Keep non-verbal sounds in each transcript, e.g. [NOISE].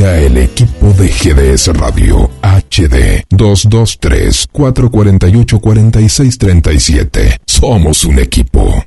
El equipo de GDS Radio HD 223 448 4637. Somos un equipo.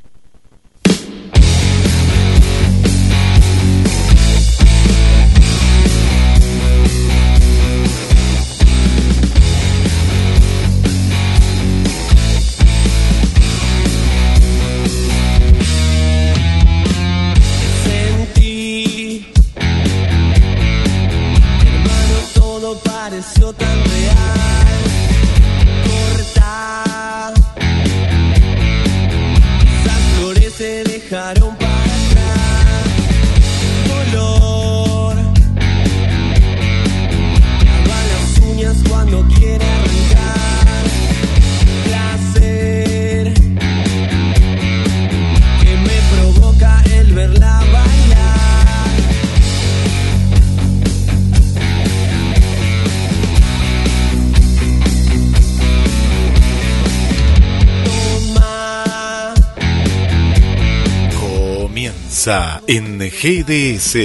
En GDS,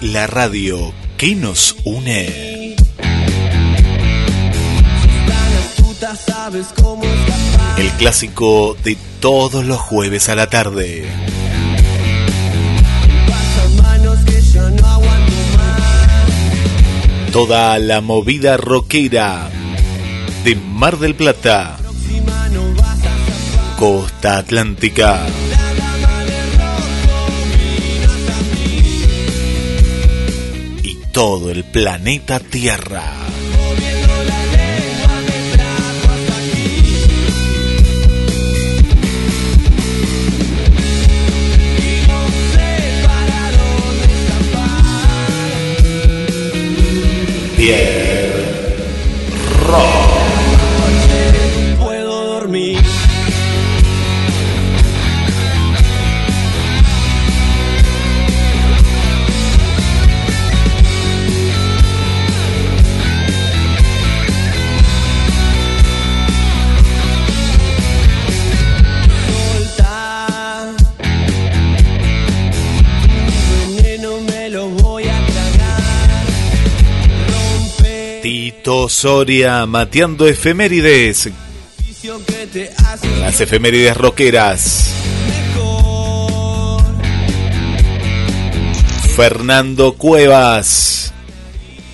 la radio que nos une. El clásico de todos los jueves a la tarde. Toda la movida rockera de Mar del Plata. Costa Atlántica. Todo el planeta Tierra. Moviendo Tito Soria mateando efemérides. Las efemérides rockeras. Fernando Cuevas.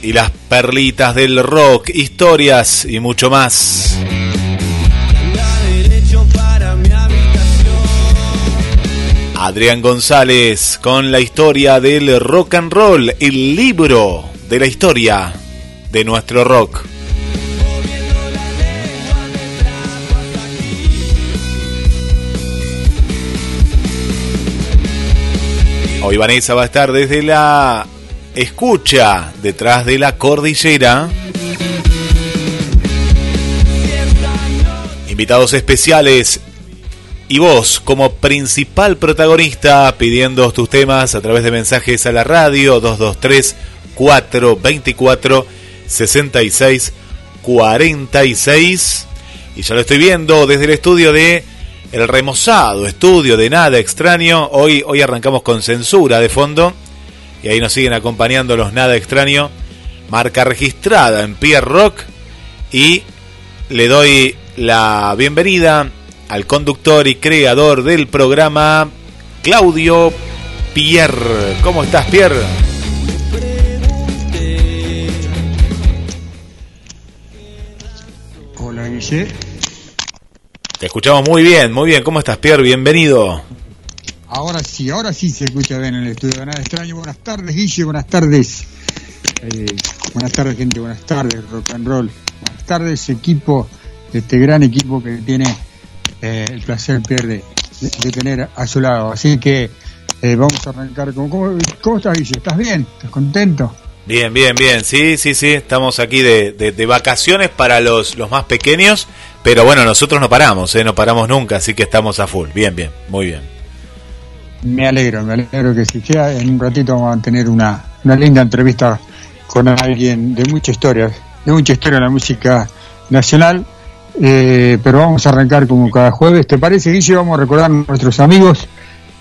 Y las perlitas del rock, historias y mucho más. Adrián González con la historia del rock and roll, el libro de la historia de nuestro rock. Hoy Vanessa va a estar desde la escucha, detrás de la cordillera. Invitados especiales y vos como principal protagonista pidiendo tus temas a través de mensajes a la radio 223 424 66 46 y ya lo estoy viendo desde el estudio de el remozado estudio de nada extraño hoy hoy arrancamos con censura de fondo y ahí nos siguen acompañando los nada extraño marca registrada en Pierre Rock y le doy la bienvenida al conductor y creador del programa, Claudio Pierre. ¿Cómo estás, Pierre? Guille, Te escuchamos muy bien, muy bien. ¿Cómo estás, Pierre? Bienvenido. ahora sí, ahora sí se escucha bien en el estudio, nada extraño. Buenas tardes Guille, buenas tardes. Eh, buenas tardes gente, buenas tardes rock and roll. Buenas tardes equipo, este gran equipo que tiene eh, el placer Pierre de, de tener a su lado. Así que eh, vamos a arrancar con... ¿Cómo, cómo estás Guille? ¿Estás bien? ¿Estás contento? Bien, bien, bien. Sí, sí, sí. Estamos aquí de, de, vacaciones para los, los más pequeños. Pero bueno, nosotros no paramos, ¿eh? no paramos nunca, así que estamos a full. Bien, bien, muy bien. Me alegro, me alegro que si queda en un ratito vamos a tener una, una linda entrevista con alguien de mucha historia, de mucha historia en la música nacional. Eh, pero vamos a arrancar como cada jueves. ¿Te parece, Guille? Vamos a recordar a nuestros amigos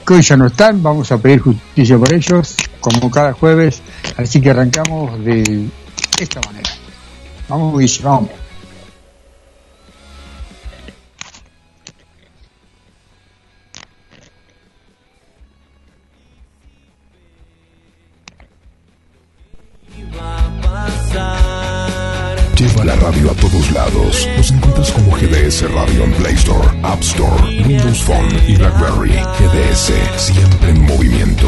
que hoy ya no están. Vamos a pedir justicia por ellos, como cada jueves. Así que arrancamos de esta manera. Vamos, vamos. Lleva la radio a todos lados. Nos encuentras como GDS Radio en Play Store, App Store, Windows Phone y BlackBerry. GDS, siempre en movimiento.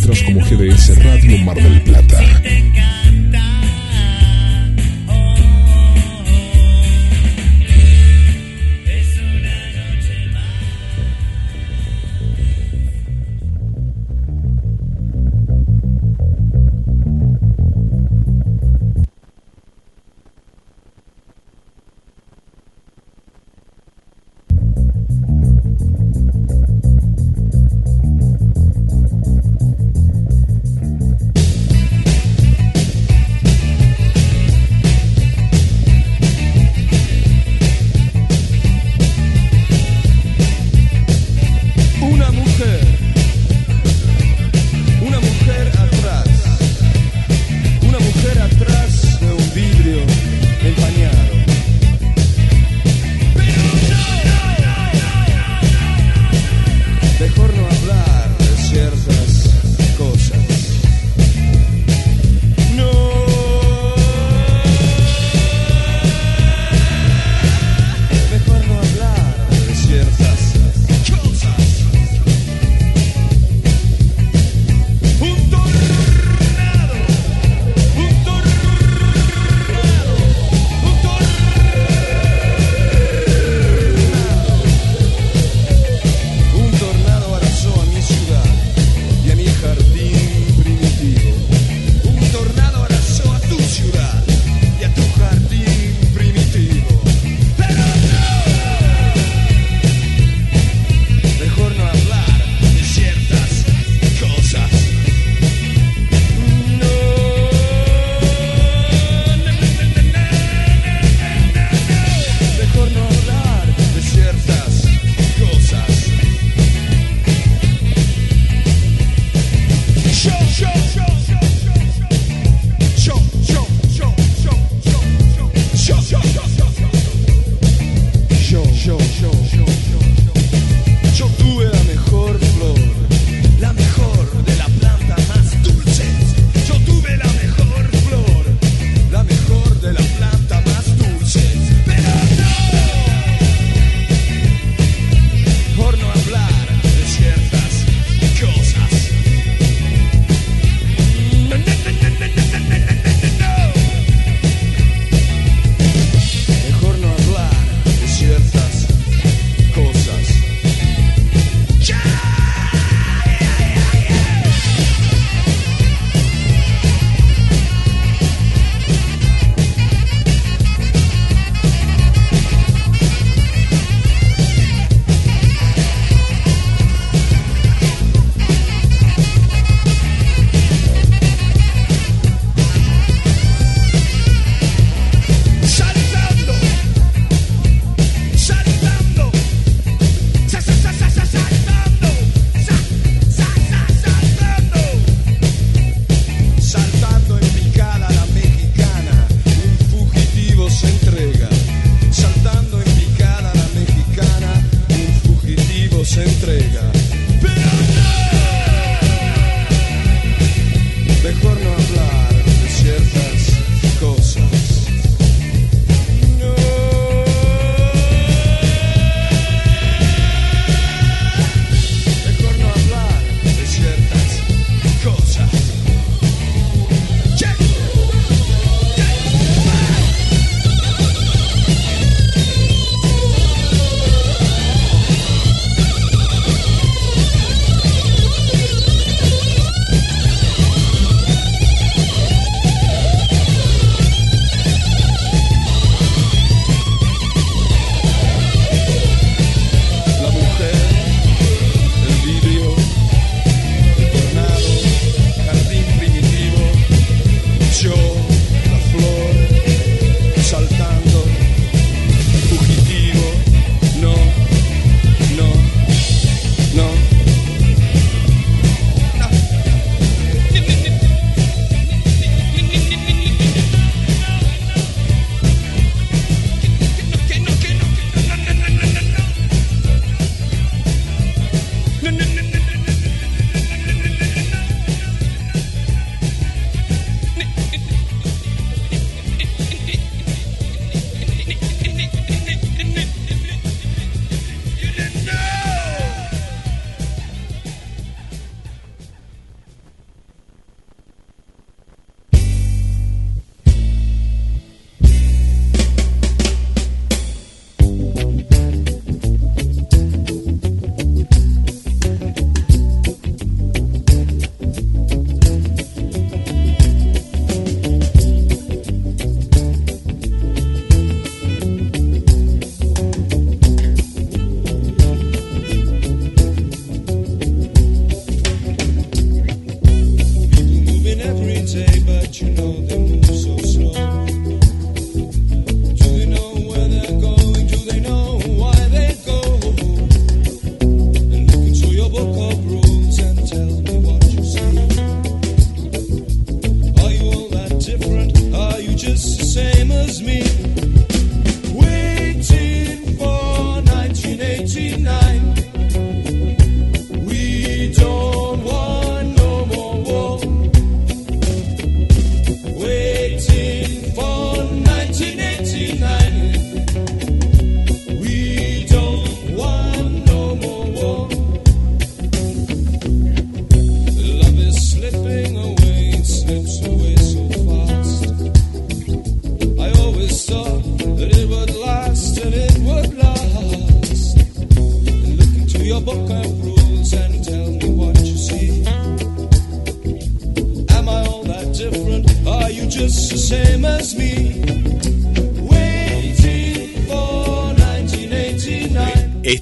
Encontrás como GDS Radio Mar del Plata.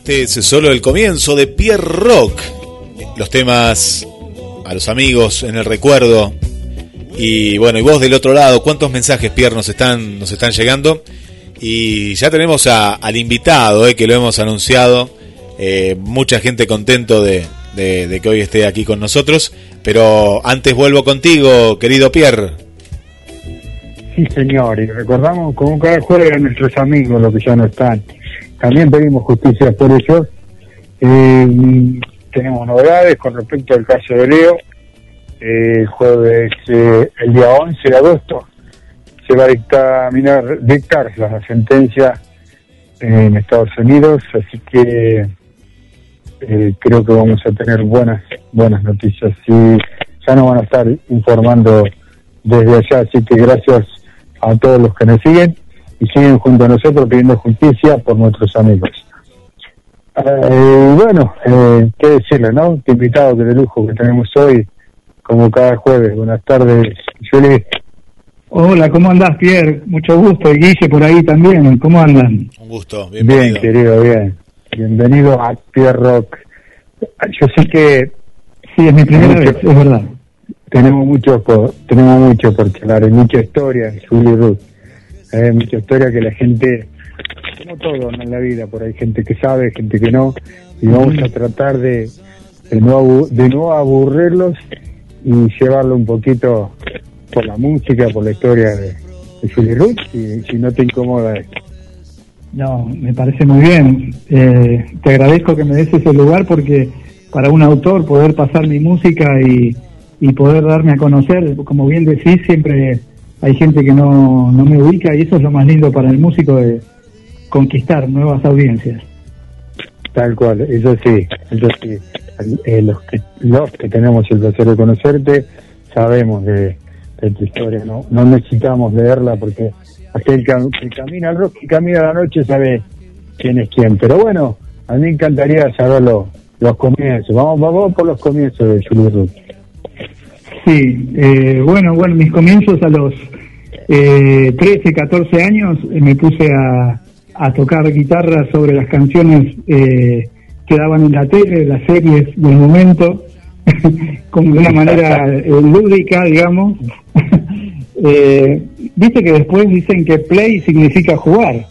Este es solo el comienzo de Pierre Rock. Los temas a los amigos en el recuerdo. Y bueno, y vos del otro lado, ¿cuántos mensajes, Pierre, nos están, nos están llegando? Y ya tenemos al invitado, eh, que lo hemos anunciado. Eh, mucha gente contento de, que hoy esté aquí con nosotros. Pero antes vuelvo contigo, querido Pierre. Sí, señor, y recordamos como cada jueves a nuestros amigos, los que ya no están. También pedimos justicia por ellos. Eh, tenemos novedades con respecto al caso de Leo. Eh, jueves, eh, el día 11 de agosto, se va a dictaminar, dictar la sentencia en Estados Unidos, así que eh, creo que vamos a tener buenas buenas noticias y ya nos van a estar informando desde allá, así que gracias a todos los que nos siguen y siguen junto a nosotros pidiendo justicia por nuestros amigos. Eh, bueno, eh, qué decirle, ¿no? Qué invitado que de lujo que tenemos hoy, como cada jueves. Buenas tardes, Juli. Hola, ¿cómo andás, Pierre? Mucho gusto. Y Guille por ahí también. ¿Cómo andan? Un gusto, Bien, bienvenido. querido, bien. Bienvenido a Pierre Rock. Yo sé que Sí, es mi primera Mucho. vez, es verdad. tenemos mucho por, tenemos mucho por charlar, hay mucha historia, Julie Ruth. Hay mucha historia que la gente, como todo en la vida, por ahí gente que sabe, gente que no, y vamos a tratar de, de, no, de aburrirlos y llevarlo un poquito por la música, por la historia de, de Ruth, y si no te incomoda esto. No, me parece muy bien. Eh, te agradezco que me des ese lugar porque para un autor poder pasar mi música y, y poder darme a conocer, como bien decís, siempre hay gente que no, no me ubica y eso es lo más lindo para el músico de conquistar nuevas audiencias. Tal cual, eso sí, eso sí. Los, que, los que tenemos el placer de conocerte sabemos de, tu historia, ¿no? No necesitamos leerla porque aquel que, camina al rock y camina a la noche sabe quién es quién. Pero bueno, a mí encantaría saber lo- los comienzos. Vamos, vamos por los comienzos de Julie Ruth. Sí, eh, bueno, bueno, mis comienzos a los eh, 13, 14 años eh, me puse a, a tocar guitarra sobre las canciones eh, que daban en la tele, las series del momento, [LAUGHS] como de una manera eh, lúdica, digamos. [LAUGHS] Eh, Viste que después dicen que play significa jugar.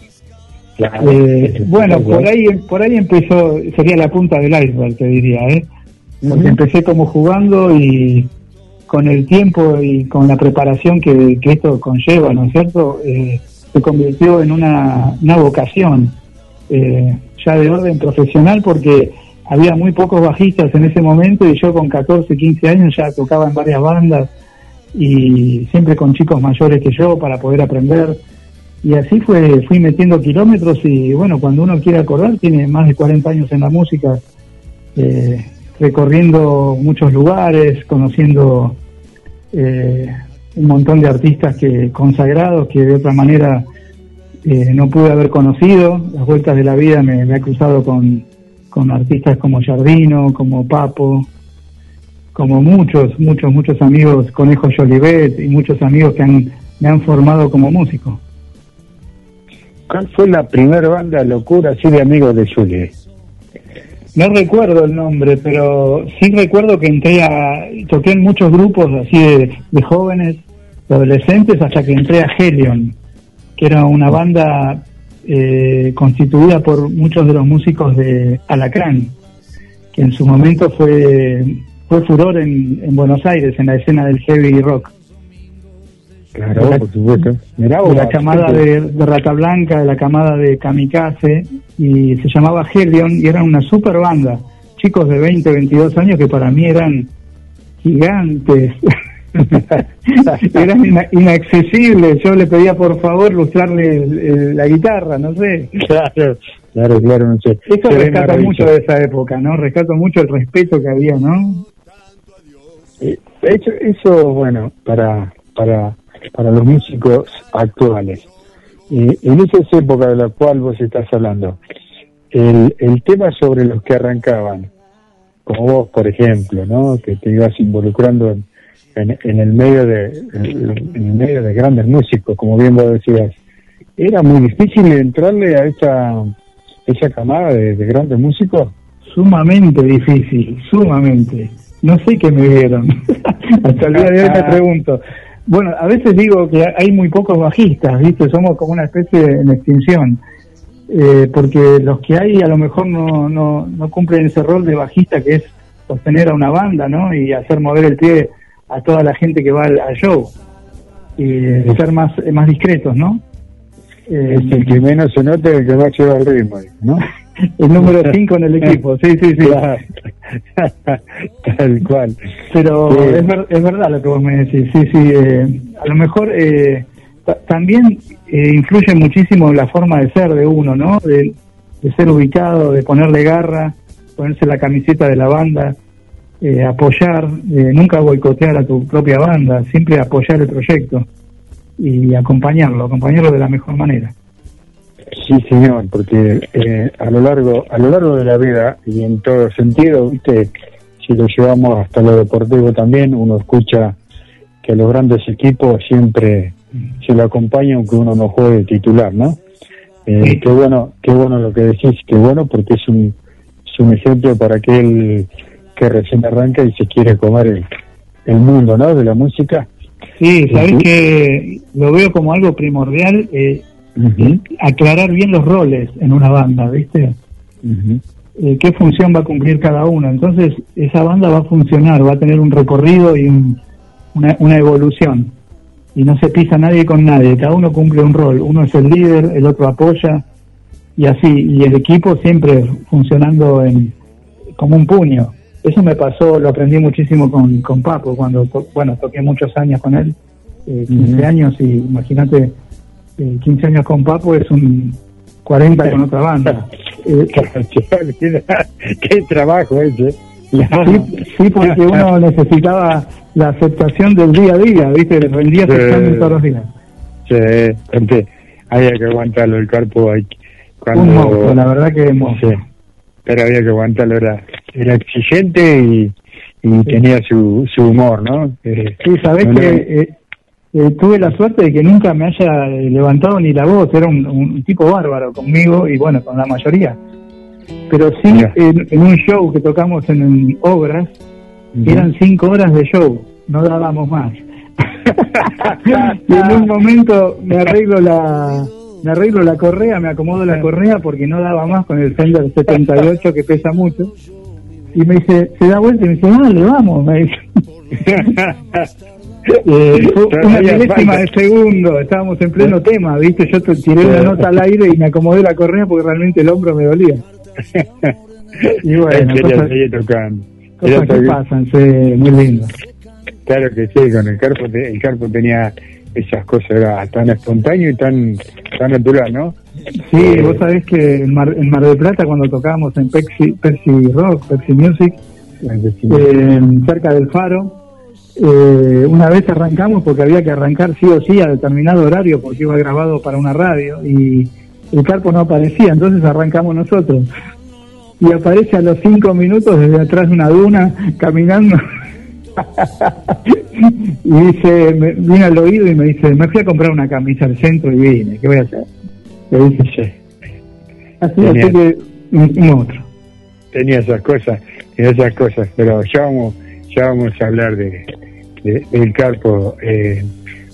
Eh, bueno, por ahí, por ahí empezó, sería la punta del iceberg, te diría, ¿eh? Porque empecé como jugando y con el tiempo y con la preparación que, esto conlleva, ¿no es cierto? Eh, se convirtió en una, una vocación eh, ya de orden profesional porque había muy pocos bajistas en ese momento y yo con 14, 15 años ya tocaba en varias bandas y siempre con chicos mayores que yo para poder aprender. Y así fue, fui metiendo kilómetros y bueno, cuando uno quiere acordar, tiene más de 40 años en la música, eh, recorriendo muchos lugares, conociendo eh, un montón de artistas que consagrados que de otra manera eh, no pude haber conocido. Las vueltas de la vida me, ha cruzado con, con artistas como Jardino, como Papo, como muchos, muchos, muchos amigos, Conejo Jolivet y muchos amigos que han, me han formado como músico. ¿Cuál fue la primera banda locura así de amigos de Julie? No recuerdo el nombre, pero sí recuerdo que entré a, toqué en muchos grupos así de, de jóvenes, de adolescentes, hasta que entré a Helion, que era una banda eh, constituida por muchos de los músicos de Alacrán, que en su momento fue, fue furor en, en Buenos Aires, en la escena del heavy rock. Claro, la, por supuesto. Mirá vos, de la camada de, de Rata Blanca, de la camada de Kamikaze, y se llamaba Helion, y era una super banda. Chicos de 20, 22 años que para mí eran gigantes. [LAUGHS] eran ina- inaccesibles. Yo le pedía por favor lustrarle el- el- la guitarra, no sé. Claro, claro, claro, no sé. Eso maravilla. mucho de esa época, ¿no? Rescato mucho el respeto que había, ¿no? Eh, Eso, eso, bueno, para, para, para los músicos actuales. Eh, en esas épocas de la cual vos estás hablando, el, el tema sobre los que arrancaban, como vos, por ejemplo, ¿no? Que te ibas involucrando en, en, el medio de en el medio de grandes músicos, como bien vos decías, era muy difícil entrarle a esa esa camada de, de grandes músicos. Sumamente difícil, sumamente. No sé qué me vieron. [LAUGHS] Hasta el día de hoy me pregunto. Bueno, a veces digo que hay muy pocos bajistas, ¿viste? Somos como una especie en extinción. Eh, porque los que hay a lo mejor no, no, no cumplen ese rol de bajista que es sostener a una banda, ¿no? Y hacer mover el pie a toda la gente que va al, al show. Y ser más, más discretos, ¿no? Eh, Es el que menos se nota el que más lleva el ritmo, ¿no? [LAUGHS] el número 5 en el equipo, sí, sí, sí. Claro. [LAUGHS] Tal cual. Pero Sí. es, ver- es verdad lo que vos me decís, sí, sí. eh, a lo mejor eh, ta- también eh, influye muchísimo la forma de ser de uno, ¿no? De, de ser ubicado, de ponerle garra, ponerse la camiseta de la banda, eh, apoyar, eh, nunca boicotear a tu propia banda, siempre apoyar el proyecto y acompañarlo, acompañarlo de la mejor manera. Sí, señor, porque eh, a lo largo a lo largo de la vida y en todo sentido, viste, si lo llevamos hasta lo deportivo también, uno escucha que los grandes equipos siempre se lo acompañan aunque uno no juegue titular, ¿no? Eh, Sí. Qué bueno, qué bueno lo que decís, qué bueno porque es un es un ejemplo para aquel que recién arranca y se quiere comer el, el mundo, ¿no? De la música. Sí, sabés Ujú. que lo veo como algo primordial, eh, Aclarar bien los roles en una banda, ¿viste? eh, qué función va a cumplir cada uno. Entonces, esa banda va a funcionar, va a tener un recorrido y un- una, una evolución. Y no se pisa nadie con nadie, cada uno cumple un rol. Uno es el líder, el otro apoya, y así. Y el equipo siempre funcionando en, como un puño. Eso me pasó, lo aprendí muchísimo con, con Papo, cuando, to- bueno, toqué muchos años con él, eh, 15 Ujú. años, y imagínate, eh, 15 años con Papo es un 40 con otra banda. [LAUGHS] Eh, Qué trabajo ese. Sí, sí, porque uno necesitaba la aceptación del día a día, ¿viste? Rendía su Sí. todos los días. Sí, había que aguantarlo el cuerpo. Cuando, Un monstruo, la verdad que monstruo. Sí, pero había que aguantarlo, era, era exigente y, y tenía su, su humor, ¿no? Eh, Sí, sabés no, que eh, eh, tuve la suerte de que nunca me haya eh, levantado ni la voz, era un, un tipo bárbaro conmigo y bueno, con la mayoría. Pero sí, en, en un show que tocamos en, en Obras, eran cinco horas de show, no dábamos más. [LAUGHS] y en un momento me arreglo la me arreglo la correa, me acomodo la correa porque no daba más con el Fender 78 que pesa mucho. Y me dice, se da vuelta y me dice, dale, vamos, me dice. [LAUGHS] Eh, una milésima de segundo, estábamos en pleno tema, ¿viste? Yo te- tiré una nota al aire y me acomodé la correa porque realmente el hombro me dolía. [LAUGHS] Y bueno, cosas, tocando. cosas que pasan, sí, muy lindo. Claro que sí, con el carpo, te- el carpo tenía esas cosas, era tan espontáneo y tan, tan natural, ¿no? Sí, Eh, vos sabés que en Mar, en Mar del Plata cuando tocábamos en Pepsi, Pepsi Rock, Pepsi Music, eh, cerca del faro, eh, una vez arrancamos porque había que arrancar sí o sí a determinado horario porque iba grabado para una radio y el carpo no aparecía, entonces arrancamos nosotros. Y aparece a los cinco minutos desde atrás de una duna caminando. [LAUGHS] y dice, me, viene al oído y me dice, me fui a comprar una camisa al centro y vine, ¿qué voy a hacer? Le dice, así, así Genial. que un, un otro. tenía esas cosas, tenía esas cosas, pero ya vamos, ya vamos a hablar de, de- del carpo, eh,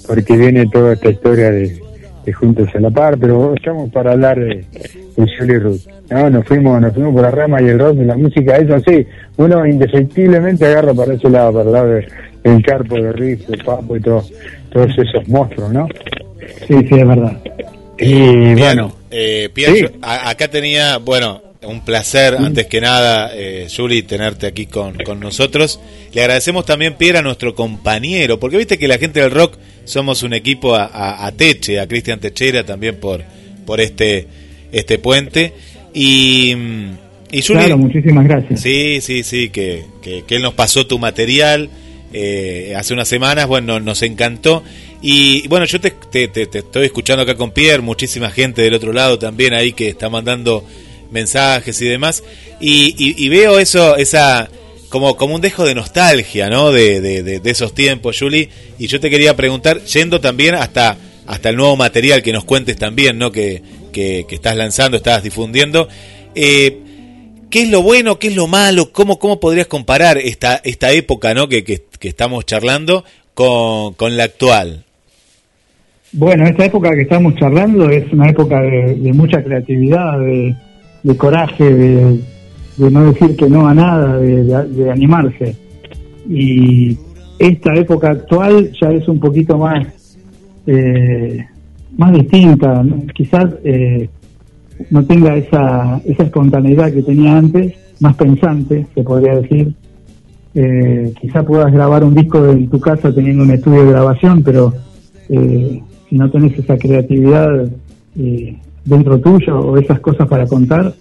porque viene toda esta historia de, de Juntos a la Par, pero estamos para hablar de, de Julie Ruth. No, nos fuimos, nos fuimos por la rama y el rock de la música, eso sí, uno indefectiblemente agarra para ese lado, para el lado de, el Carpo de Riff, de Papo y todo, todos esos monstruos, ¿no? Sí, sí, es verdad. Y bueno, Eh, Pierre, Sí. a- acá tenía, bueno, un placer, antes que nada, eh, Juli, tenerte aquí con, con nosotros. Le agradecemos también, Pierre, a nuestro compañero, porque viste que la gente del rock somos un equipo a, a- a Teche, a Cristian Techera también por, por este, este puente. Y, y Juli, Claro, muchísimas gracias. Sí, sí, sí, que, que, que él nos pasó tu material eh, hace unas semanas, bueno, nos encantó. Y bueno, yo te, te, te- te estoy escuchando acá con Pierre, muchísima gente del otro lado también ahí que está mandando mensajes y demás. Y, y- y veo eso, esa como, como un dejo de nostalgia, ¿no? De, de, de- de esos tiempos, Julie. Y yo te quería preguntar, yendo también hasta, hasta el nuevo material que nos cuentes también, ¿no? Que, que, estás lanzando, estás difundiendo. Eh, ¿Qué es lo bueno? ¿Qué es lo malo? ¿Cómo, cómo podrías comparar esta, esta época ¿no? que, que, estamos charlando con, con la actual? Bueno, esta época que estamos charlando es una época de mucha creatividad, de, de coraje, de, de no decir que no a nada, de, de- animarse. Y esta época actual ya es un poquito más, eh, más distinta, quizás eh, no tenga esa, esa espontaneidad que tenía antes, más pensante, se podría decir. Eh, quizá puedas grabar un disco en tu casa teniendo un estudio de grabación, pero eh, si no tenés esa creatividad eh, dentro tuyo o esas cosas para contar,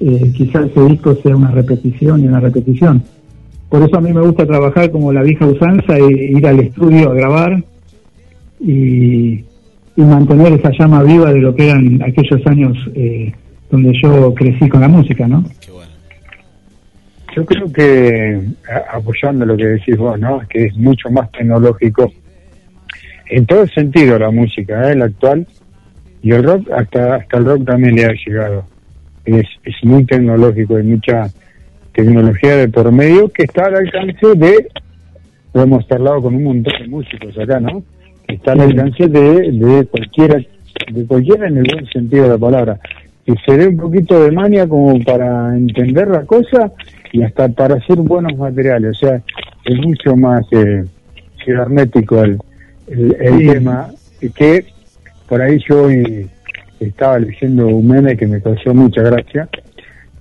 eh, quizás ese disco sea una repetición y una repetición. Por eso a mí me gusta trabajar como la vieja usanza e ir al estudio a grabar y, y mantener esa llama viva de lo que eran aquellos años eh, donde yo crecí con la música, ¿no? Qué bueno. yo creo que apoyando lo que decís vos, ¿no? Que es mucho más tecnológico en todo sentido la música, ¿eh? la actual y el rock, hasta hasta el rock también le ha llegado. Es, es muy tecnológico, hay mucha tecnología de por medio que está al alcance de, lo hemos hablado con un montón de músicos acá, ¿no? Está al alcance de, de cualquiera, de cualquiera en el buen sentido de la palabra. Que se dé un poquito de mania como para entender la cosa y hasta para hacer buenos materiales. O sea, es mucho más eh, cibernético el, el, el Sí. tema que por ahí yo hoy estaba leyendo un meme que me causó mucha gracia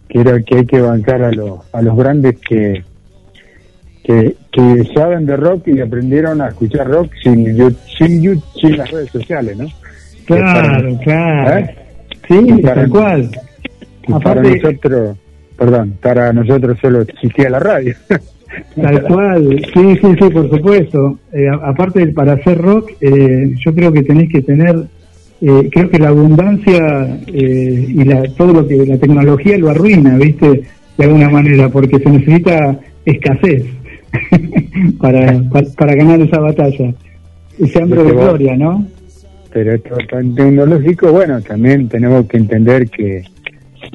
que era que hay que bancar a los a los grandes que que, que saben de rock y aprendieron a escuchar rock sin sin, sin las redes sociales, ¿no? Claro, claro. ¿Eh? Sí, Para- tal cual. Para nosotros, perdón, para nosotros solo existía la radio. [LAUGHS] Tal [LAUGHS] cual, sí, sí, sí, por supuesto. Eh, aparte, para hacer rock, eh, yo creo que tenés que tener, eh, creo que la abundancia eh, y la, todo lo que la tecnología lo arruina, ¿viste? De alguna manera, porque se necesita escasez [LAUGHS] para, para, para ganar esa batalla. Ese hambre de gloria, ¿no? Pero esto tan tecnológico, bueno, también tenemos que entender que,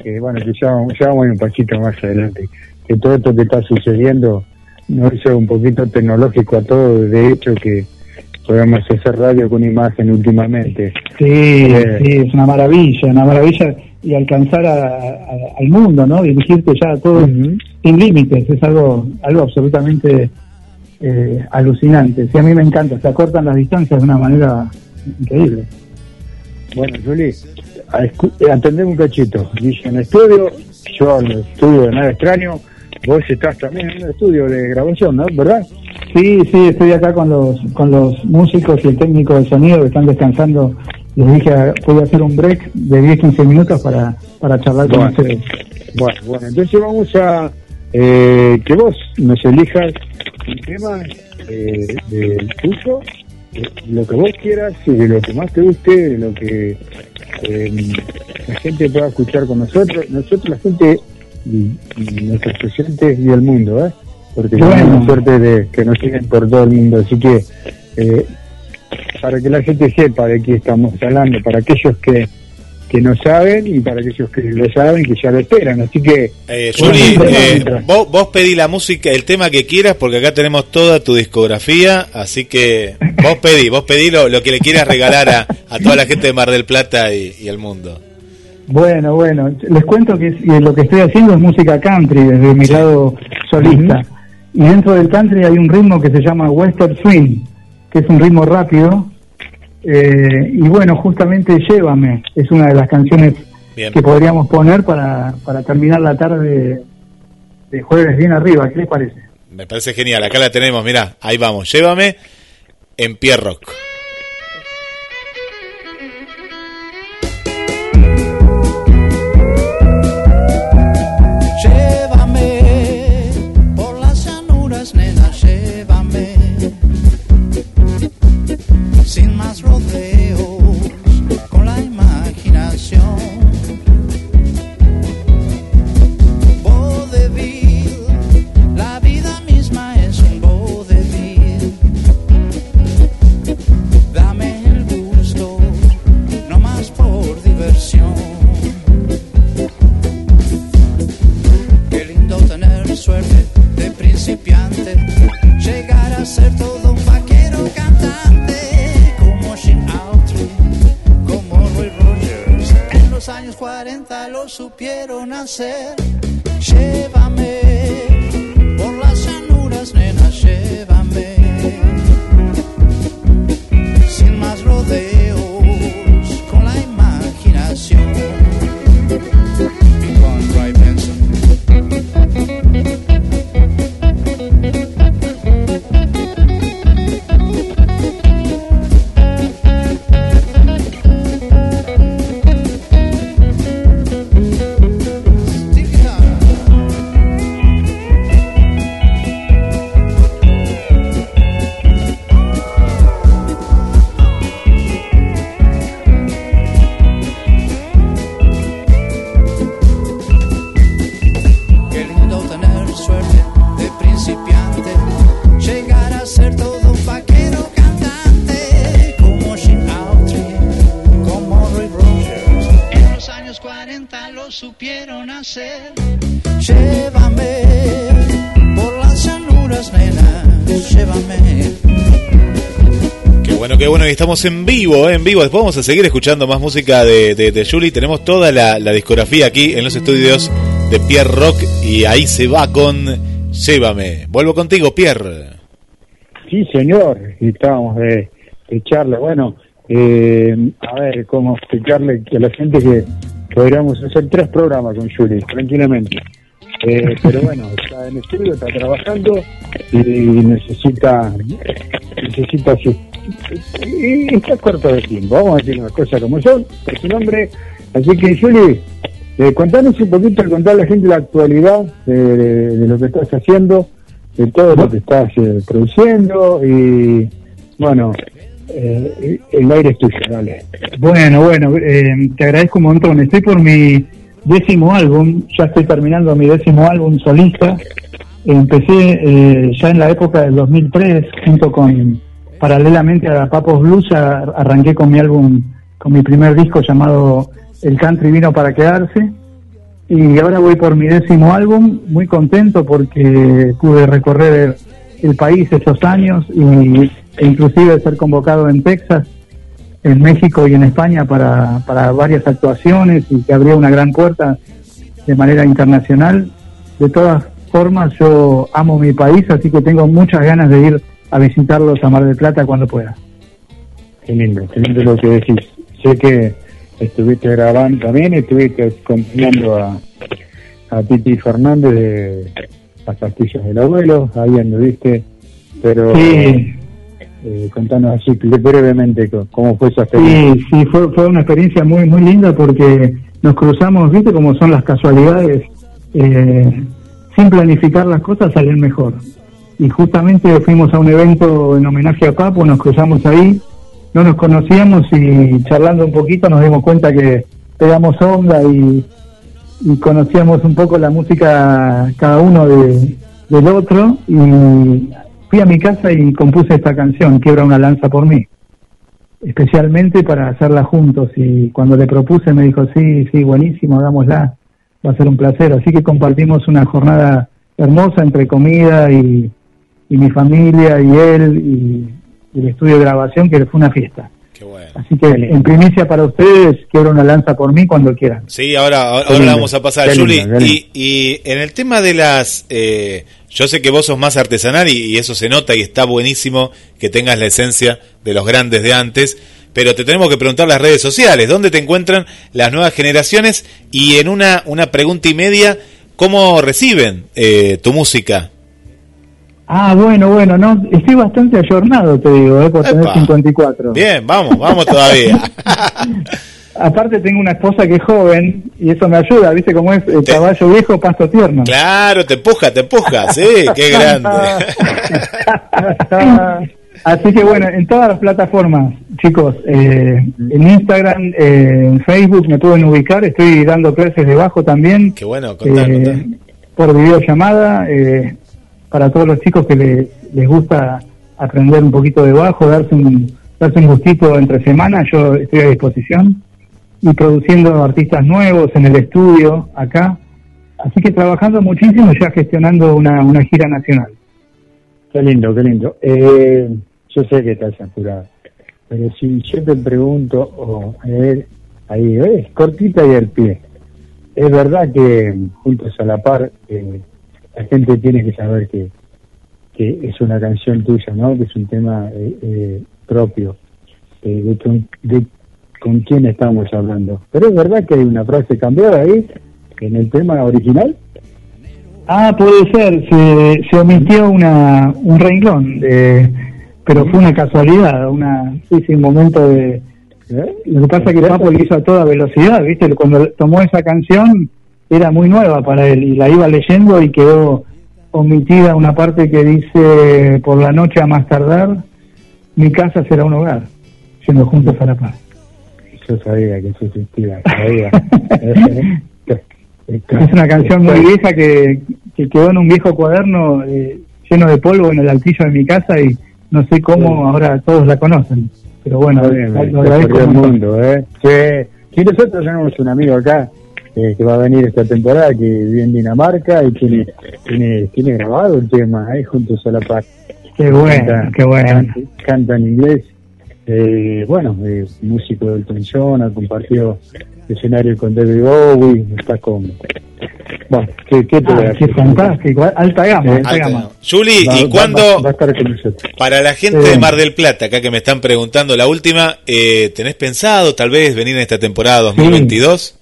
que bueno, que ya, vamos- ya vamos un pasito más adelante, que todo esto que está sucediendo nos hizo un poquito tecnológico a todo, de hecho que podemos hacer radio con imagen últimamente. Sí, Eh. sí, es una maravilla, una maravilla y alcanzar a- a- al mundo, ¿no? Dirigirte ya a todo sin límites, es algo, algo absolutamente eh, alucinante. Sí, a mí me encanta, se acortan las distancias de una manera increíble. Bueno, Juli, a escu- atendeme un cachito. Dice en estudio, yo en el estudio de nada extraño, vos estás también en el estudio de grabación, ¿no? ¿Verdad? Sí, sí, estoy acá con los, con los músicos y el técnico de sonido que están descansando. Les dije, ah, voy a hacer un break de 10-15 minutos para, para charlar con ustedes. Bueno, bueno, entonces vamos a eh, que vos nos elijas un tema eh, del tuyo, eh, lo que vos quieras y de lo que más te guste, de lo que eh, la gente pueda escuchar con nosotros, nosotros la gente y, y nuestros presentes y el mundo, ¿eh? porque Bueno. tenemos suerte de que nos siguen por todo el mundo, así que eh, para que la gente sepa de qué estamos hablando, para aquellos que que no saben y para aquellos que lo saben que ya lo esperan. Así que, Eh, Juli, eh, vos, vos pedí la música, el tema que quieras, porque acá tenemos toda tu discografía, así que vos pedí, vos pedí lo, lo que le quieras regalar a, a toda la gente de Mar del Plata y, y el mundo. Bueno, bueno, les cuento que que lo que estoy haciendo es música country desde mi lado solista. y dentro del country hay un ritmo que se llama Western Swing, que es un ritmo rápido. Eh, y bueno, justamente Llévame es una de las canciones Bien. que podríamos poner para, para terminar la tarde de jueves bien arriba. ¿Qué les parece? Me parece genial. Acá la tenemos, mirá. Ahí vamos. Llévame en Pierrock. Sin más rodeos, con la imaginación. Vodevil, la vida misma es un vodevil. Dame el gusto, no más por diversión. Qué lindo tener suerte de principiante, llegar a ser todo un vaquero cantante, 40 lo supieron hacer. Llévame por las llanuras, nena, llévame. Estamos en vivo, eh, en vivo. Después vamos a seguir escuchando más música de, de, Julie. Tenemos toda la, discografía aquí en los estudios de Pierre Rock. Y ahí se va con Llévame. Vuelvo contigo, Pierre. Sí, señor, estábamos de, de charla. Bueno, eh, a ver, cómo explicarle a la gente que podríamos hacer tres programas con Juli, tranquilamente. Eh, pero bueno, está en estudio, está trabajando y necesita, necesita y está corto de tiempo. Vamos a decir las cosas como son, por su nombre. Así que, Juli, eh, contanos un poquito, contar a la gente la actualidad de, de- lo que estás haciendo, de todo lo que estás eh, produciendo y, bueno, eh, el aire es tuyo, dale. Bueno, bueno, eh, te agradezco un montón. Estoy por mi décimo álbum, ya estoy terminando mi décimo álbum solista. Empecé eh, ya en la época del 2003, junto con, paralelamente a Papos Blues, a- arranqué con mi álbum, con mi primer disco llamado El Country Vino para Quedarse. Y ahora voy por mi décimo álbum, muy contento porque pude recorrer el país esos años y, e inclusive ser convocado en Texas en México y en España para, para varias actuaciones y que abrió una gran puerta de manera internacional. De todas formas, yo amo mi país, así que tengo muchas ganas de ir a visitarlos a Mar del Plata cuando pueda. Qué lindo, qué lindo lo que decís. Sé que estuviste grabando también, estuviste acompañando a, a Titi Fernández de Las Pastillas del Abuelo, ahí anduviste, pero Sí, eh, contanos así brevemente cómo fue esa experiencia. sí, sí, fue, fue una experiencia muy, muy linda porque nos cruzamos, viste cómo son las casualidades, eh, sin planificar las cosas salen mejor. Y justamente fuimos a un evento en homenaje a Papo, nos cruzamos ahí, no nos conocíamos y charlando un poquito nos dimos cuenta que pegamos onda y, conocíamos un poco la música cada uno de, del otro y fui a mi casa y compuse esta canción, Quiebra una lanza por mí especialmente para hacerla juntos y cuando le propuse me dijo sí, sí, buenísimo, hagámosla, va a ser un placer, así que compartimos una jornada hermosa entre comida y, y mi familia y él y, el estudio de grabación que fue una fiesta. Qué bueno. Así que en primicia para ustedes, quiero una lanza por mí cuando quieran. Sí, ahora, ahora lindo, vamos a pasar, Juli. Y, y en el tema de las... eh, yo sé que vos sos más artesanal y, y eso se nota y está buenísimo que tengas la esencia de los grandes de antes, pero te tenemos que preguntar las redes sociales, ¿dónde te encuentran las nuevas generaciones? Y en una, una pregunta y media, ¿cómo reciben eh, tu música? Ah, bueno, bueno, no, estoy bastante ayornado, te digo, eh, por tener Epa. 54. Bien, vamos, vamos todavía. [LAUGHS] Aparte tengo una esposa que es joven y eso me ayuda, ¿viste cómo es? El Te- caballo viejo, pasto tierno. claro, te empuja, te empuja, sí, qué grande. [LAUGHS] Así que bueno, en todas las plataformas, chicos, eh, en Instagram, eh, en Facebook me pueden ubicar, estoy dando clases de bajo también. Qué bueno, contá, eh, contá. por videollamada, eh, para todos los chicos que le- les gusta aprender un poquito de bajo, darse un, darse un gustito entre semanas, yo estoy a disposición. Y produciendo artistas nuevos en el estudio, acá. Así que trabajando muchísimo, ya gestionando una, una gira nacional. Qué lindo, qué lindo. Eh, yo sé que estás apurado, pero si yo te pregunto, o a ver, ahí, ¿ves? Cortita y al pie. Es verdad que juntos a la par, eh, la gente tiene que saber que, que es una canción tuya, ¿no? Que es un tema eh, eh, propio. eh, de, con, de con quién estamos hablando. Pero es verdad que hay una frase cambiada ahí, en el tema original. Ah, puede ser, se, se omitió una, un renglón, pero fue una casualidad, una, sí, sí, un momento de... Lo que pasa es que Papo lo hizo a toda velocidad, ¿viste? Cuando tomó esa canción era muy nueva para él y la iba leyendo y quedó omitida una parte que dice, por la noche a más tardar, mi casa será un hogar, siendo juntos a la paz. Yo sabía que eso existía, sabía. [LAUGHS] [LAUGHS] Es una canción muy vieja que, que quedó en un viejo cuaderno eh, lleno de polvo en el altillo de mi casa y no sé cómo ahora todos la conocen. Pero bueno, bien, lo agradezco el mundo, ¿eh? Nosotros tenemos un amigo acá eh, que va a venir esta temporada que vive en Dinamarca y tiene tiene, tiene grabado el tema ahí juntos a la paz. Qué bueno, Canta- qué bueno. Canta, canta en inglés. Eh, bueno, eh, músico del John, ha compartido escenario con David Bowie, está con... Bueno, ¿qué, qué te voy a Ah, qué fantástico, alta gama, Sí. alta Alta gama. Juli, Va- ¿y cuándo, va- va a estar con nosotros. para la gente Sí. de Mar del Plata, acá que me están preguntando la última, eh, ¿tenés pensado tal vez venir en esta temporada 2022? Sí,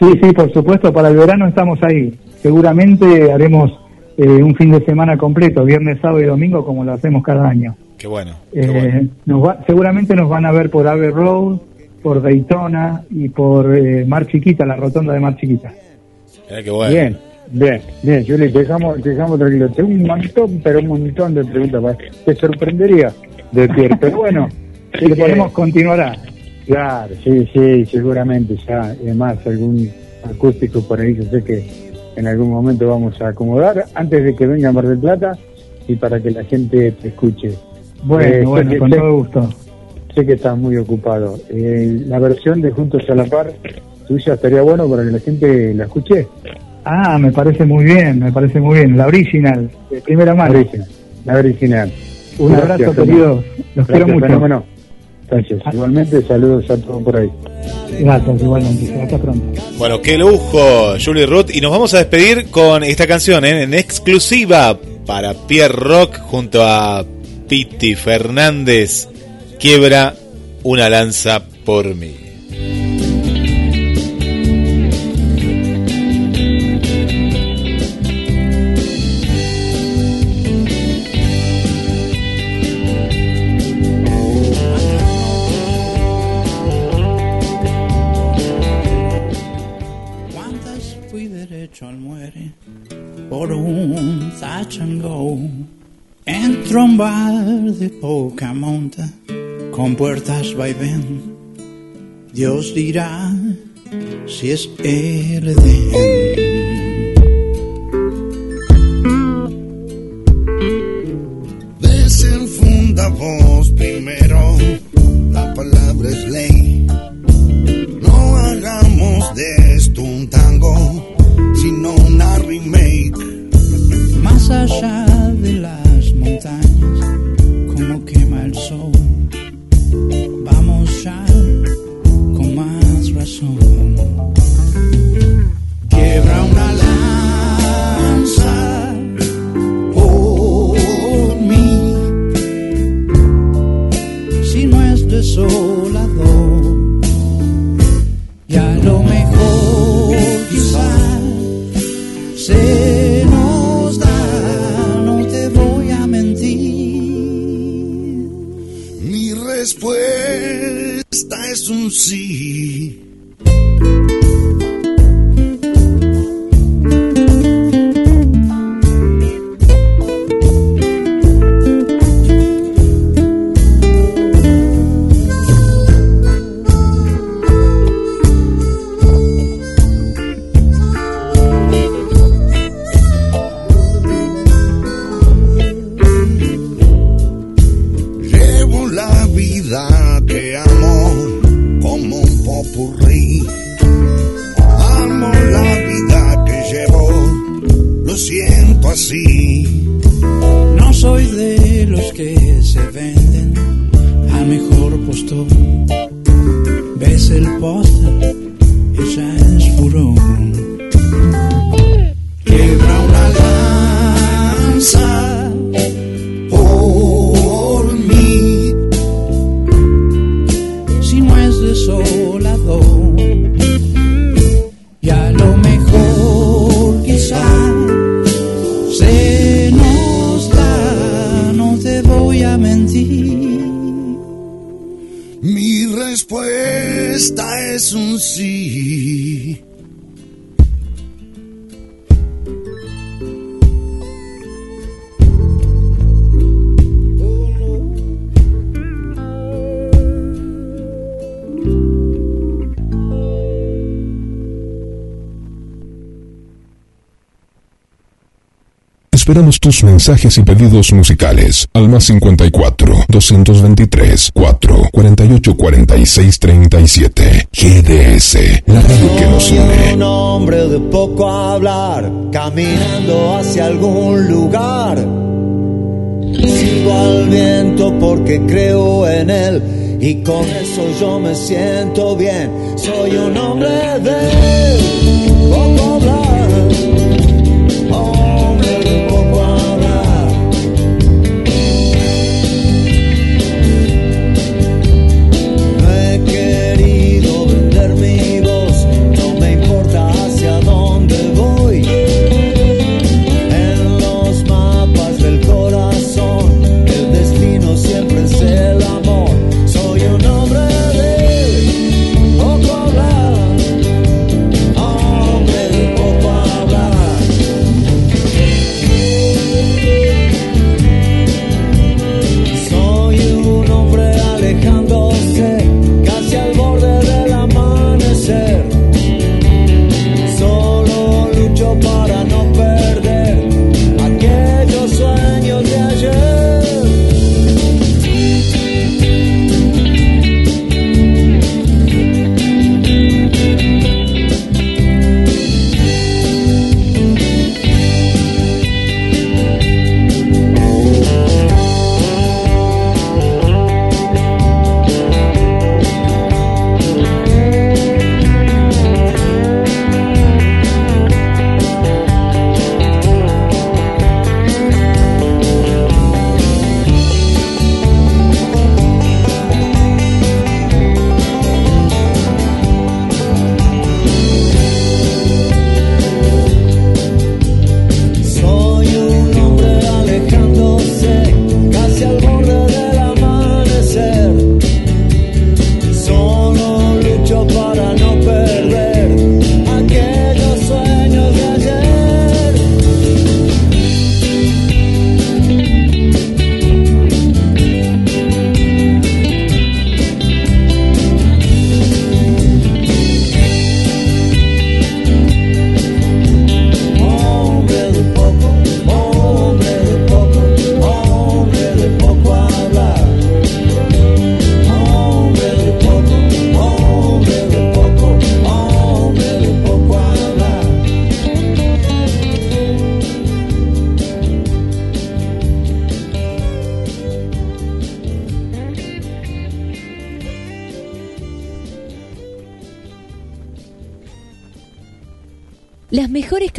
sí, por supuesto, para el verano estamos ahí. Seguramente haremos eh, un fin de semana completo, viernes, sábado y domingo, como lo hacemos cada año. Qué bueno, qué Eh, bueno. nos va- seguramente nos van a ver por Ave Road, por Daytona y por eh, Mar Chiquita, la rotonda de Mar Chiquita. Qué bueno. Bien, bien, bien, Juli, dejamos, dejamos tranquilo. Tengo un montón, pero un montón de preguntas. Te sorprendería de [LAUGHS] pero bueno. Si queremos, continuará. Claro, sí, sí, seguramente ya. Además, algún acústico por ahí, yo sé que en algún momento vamos a acomodar antes de que venga Mar del Plata y para que la gente te escuche. Bueno, Eh, bueno, que- con sé- todo gusto. Sé que estás muy ocupado. Eh, la versión de Juntos a la Par tuya estaría bueno para que la gente la escuche. Ah, me parece muy bien, me parece muy bien. La original, de primera La mano. original. La original. Un Gracias, abrazo, queridos. Los quiero mucho. fenómeno. Gracias. Igualmente, saludos a todos por ahí. Gracias, igualmente. Hasta pronto. Bueno, qué lujo, Julie Ruth. Y nos vamos a despedir con esta canción ¿eh? en exclusiva para Pierre Rock junto a Piti Fernández. Quiebra una lanza por mí. Un touch and go? Entro a de poca monta con puertas vaivén. Dios dirá si es el Edén. Desenfunda vos primero, la palabra es ley. No hagamos de esto un tango, sino una remake allá de las montañas, como quema el sol. Vamos ya con más razón. Quiebra una lanza por mí, si no es desolador, ya lo me presuncie Esperamos tus mensajes y pedidos musicales al más 54 223 4 48 46 37. GDS, la radio que nos Soy une. un hombre de poco hablar, caminando hacia algún lugar. Sigo al viento porque creo en él y con eso yo me siento bien. Soy un hombre de poco hablar,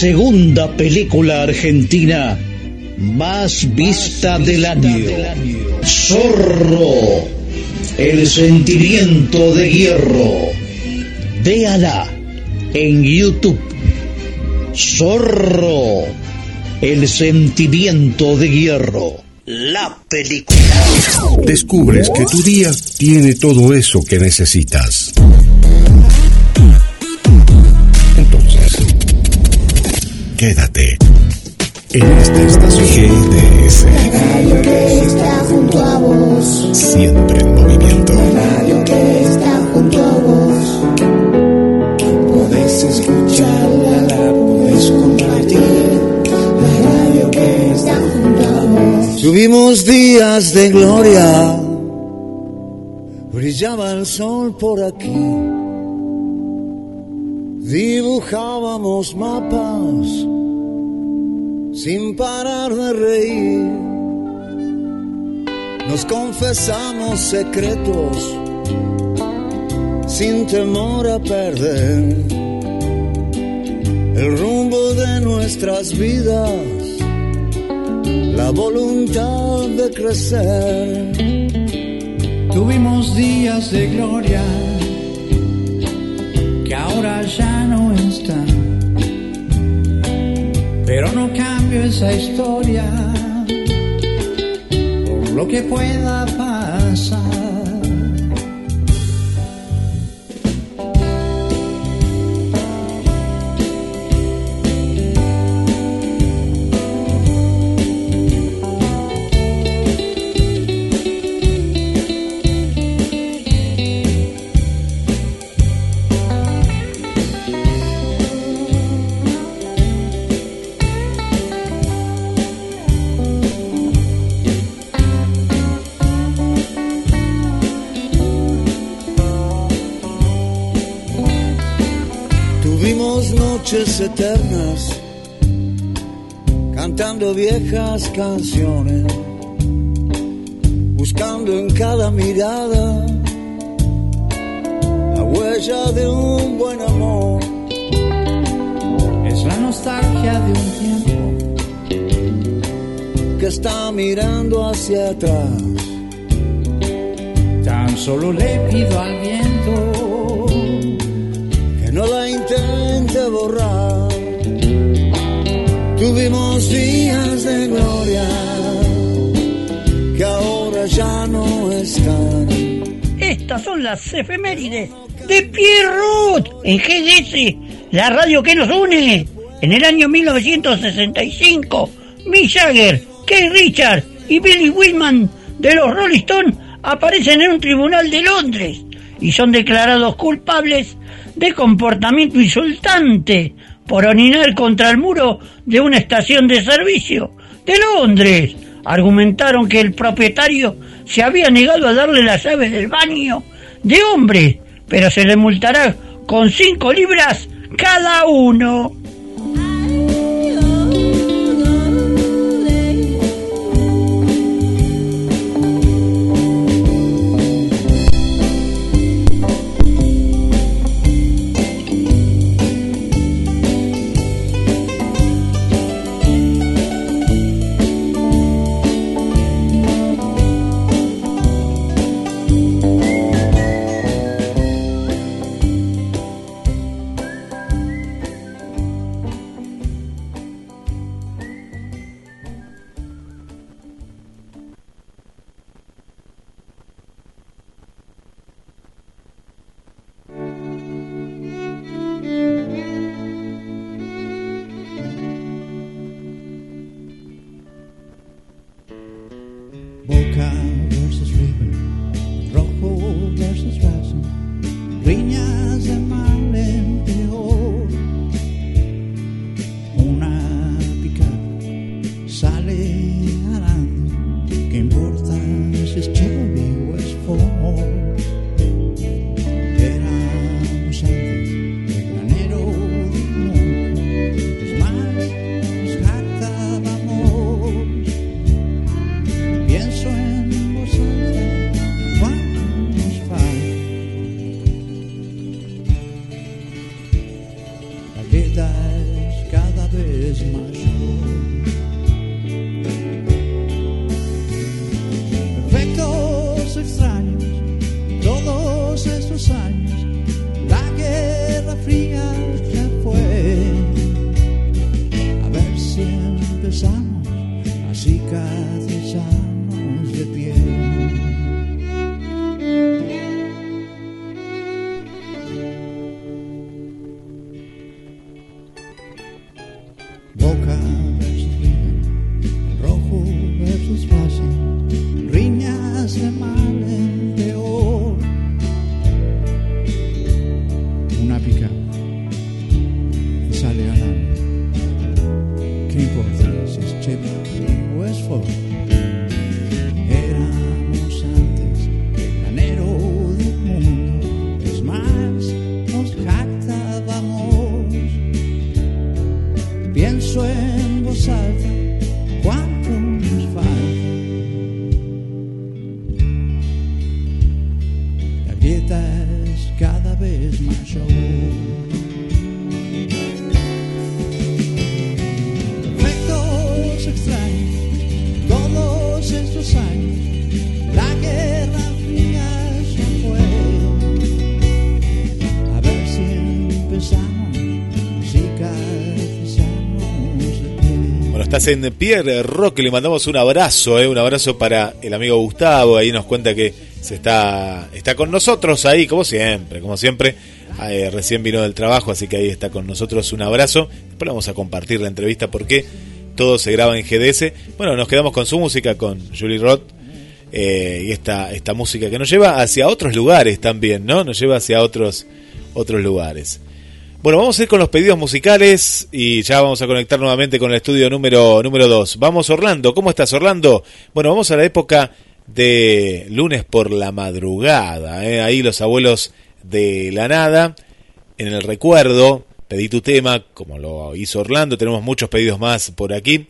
Segunda película argentina más vista del año. Zorro, el sentimiento de hierro. Véala en YouTube. Zorro, el sentimiento de hierro. La película. Descubres que tu día tiene todo eso que necesitas. Quédate en esta estación GDS. radio que está junto a vos, Siempre en movimiento. radio que está junto a vos. Podés escucharla, la podés compartir. La radio que está junto a vos. Tuvimos días de gloria, brillaba el sol por aquí, dibujábamos mapas sin parar de reír, nos confesamos secretos sin temor a perder el rumbo de nuestras vidas la voluntad de crecer. Tuvimos días de gloria que ahora ya no están. Pero no cambio esa historia por lo que pueda pasar. Noches eternas cantando viejas canciones, buscando en cada mirada la huella de un buen amor. Es la nostalgia de un tiempo que está mirando hacia atrás. Tan solo le pido al viento que no la intente borrar. Tuvimos días de gloria que ahora ya no están. Estas son las efemérides de Pierrot en GDS, la radio que nos une. En el año 1965, Mick Jagger, Keith Richard y Billy Whitman de los Rolling Stones aparecen en un tribunal de Londres. y son declarados culpables de comportamiento insultante por orinar contra el muro de una estación de servicio de Londres. Argumentaron que el propietario se había negado a darle las llaves del baño de hombre, pero se le multará con cinco libras cada uno. Oh. Pierre Roque, le mandamos un abrazo, eh, un abrazo para el amigo Gustavo, ahí nos cuenta que se está, está con nosotros ahí, como siempre, como siempre, Eh, recién vino del trabajo, así que ahí está con nosotros, un abrazo, después vamos a compartir la entrevista porque todo se graba en GDS, bueno, nos quedamos con su música, con Julie Roth, eh, y esta, esta música que nos lleva hacia otros lugares también, ¿no? Nos lleva hacia otros, otros lugares. Bueno, vamos a ir con los pedidos musicales y ya vamos a conectar nuevamente con el estudio número número 2. Vamos Orlando, ¿cómo estás Orlando? Bueno, vamos a la época de lunes por la madrugada, ¿eh? ahí los abuelos de la nada, en el recuerdo, pedí tu tema, como lo hizo Orlando, tenemos muchos pedidos más por aquí,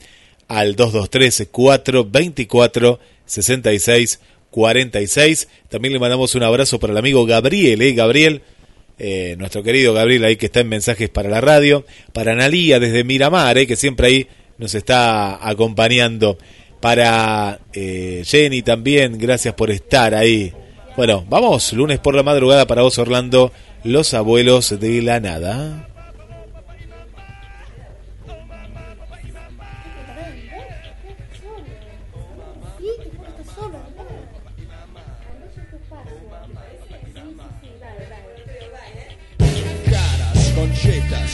al 223-424-6646. También le mandamos un abrazo para el amigo Gabriel, ¿eh? Gabriel, eh, nuestro querido Gabriel ahí que está en mensajes para la radio, para Analía desde Miramar, eh, que siempre ahí nos está acompañando, para eh, Jenny también, gracias por estar ahí. Bueno, vamos, lunes por la madrugada para vos Orlando, los abuelos de la nada. Conchetas,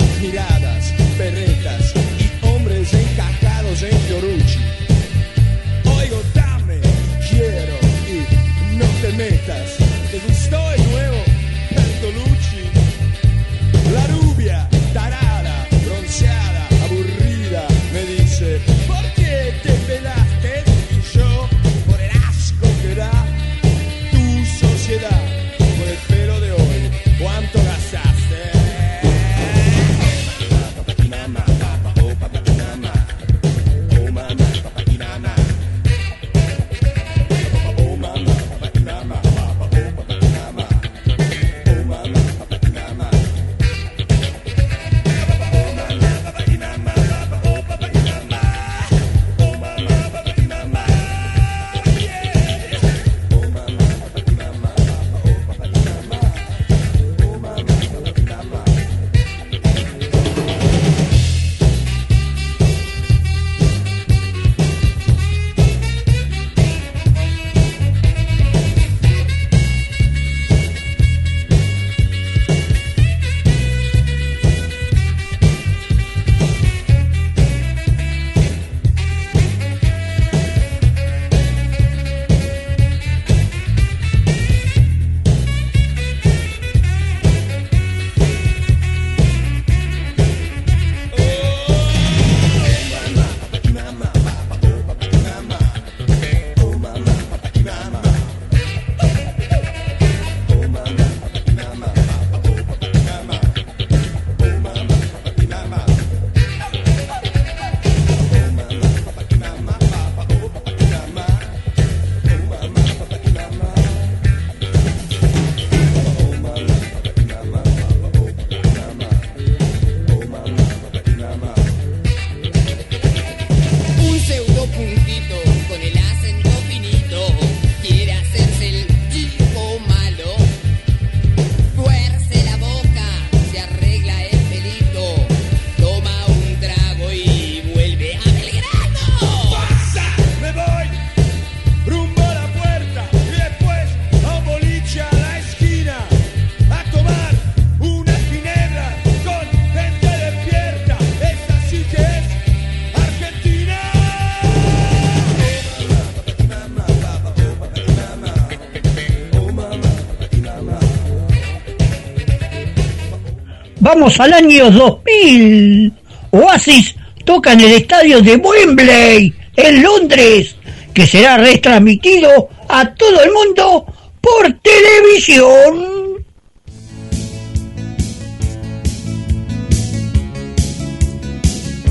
Vamos al año 2000. Oasis toca en el estadio de Wembley, en Londres, que será retransmitido a todo el mundo por televisión.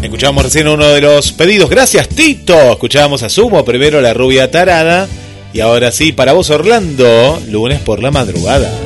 Escuchamos recién uno de los pedidos. Gracias, Tito. Escuchábamos a Sumo, primero la rubia tarada. Y ahora sí, para vos, Orlando, lunes por la madrugada.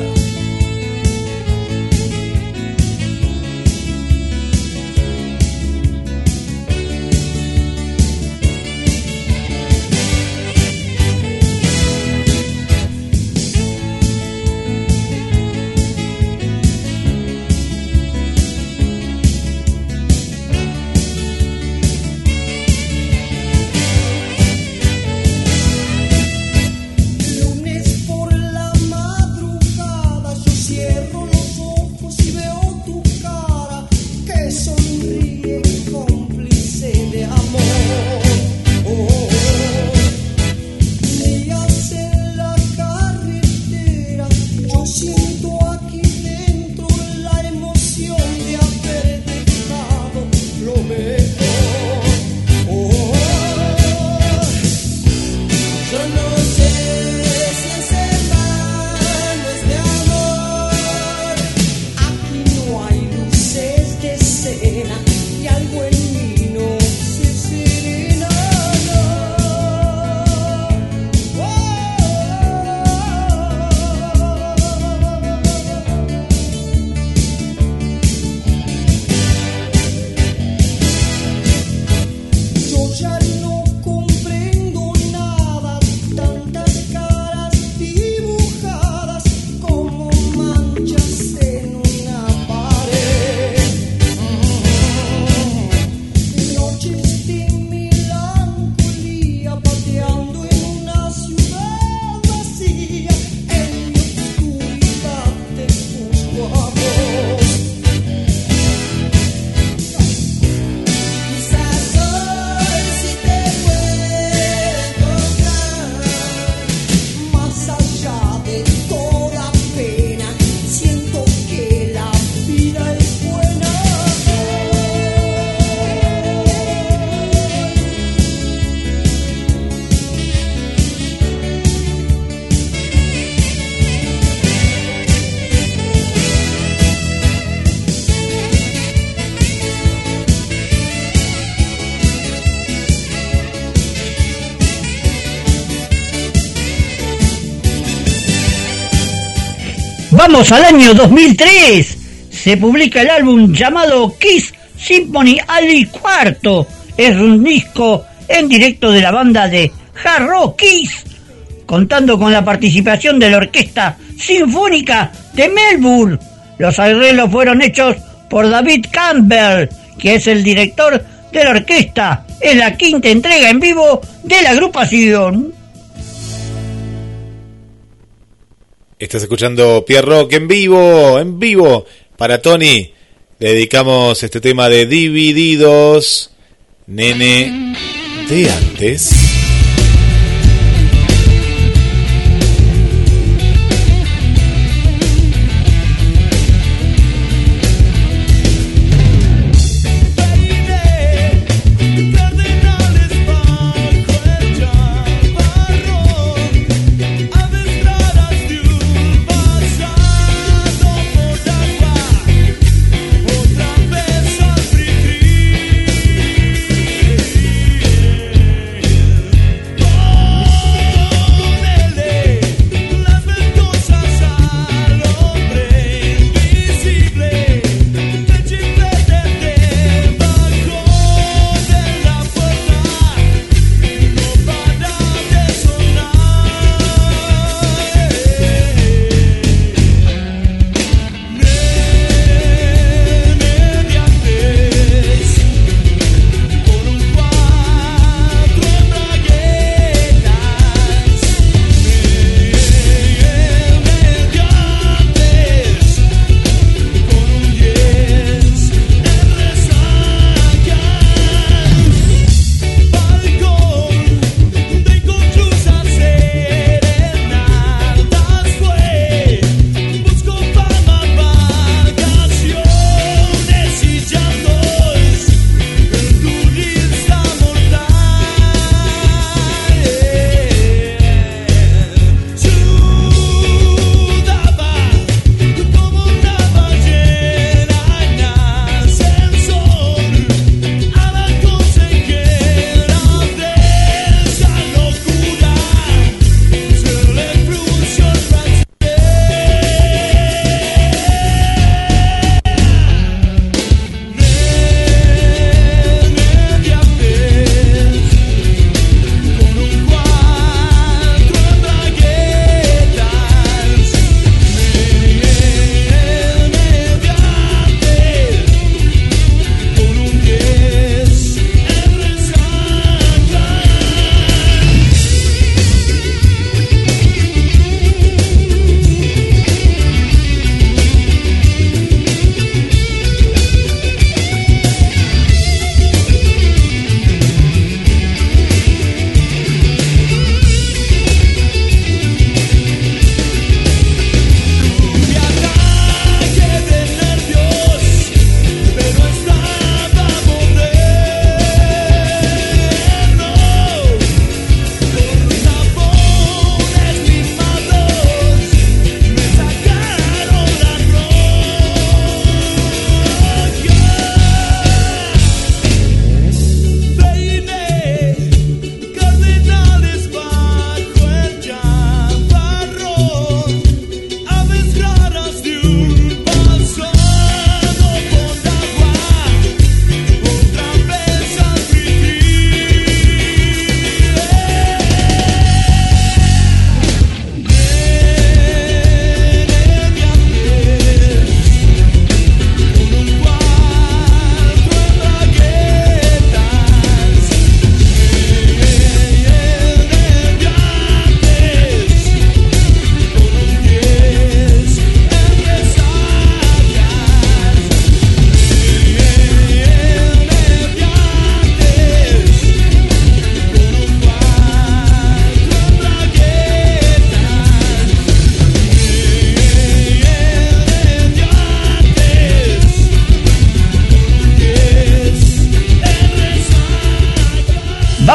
Al año 2003. Se publica el álbum llamado Kiss Symphony Ali IV. Es un disco en directo de la banda de Hard Rock Kiss, contando con la participación de la Orquesta Sinfónica de Melbourne. Los arreglos fueron hechos por David Campbell, que es el director de la orquesta. Es la quinta entrega en vivo de la agrupación. Estás escuchando Pierre Rock en vivo, en vivo. Para Tony, le dedicamos este tema de Divididos, nene de antes.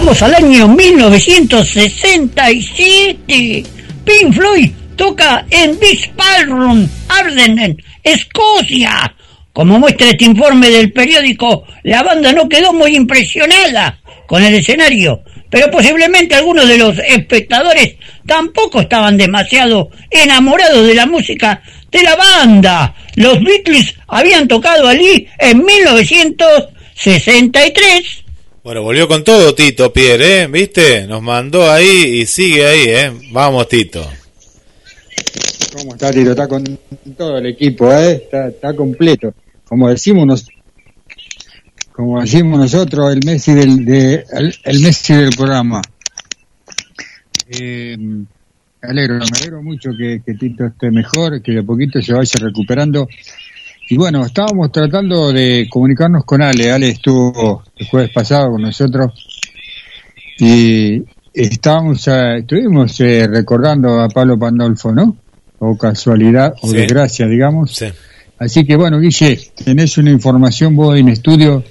Vamos al año 1967. Pink Floyd toca en Ballroom, Arden, Escocia. Como muestra este informe del periódico, la banda no quedó muy impresionada con el escenario, pero posiblemente algunos de los espectadores tampoco estaban demasiado enamorados de la música de la banda. Los Beatles habían tocado allí en 1963. Bueno, volvió con todo Tito Pierre, ¿eh? ¿Viste? Nos mandó ahí y sigue ahí, ¿eh? Vamos, Tito. ¿Cómo está, Tito? Está con todo el equipo, ¿eh? Está, está completo. Como decimos, como decimos nosotros, el Messi del, de, el, el Messi del programa. Eh, me alegro, me alegro mucho que, que Tito esté mejor, que de a poquito se vaya recuperando. Y bueno, estábamos tratando de comunicarnos con Ale. Ale estuvo el jueves pasado con nosotros y estábamos, eh, estuvimos eh, recordando a Pablo Pandolfo, ¿no? O casualidad, o Sí. desgracia, digamos. Sí. Así que bueno, Guille, tenés una información vos en estudio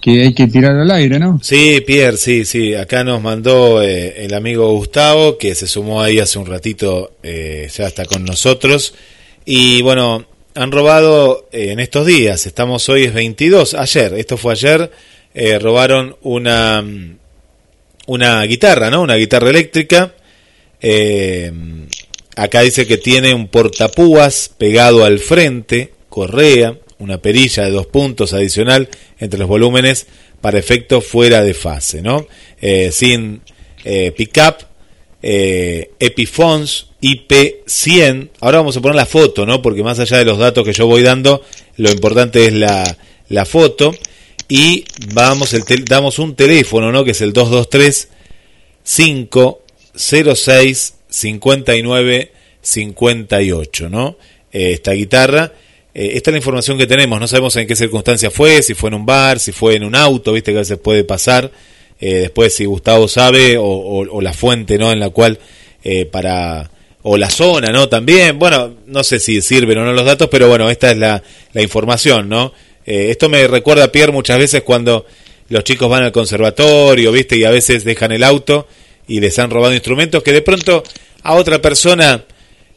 que hay que tirar al aire, ¿no? Sí, Pierre, sí, sí. Acá nos mandó eh, el amigo Gustavo, que se sumó ahí hace un ratito, eh, ya está con nosotros. Y bueno, han robado eh, en estos días, estamos hoy es 22, ayer, esto fue ayer, eh, robaron una, mm, una guitarra, ¿no? Una guitarra eléctrica. Eh, acá dice que tiene un portapúas pegado al frente, correa, una perilla de dos puntos adicional entre los volúmenes para efecto fuera de fase, ¿no? Sin pickup, Epiphones IP100. Ahora vamos a poner la foto, ¿no? Porque más allá de los datos que yo voy dando, lo importante es la, la foto. Y vamos el damos un teléfono, ¿no? Que es el 223 506 59 58, ¿no? Eh, esta guitarra. Eh, esta es la información que tenemos. No sabemos en qué circunstancia fue, si fue en un bar, si fue en un auto, viste que a veces puede pasar. Eh, después, si Gustavo sabe, o, o- la fuente, ¿no? En la cual, para. O la zona, ¿no? También. Bueno, no sé si sirven o no los datos, pero bueno, esta es la, la información, ¿no? Eh, esto me recuerda a Pierre muchas veces cuando los chicos van al conservatorio, ¿viste? Y a veces dejan el auto y les han robado instrumentos que de pronto a otra persona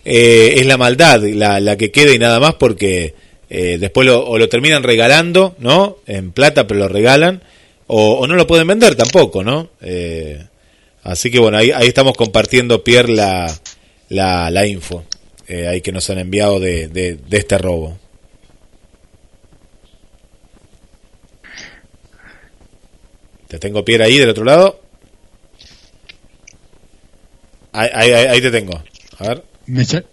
eh, es la maldad la, la que queda y nada más porque eh, después lo, o lo terminan regalando, ¿no? En plata, pero lo regalan, o, no lo pueden vender tampoco, ¿no? Eh, así que bueno, ahí, ahí estamos compartiendo, Pierre, la, la, la info eh, ahí que nos han enviado de, de, de este robo. Te tengo Pierre ahí del otro lado. Ahí, ahí, ahí- ahí te tengo. A ver. ¿Me sa-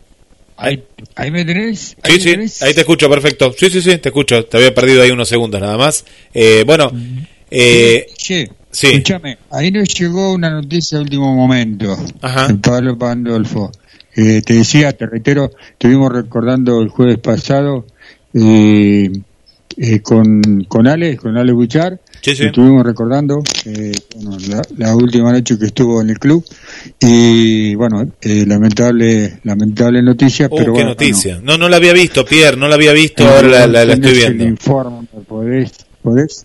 ahí, ahí me tenés. Sí, Ahí me sí, tenés. ahí te escucho, perfecto. Sí, sí, sí, te escucho. Te había perdido ahí unos segundos nada más. Eh, bueno, eh, Che, sí. escúchame, ahí nos llegó una noticia de último momento. Ajá. de Pablo Pandolfo. Eh, te decía, te reitero, estuvimos recordando el jueves pasado eh, eh, con, con Ale, con Ale Buchar. Sí, sí. Estuvimos recordando eh, bueno, la, la última noche que estuvo en el club. Y bueno, eh, lamentable lamentable noticia, Uh, pero qué bueno, noticia. No, no la había visto, Pierre, no la había visto, ahora la, la- la estoy viendo. informe, ¿podés, podés?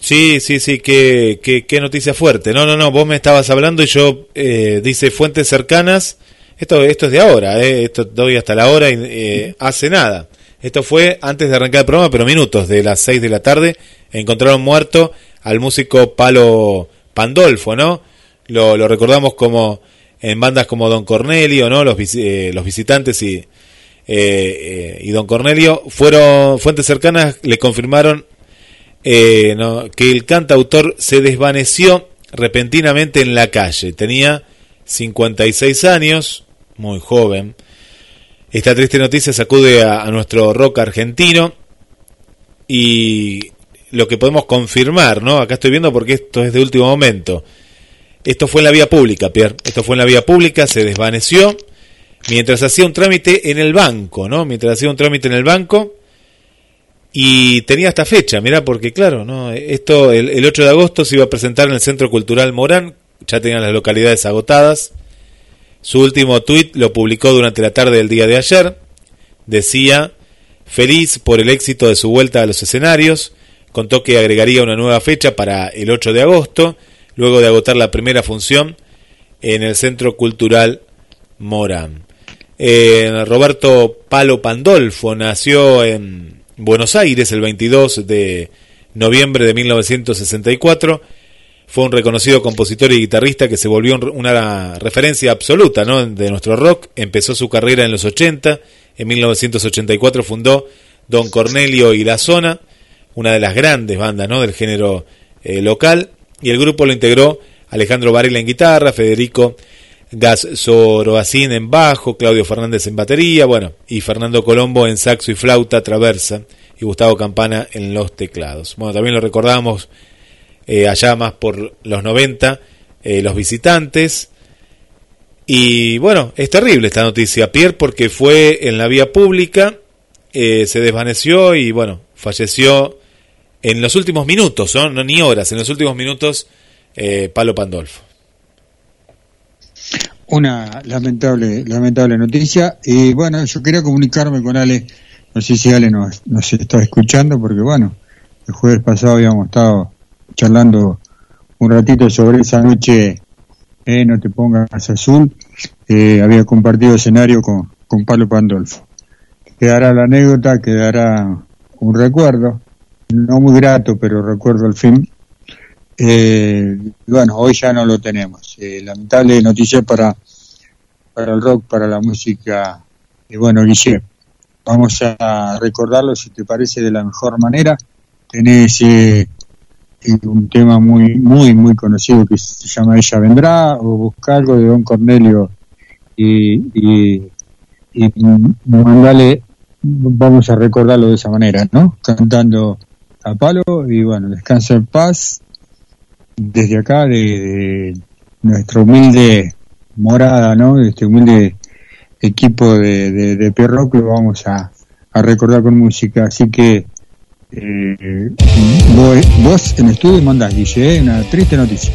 Sí, sí, sí, qué, qué, qué noticia fuerte. No, no, no, vos me estabas hablando y yo, eh, dice fuentes cercanas, esto, esto es de ahora, eh, esto doy hasta la hora y eh, hace nada. Esto fue antes de arrancar el programa, pero minutos, de las 6 de la tarde, encontraron muerto al músico Palo Pandolfo, ¿no? Lo, recordamos como en bandas como Don Cornelio, ¿no? Los, eh, los visitantes y, eh, eh, y Don Cornelio fueron fuentes cercanas le confirmaron eh, no, que el cantautor se desvaneció repentinamente en la calle. Tenía 56 años, muy joven. Esta triste noticia sacude a, nuestro rock argentino y lo que podemos confirmar, ¿no? Acá estoy viendo porque esto es de último momento. Esto fue en la vía pública, Pierre. Esto fue en la vía pública, se desvaneció mientras hacía un trámite en el banco, ¿no? Mientras hacía un trámite en el banco y tenía esta fecha, mirá, porque claro, ¿no? Esto el, el 8 de agosto se iba a presentar en el Centro Cultural Morán, ya tenían las localidades agotadas. Su último tuit lo publicó durante la tarde del día de ayer. Decía, feliz por el éxito de su vuelta a los escenarios, contó que agregaría una nueva fecha para el 8 de agosto, luego de agotar la primera función en el Centro Cultural Morán. Roberto Palo Pandolfo nació en Buenos Aires el 22 de noviembre de 1964. Fue un reconocido compositor y guitarrista que se volvió una referencia absoluta ¿no? de nuestro rock. Empezó su carrera en los 80. En 1984 fundó Don Cornelio y La Zona, una de las grandes bandas ¿no? del género eh, local. Y el grupo lo integró Alejandro Varela en guitarra, Federico Gas Sorobacín en bajo, Claudio Fernández en batería, bueno, y Fernando Colombo en saxo y flauta traversa, y Gustavo Campana en los teclados. Bueno, también lo recordamos eh, allá más por los 90, eh, los visitantes. Y bueno, es terrible esta noticia, Pierre, porque fue en la vía pública, eh, se desvaneció y bueno, falleció en los últimos minutos, ¿no? no ni horas, en los últimos minutos, Palo Pandolfo una lamentable lamentable noticia y bueno yo quería comunicarme con Ale no sé si Ale nos, nos está escuchando porque bueno el jueves pasado habíamos estado charlando un ratito sobre esa noche eh, no te pongas azul eh, había compartido escenario con, con Pablo Pandolfo quedará la anécdota quedará un recuerdo no muy grato pero recuerdo al fin eh, bueno, hoy ya no lo tenemos. Eh, lamentable noticia para, para el rock, para la música. Y bueno, Guille, vamos a recordarlo, si te parece, de la mejor manera. Tenés un tema muy, muy, muy conocido que se llama Ella Vendrá, o busca algo de Don Cornelio y, y, y mandale, vamos a recordarlo de esa manera, ¿no? Cantando a palo y bueno, descansa en paz desde acá, de, de nuestra humilde morada, ¿no? De este humilde equipo de, de, de lo vamos a, a recordar con música. Así que eh, vos, vos en estudio mandás, Guille, ¿eh? una triste noticia.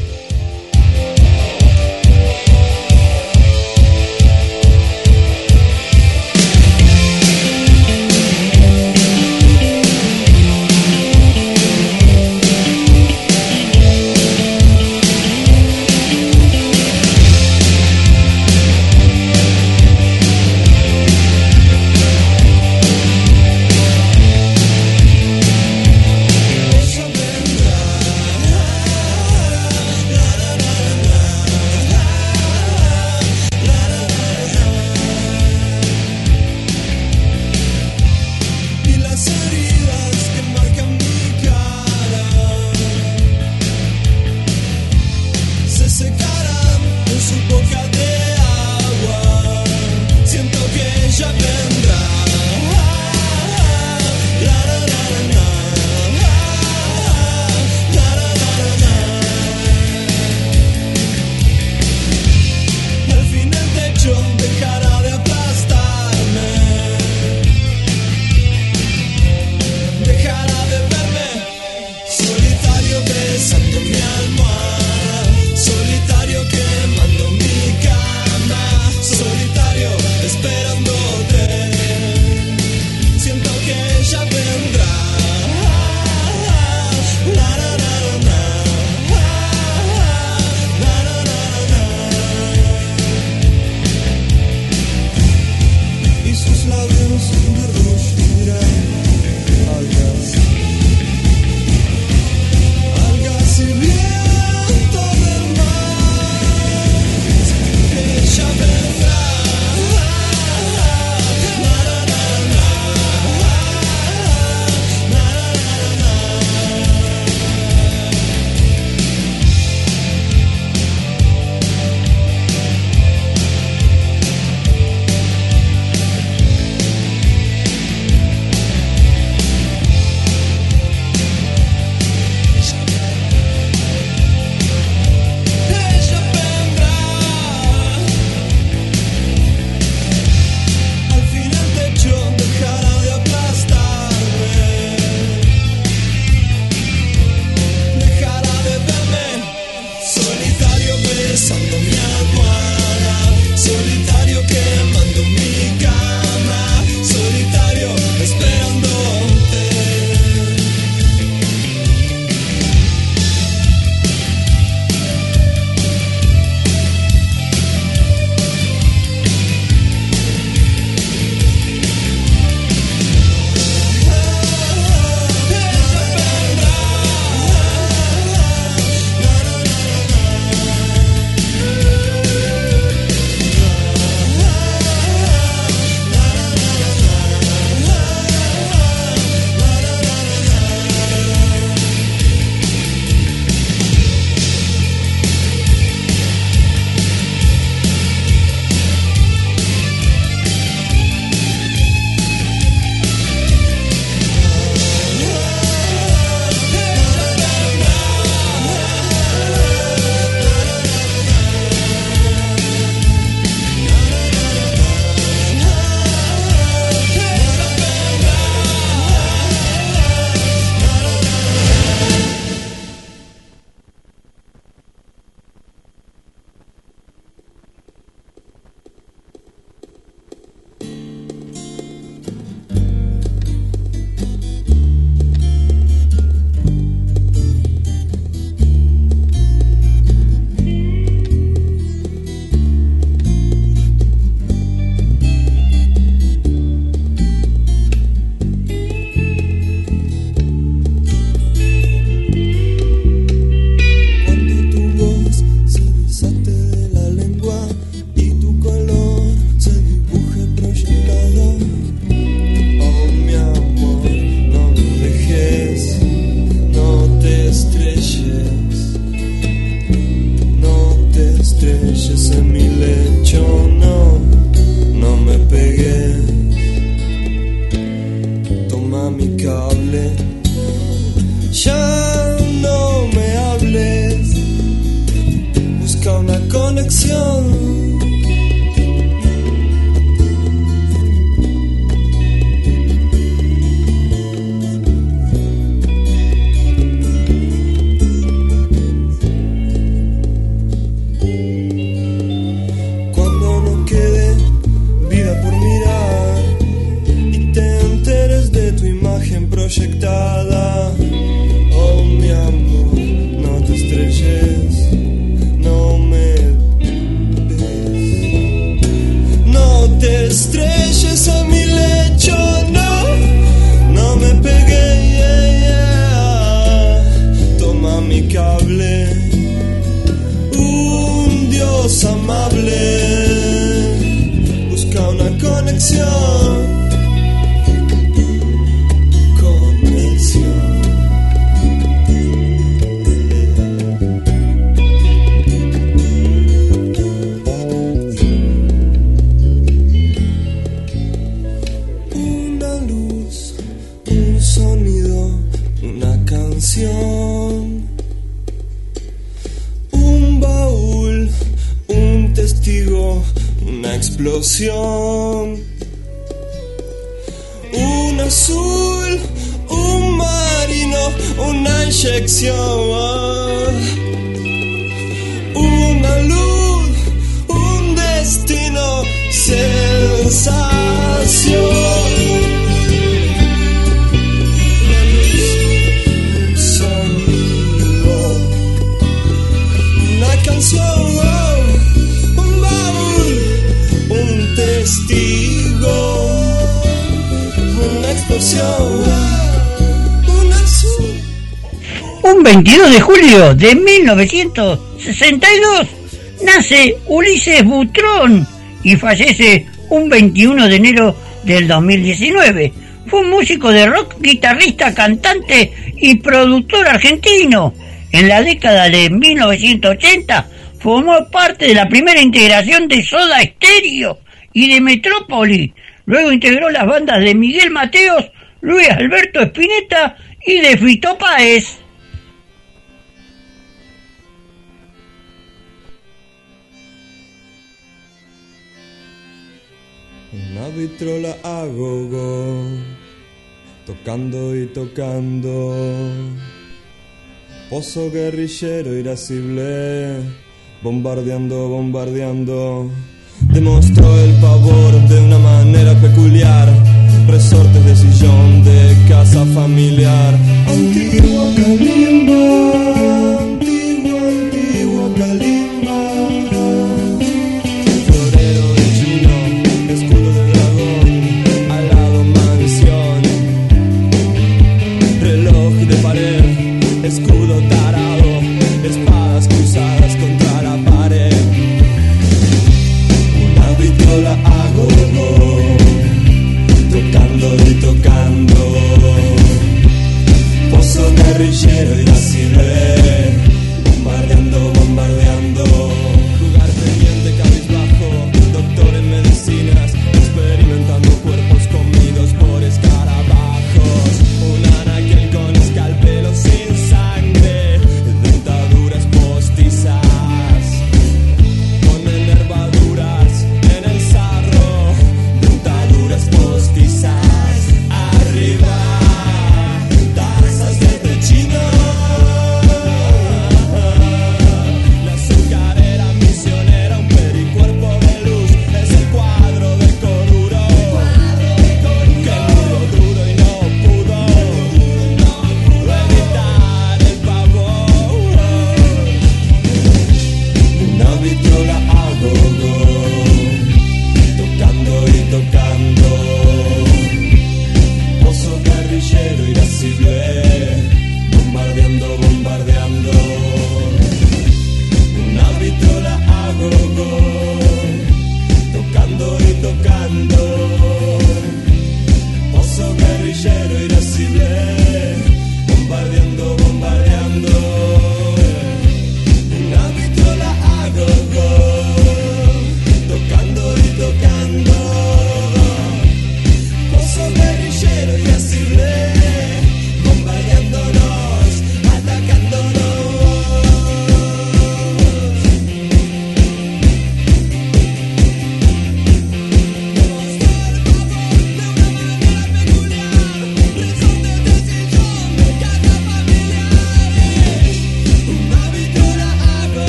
De 1962 nace Ulises Butrón y fallece un 21 de enero del 2019. Fue un músico de rock, guitarrista, cantante y productor argentino. En la década de 1980 formó parte de la primera integración de Soda Stereo y de Metrópoli. Luego integró las bandas de Miguel Mateos, Luis Alberto Spinetta y de Fito Páez. Vitrola a gogo, tocando y tocando. Pozo guerrillero irascible, bombardeando, bombardeando. Demostró el pavor de una manera peculiar. Resortes de sillón de casa familiar. Antigua calimba, escudo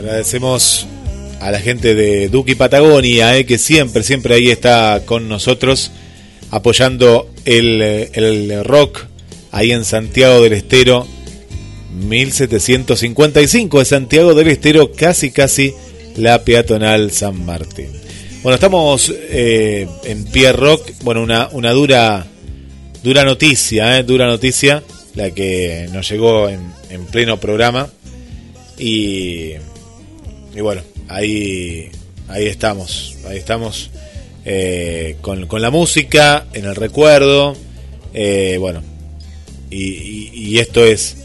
Agradecemos a la gente de Duki Patagonia, eh, que siempre, siempre ahí está con nosotros, apoyando el, eh, el rock ahí en Santiago del Estero, 1755 de Santiago del Estero, casi, casi la peatonal San Martín. Bueno, estamos eh, en Pier Rock, bueno, una, una dura, dura noticia, dura noticia, la que nos llegó en, en pleno programa. Y, y bueno, ahí, ahí estamos, ahí estamos eh, con, con la música, en el recuerdo, eh, bueno, y, esto es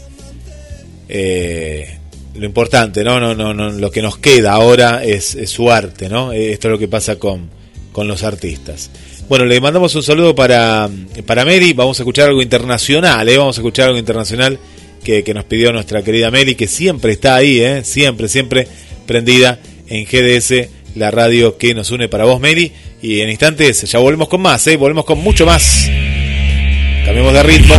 eh, lo importante, ¿no? No, no, no, lo que nos queda ahora es, su arte, ¿no? Esto es lo que pasa con, con los artistas. Bueno, le mandamos un saludo para, para Mary, vamos a escuchar algo internacional, ¿eh? Vamos a escuchar algo internacional que, que nos pidió nuestra querida Mary, que siempre está ahí, ¿eh? Siempre, siempre prendida en GDS, la radio que nos une para vos, Mary. Y en instantes ya volvemos con más, ¿eh? Volvemos con mucho más. Cambiamos de ritmo.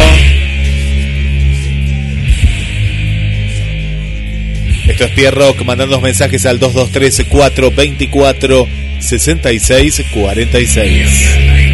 Esto es Pierre Rock mandando mensajes al 223 424 66 46.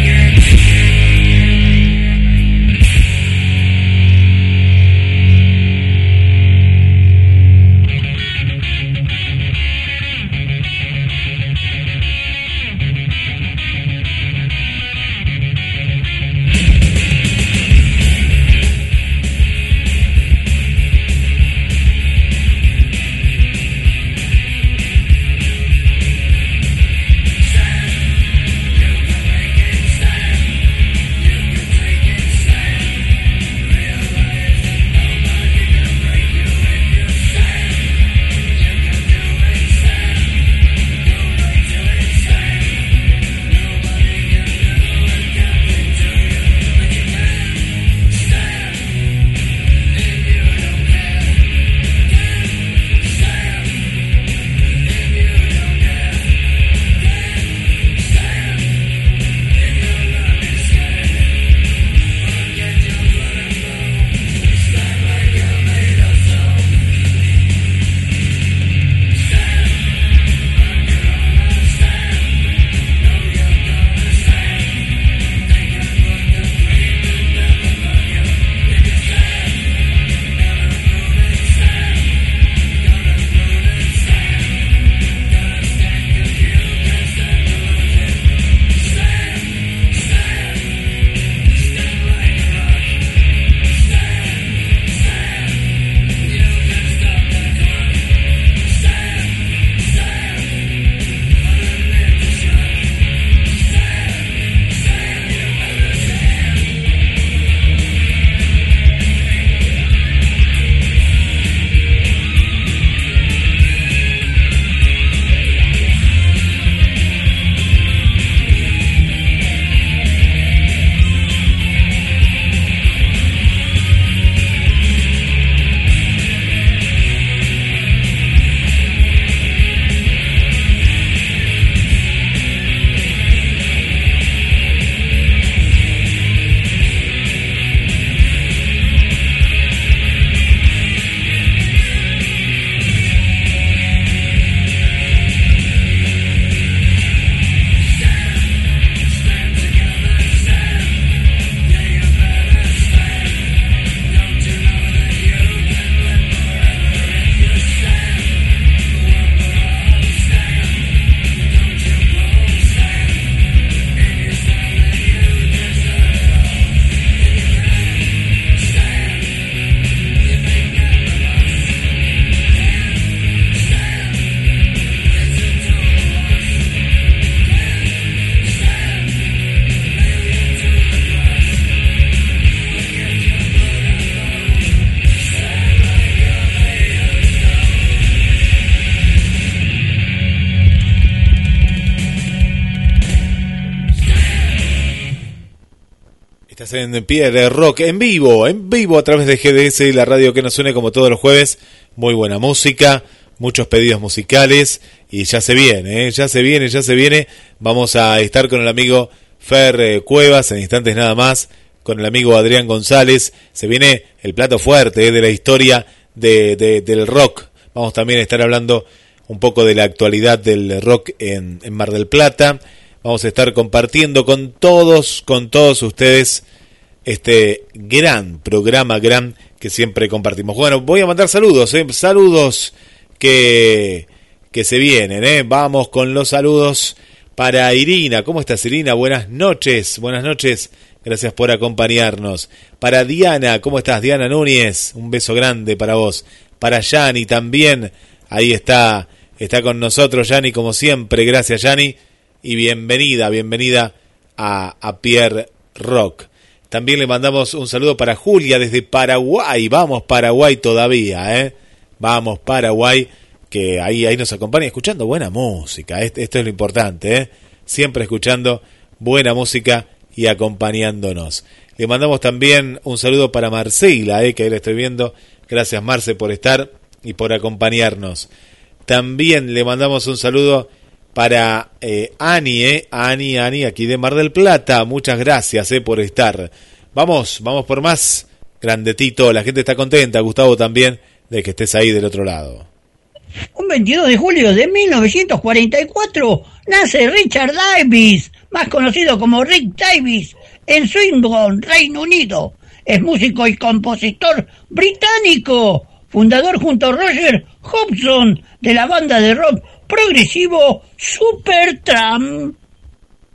Hacen Pierre Rock en vivo, en vivo a través de GDS, la radio que nos une como todos los jueves. Muy buena música, muchos pedidos musicales y ya se viene, ¿eh? ya se viene, ya se viene. Vamos a estar con el amigo Fer eh, Cuevas en instantes nada más, con el amigo Adrián González. Se viene el plato fuerte ¿eh? de la historia de, de- del rock. Vamos también a estar hablando un poco de la actualidad del rock en, en Mar del Plata. Vamos a estar compartiendo con todos, con todos ustedes este gran programa, gran que siempre compartimos. Bueno, voy a mandar saludos, ¿eh? saludos que, que se vienen, ¿eh? vamos con los saludos para Irina. ¿Cómo estás Irina? Buenas noches, buenas noches, gracias por acompañarnos. Para Diana, ¿cómo estás Diana Núñez? Un beso grande para vos. Para Yani también, ahí está, está con nosotros Yani como siempre, gracias Yani y bienvenida, bienvenida a, a Pierre Rock. También le mandamos un saludo para Julia desde Paraguay. Vamos Paraguay todavía, ¿eh? Vamos Paraguay, que ahí, ahí nos acompaña escuchando buena música. Esto, es lo importante, ¿eh? Siempre escuchando buena música y acompañándonos. Le mandamos también un saludo para Marcela, ¿eh? que ahí la estoy viendo. Gracias Marce por estar y por acompañarnos. También le mandamos un saludo para eh, Ani, eh, Ani, aquí de Mar del Plata. Muchas gracias eh, por estar. Vamos, vamos por más. Grandetito, la gente está contenta, Gustavo también, de que estés ahí del otro lado. Un 22 de julio de 1944 nace Richard Davis, más conocido como Rick Davis, en Swindon, Reino Unido. Es músico y compositor británico, fundador junto a Roger Hobson de la banda de rock progresivo Supertramp.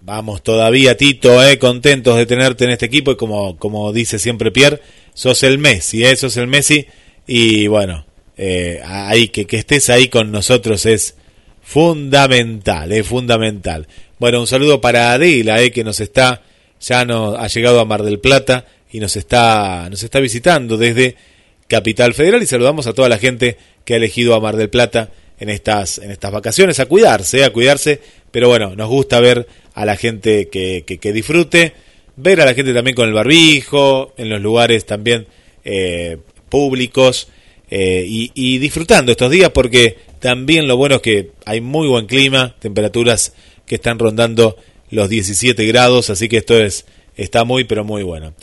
Vamos todavía, Tito, eh, contentos de tenerte en este equipo y como, como dice siempre Pierre, sos el Messi, eh, sos el Messi y bueno, eh, ahí que, que estés ahí con nosotros es fundamental, es fundamental. Bueno, un saludo para Adela, eh, que nos está, ya no, ha llegado a Mar del Plata y nos está, nos está visitando desde Capital Federal y saludamos a toda la gente que ha elegido a Mar del Plata en estas, en estas vacaciones, a cuidarse, a cuidarse, pero bueno, nos gusta ver a la gente que, que, disfrute, ver a la gente también con el barbijo, en los lugares también eh, públicos eh, y, y disfrutando estos días porque también lo bueno es que hay muy buen clima, temperaturas que están rondando los 17 grados, así que esto es está muy pero muy bueno.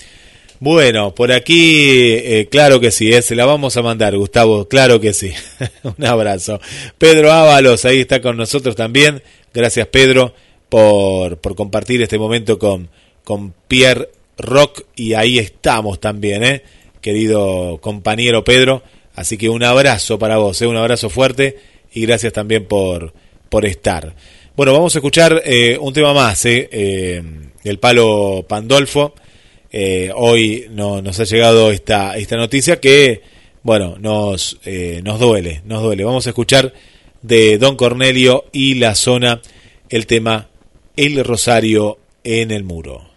Bueno, por aquí, eh, claro que sí, eh, se la vamos a mandar, Gustavo, claro que sí. [LAUGHS] Un abrazo. Pedro Ábalos, ahí está con nosotros también. Gracias, Pedro, por, por compartir este momento con, con Pierre Rock. Y ahí estamos también, eh, querido compañero Pedro. Así que un abrazo para vos, eh, un abrazo fuerte y gracias también por, por estar. Bueno, vamos a escuchar eh, un tema más, eh, eh, del palo Pandolfo. Eh, hoy no, nos ha llegado esta, esta noticia que, bueno, nos, eh, nos duele, nos duele. Vamos a escuchar de Don Cornelio y la zona el tema El Rosario en el Muro.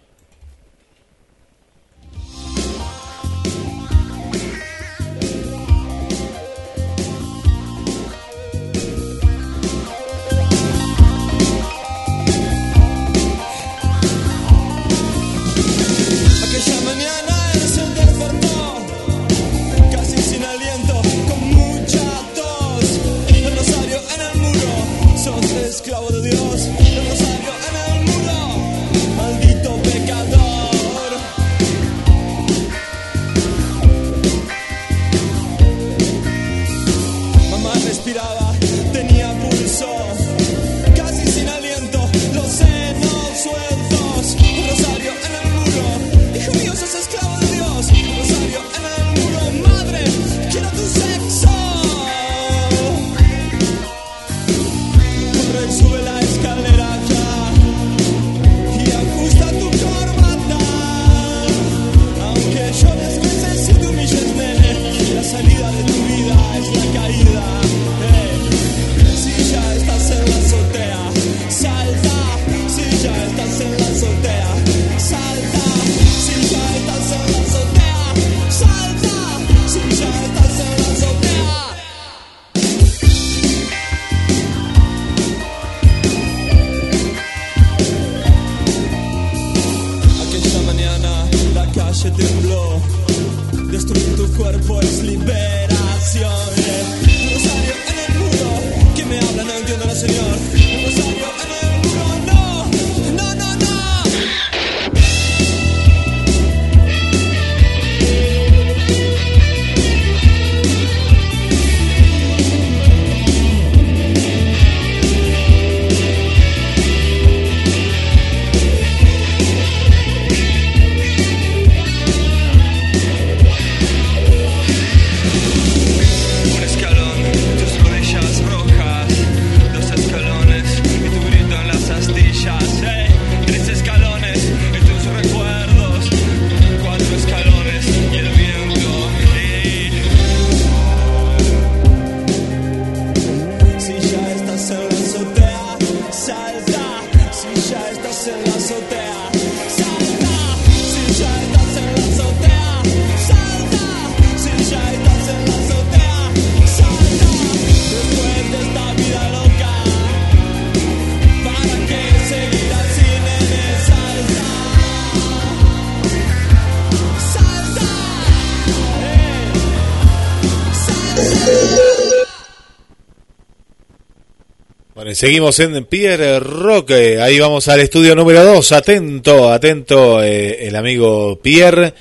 Seguimos en Pierre Roque. Ahí vamos al estudio número 2. Atento, atento, eh, el amigo Pierre.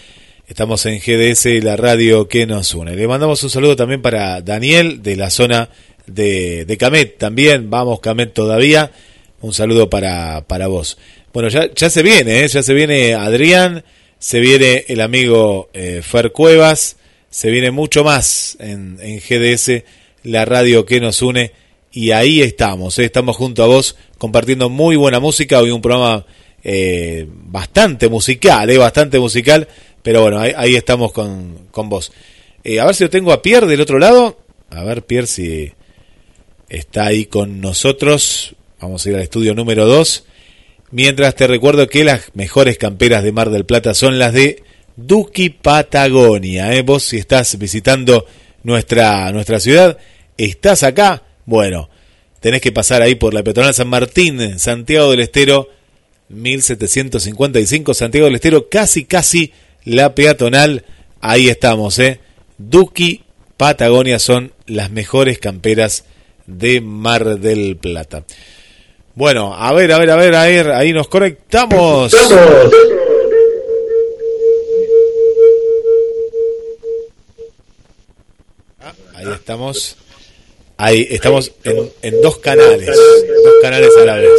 Estamos en GDS, la radio que nos une. Le mandamos un saludo también para Daniel de la zona de, de Camet. También, vamos Camet todavía. Un saludo para, para vos. Bueno, ya, ya se viene, ¿eh? ya se viene Adrián, se viene el amigo eh, Fer Cuevas, se viene mucho más en, en GDS, la radio que nos une. Y ahí estamos, ¿eh? estamos junto a vos compartiendo muy buena música. Hoy un programa eh, bastante musical, ¿eh? bastante musical. Pero bueno, ahí, estamos con, con vos. A ver si lo tengo a Pierre del otro lado. A ver, Pierre, si está ahí con nosotros. Vamos a ir al estudio número 2. Mientras te recuerdo que las mejores camperas de Mar del Plata son las de Duki Patagonia. Vos si estás visitando nuestra, nuestra ciudad, estás acá, bueno, tenés que pasar ahí por la peatonal San Martín, Santiago del Estero, 1755, Santiago del Estero, casi, casi la peatonal. Ahí estamos, ¿eh? Duki Patagonia son las mejores camperas de Mar del Plata. Bueno, a ver, a ver, a ver, a ver, ahí nos conectamos. Ah, ahí estamos. Ahí estamos en, en dos canales, dos canales a la vez.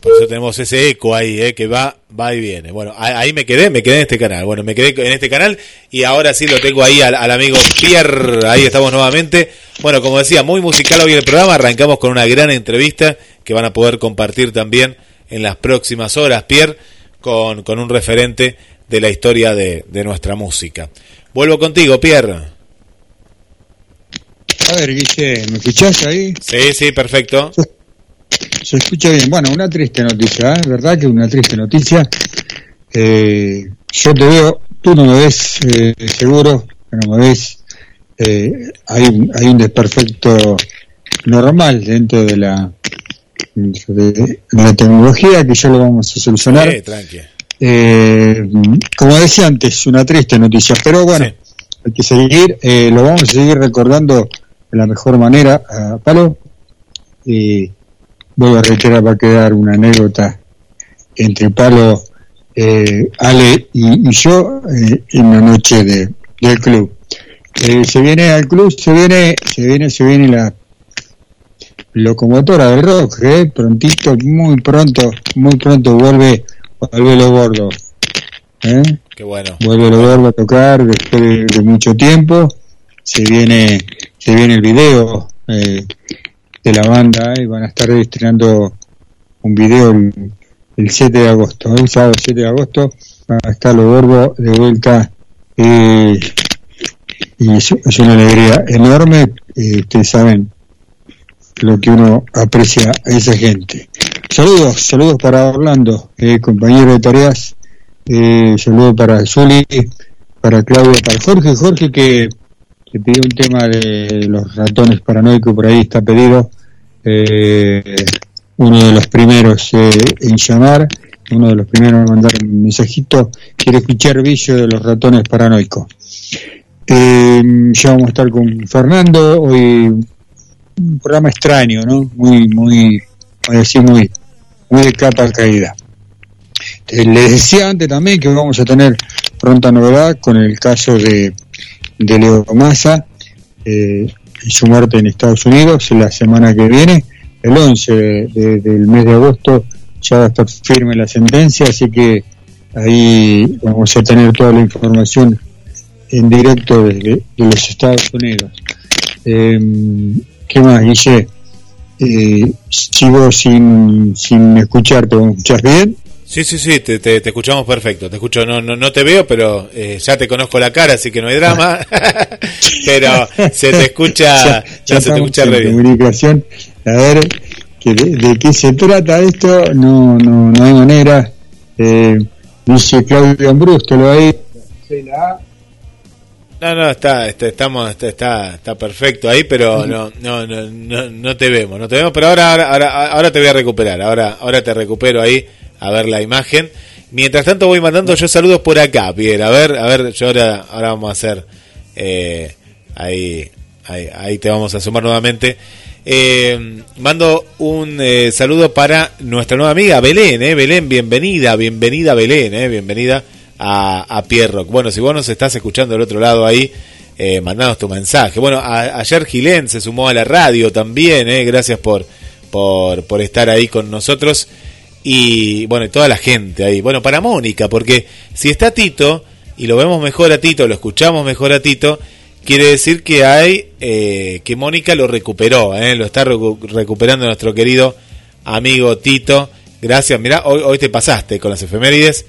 Por eso tenemos ese eco ahí, eh, que va, va y viene. Bueno, ahí me quedé, me quedé en este canal. Bueno, me quedé en este canal y ahora sí lo tengo ahí al, al amigo Pierre. Ahí estamos nuevamente. Bueno, como decía, muy musical hoy el programa. Arrancamos con una gran entrevista que van a poder compartir también en las próximas horas, Pierre, con, con un referente de la historia de, de nuestra música. Vuelvo contigo, Pierre. A ver, Guille, ¿me escuchás ahí? Sí, sí, perfecto. Se escucha bien. Bueno, una triste noticia, ¿eh? ¿verdad? Que una triste noticia. Eh, yo te veo, tú no me ves eh, seguro, que no me ves. Eh, hay, un- hay un desperfecto normal dentro de la, de, de la tecnología que ya lo vamos a solucionar. Sí, tranqui. Eh, como decía antes, una triste noticia, pero bueno, hay que seguir, eh, lo vamos a seguir recordando de la mejor manera a Palo. Y voy a reiterar, va a quedar una anécdota entre Palo, eh, Ale y, y yo eh, en la noche de, del club. Eh, se viene al club, se viene, se viene, se viene la locomotora del rock, eh, prontito, muy pronto, muy pronto vuelve, vuelve gordo. ¿eh? Qué bueno. vuelve lo gordo a tocar después de, de mucho tiempo se viene se viene el video eh, de la banda y van a estar estrenando un video el, el 7 de agosto el sábado 7 de agosto va a estar lo gordo de vuelta eh, y es, es una alegría enorme eh, ustedes saben lo que uno aprecia a esa gente saludos saludos para Orlando eh, compañero de tareas eh, saludo para Zuli, para Claudia, para Jorge. Jorge que, que pidió un tema de los ratones paranoicos, por ahí está pedido. Eh, uno de los primeros eh, en llamar. uno de los primeros en mandar un mensajito, quiere escuchar Billo de los ratones paranoicos. Eh, ya vamos a estar con Fernando, hoy un programa extraño, ¿no? Muy, muy, voy a decir, muy, muy de capa caída. Eh, les decía antes también que vamos a tener pronta novedad con el caso de, de Leo Massa eh, y su muerte en Estados Unidos la semana que viene, el 11 de- de- del mes de agosto ya va a estar firme la sentencia, así que ahí vamos a tener toda la información en directo desde de los Estados Unidos. Eh, ¿Qué más, Guille? Eh, sigo sin, sin escucharte, ¿me escuchás bien? Sí, sí, sí, te, te- te escuchamos perfecto. Te escucho, no, no, no te veo, pero eh, ya te conozco la cara, así que no hay drama. [LAUGHS] [LAUGHS] pero se te escucha, [LAUGHS] ya, ya ya se te escucha re bien. comunicación. A ver, que de, de qué se trata esto? No, no, no hay manera. Eh, dice Claudio Ambrústolo ahí. No, no, está, está, estamos, está, está, está perfecto ahí, pero no, no, no, no, no te vemos, no te vemos, pero ahora, ahora, ahora, ahora te voy a recuperar, ahora, ahora te recupero ahí a ver la imagen. Mientras tanto voy mandando yo saludos por acá, Pierre, a ver, a ver, yo ahora, ahora vamos a hacer, eh, ahí, ahí, ahí te vamos a sumar nuevamente. Eh, mando un eh, saludo para nuestra nueva amiga Belén, eh, Belén, bienvenida, bienvenida Belén, eh, bienvenida a, a Pierrock. Bueno, si vos nos estás escuchando del otro lado ahí, eh, mandanos tu mensaje. Bueno, ayer Gilén se sumó a la radio también, eh, gracias por, por, por estar ahí con nosotros. Y bueno, toda la gente ahí. Bueno, para Mónica, porque si está Tito y lo vemos mejor a Tito, lo escuchamos mejor a Tito, quiere decir que hay, eh, que Mónica lo recuperó, eh, lo está recu- recuperando nuestro querido amigo Tito. Gracias, mirá, hoy, hoy te pasaste con las efemérides,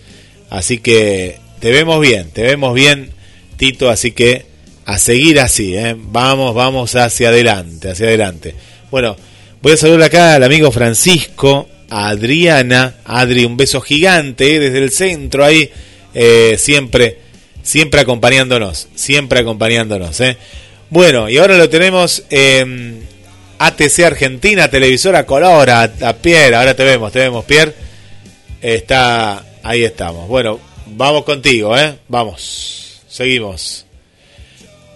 así que te vemos bien, te vemos bien, Tito, así que a seguir así, eh. vamos, vamos hacia adelante, hacia adelante. Bueno, voy a saludar acá al amigo Francisco, a Adriana, Adri, un beso gigante eh, desde el centro ahí, eh, siempre, siempre acompañándonos, siempre acompañándonos. eh. Bueno, y ahora lo tenemos en ATC Argentina, televisora color, a, a Pierre, ahora te vemos, te vemos, Pierre. Está, ahí estamos. Bueno, vamos contigo, ¿eh? Vamos, seguimos.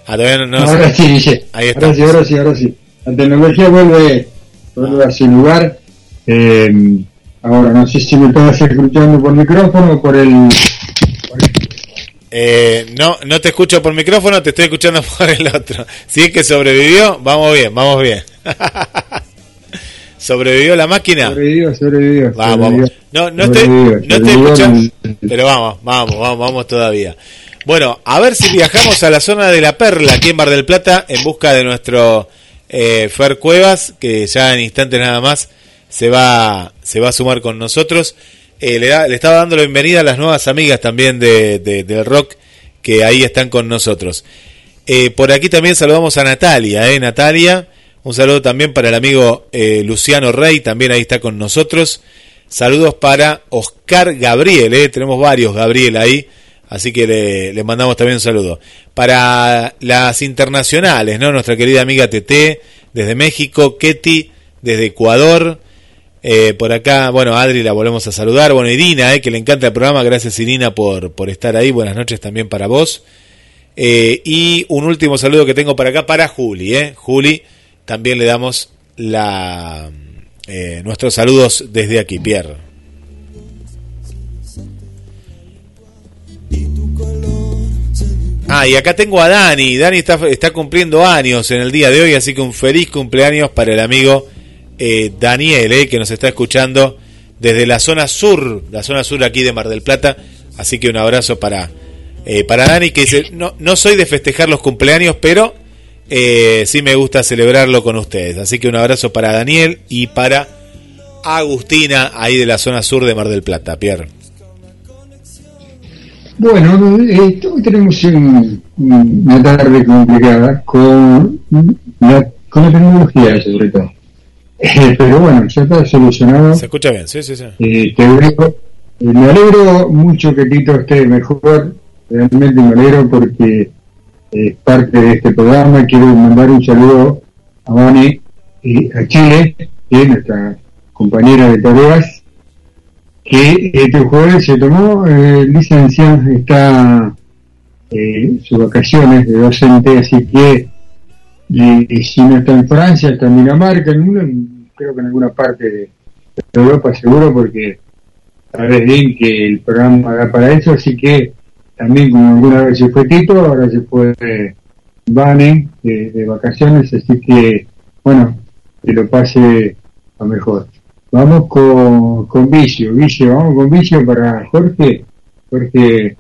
Ah, todavía no- no ahora sí. Ahí está. Ahora sí, ahora sí, ahora sí. La tecnología vuelve, vuelve a su lugar. Eh, ahora, no sé si me estás escuchando por micrófono o por el... Eh, no, no te escucho por micrófono, te estoy escuchando [LAUGHS] por el otro. Si es que sobrevivió, vamos bien, vamos bien. [LAUGHS] ¿Sobrevivió la máquina? Sobrevivió, sobrevivió. Vamos, sobrevivió. vamos. No, no te, no te escuchamos, pero vamos, vamos, vamos, vamos todavía. Bueno, a ver si viajamos a la zona de la Perla, aquí en Mar del Plata, en busca de nuestro eh, Fer Cuevas, que ya en instantes nada más se va, se va a sumar con nosotros. Eh, le, da- le estaba dando la bienvenida a las nuevas amigas también de, de- del rock que ahí están con nosotros. Eh, por aquí también saludamos a Natalia, ¿eh? Natalia. Un saludo también para el amigo eh, Luciano Rey, también ahí está con nosotros. Saludos para Oscar Gabriel, ¿eh? tenemos varios Gabriel ahí, así que le, mandamos también un saludo. Para las internacionales, ¿no? Nuestra querida amiga TT desde México, Ketty desde Ecuador. Eh, por acá, bueno, Adri la volvemos a saludar. Bueno, Irina, eh, que le encanta el programa. Gracias, Irina, por, por estar ahí. Buenas noches también para vos. Eh, y un último saludo que tengo para acá para Juli. Eh. Juli, también le damos la, eh, nuestros saludos desde aquí, Pierre. Ah, y acá tengo a Dani. Dani está, está cumpliendo años en el día de hoy, así que un feliz cumpleaños para el amigo eh, Daniel, eh, que nos está escuchando desde la zona sur, la zona sur aquí de Mar del Plata. Así que un abrazo para, eh, para Dani, que dice, no, no soy de festejar los cumpleaños, pero eh, sí me gusta celebrarlo con ustedes. Así que un abrazo para Daniel y para Agustina, ahí de la zona sur de Mar del Plata, Pierre. Bueno, eh, hoy tenemos un- un- una tarde complicada con la, con la tecnología, sobre todo. Eh, pero bueno, ya está solucionado. ¿Se escucha bien? Sí, sí, sí. Eh, te alegro- eh, me alegro mucho que Tito esté mejor. Realmente me alegro porque es parte de este programa. Quiero mandar un saludo a Vane, eh, a Chile, es nuestra compañera de tareas. que este jueves se tomó eh, licencia, está eh, sus vacaciones de docente, así que eh, si no está en Francia, está en Dinamarca, en una- creo que en alguna parte de Europa seguro, porque sabes bien que el programa da para eso, así que también como alguna vez se fue Tito, ahora se fue eh, Vane de, de vacaciones, así que bueno, que lo pase a mejor. Vamos con, con Vicio, Vicio, vamos con Vicio para Jorge, Jorge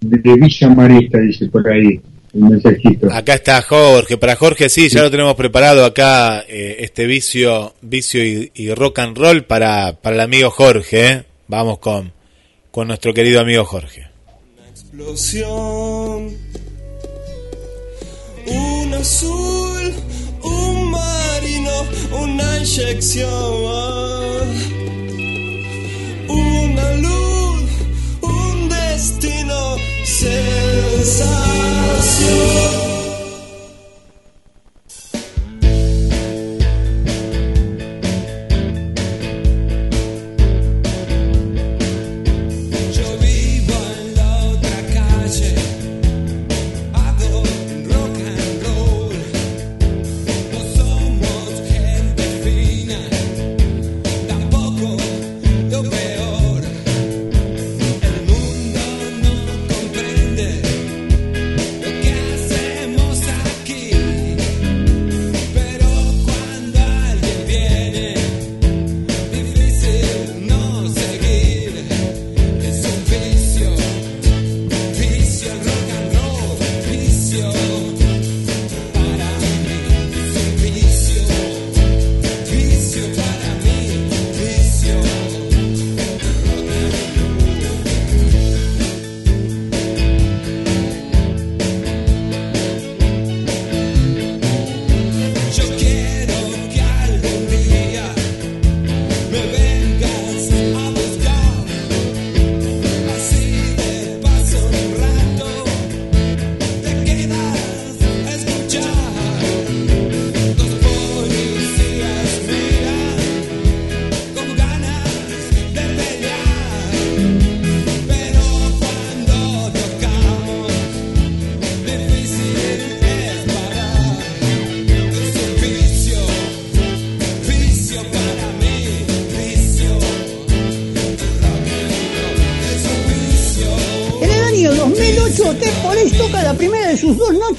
de, Villa Marista, dice por ahí, el mensajito. Acá está Jorge. Para Jorge, sí, ya lo tenemos preparado acá, eh, este vicio, vicio y, y rock and roll para, para el amigo Jorge. ¿eh? Vamos con, con nuestro querido amigo Jorge. explosión. Un azul, un marino, una inyección. Una luz, un destino, sensación.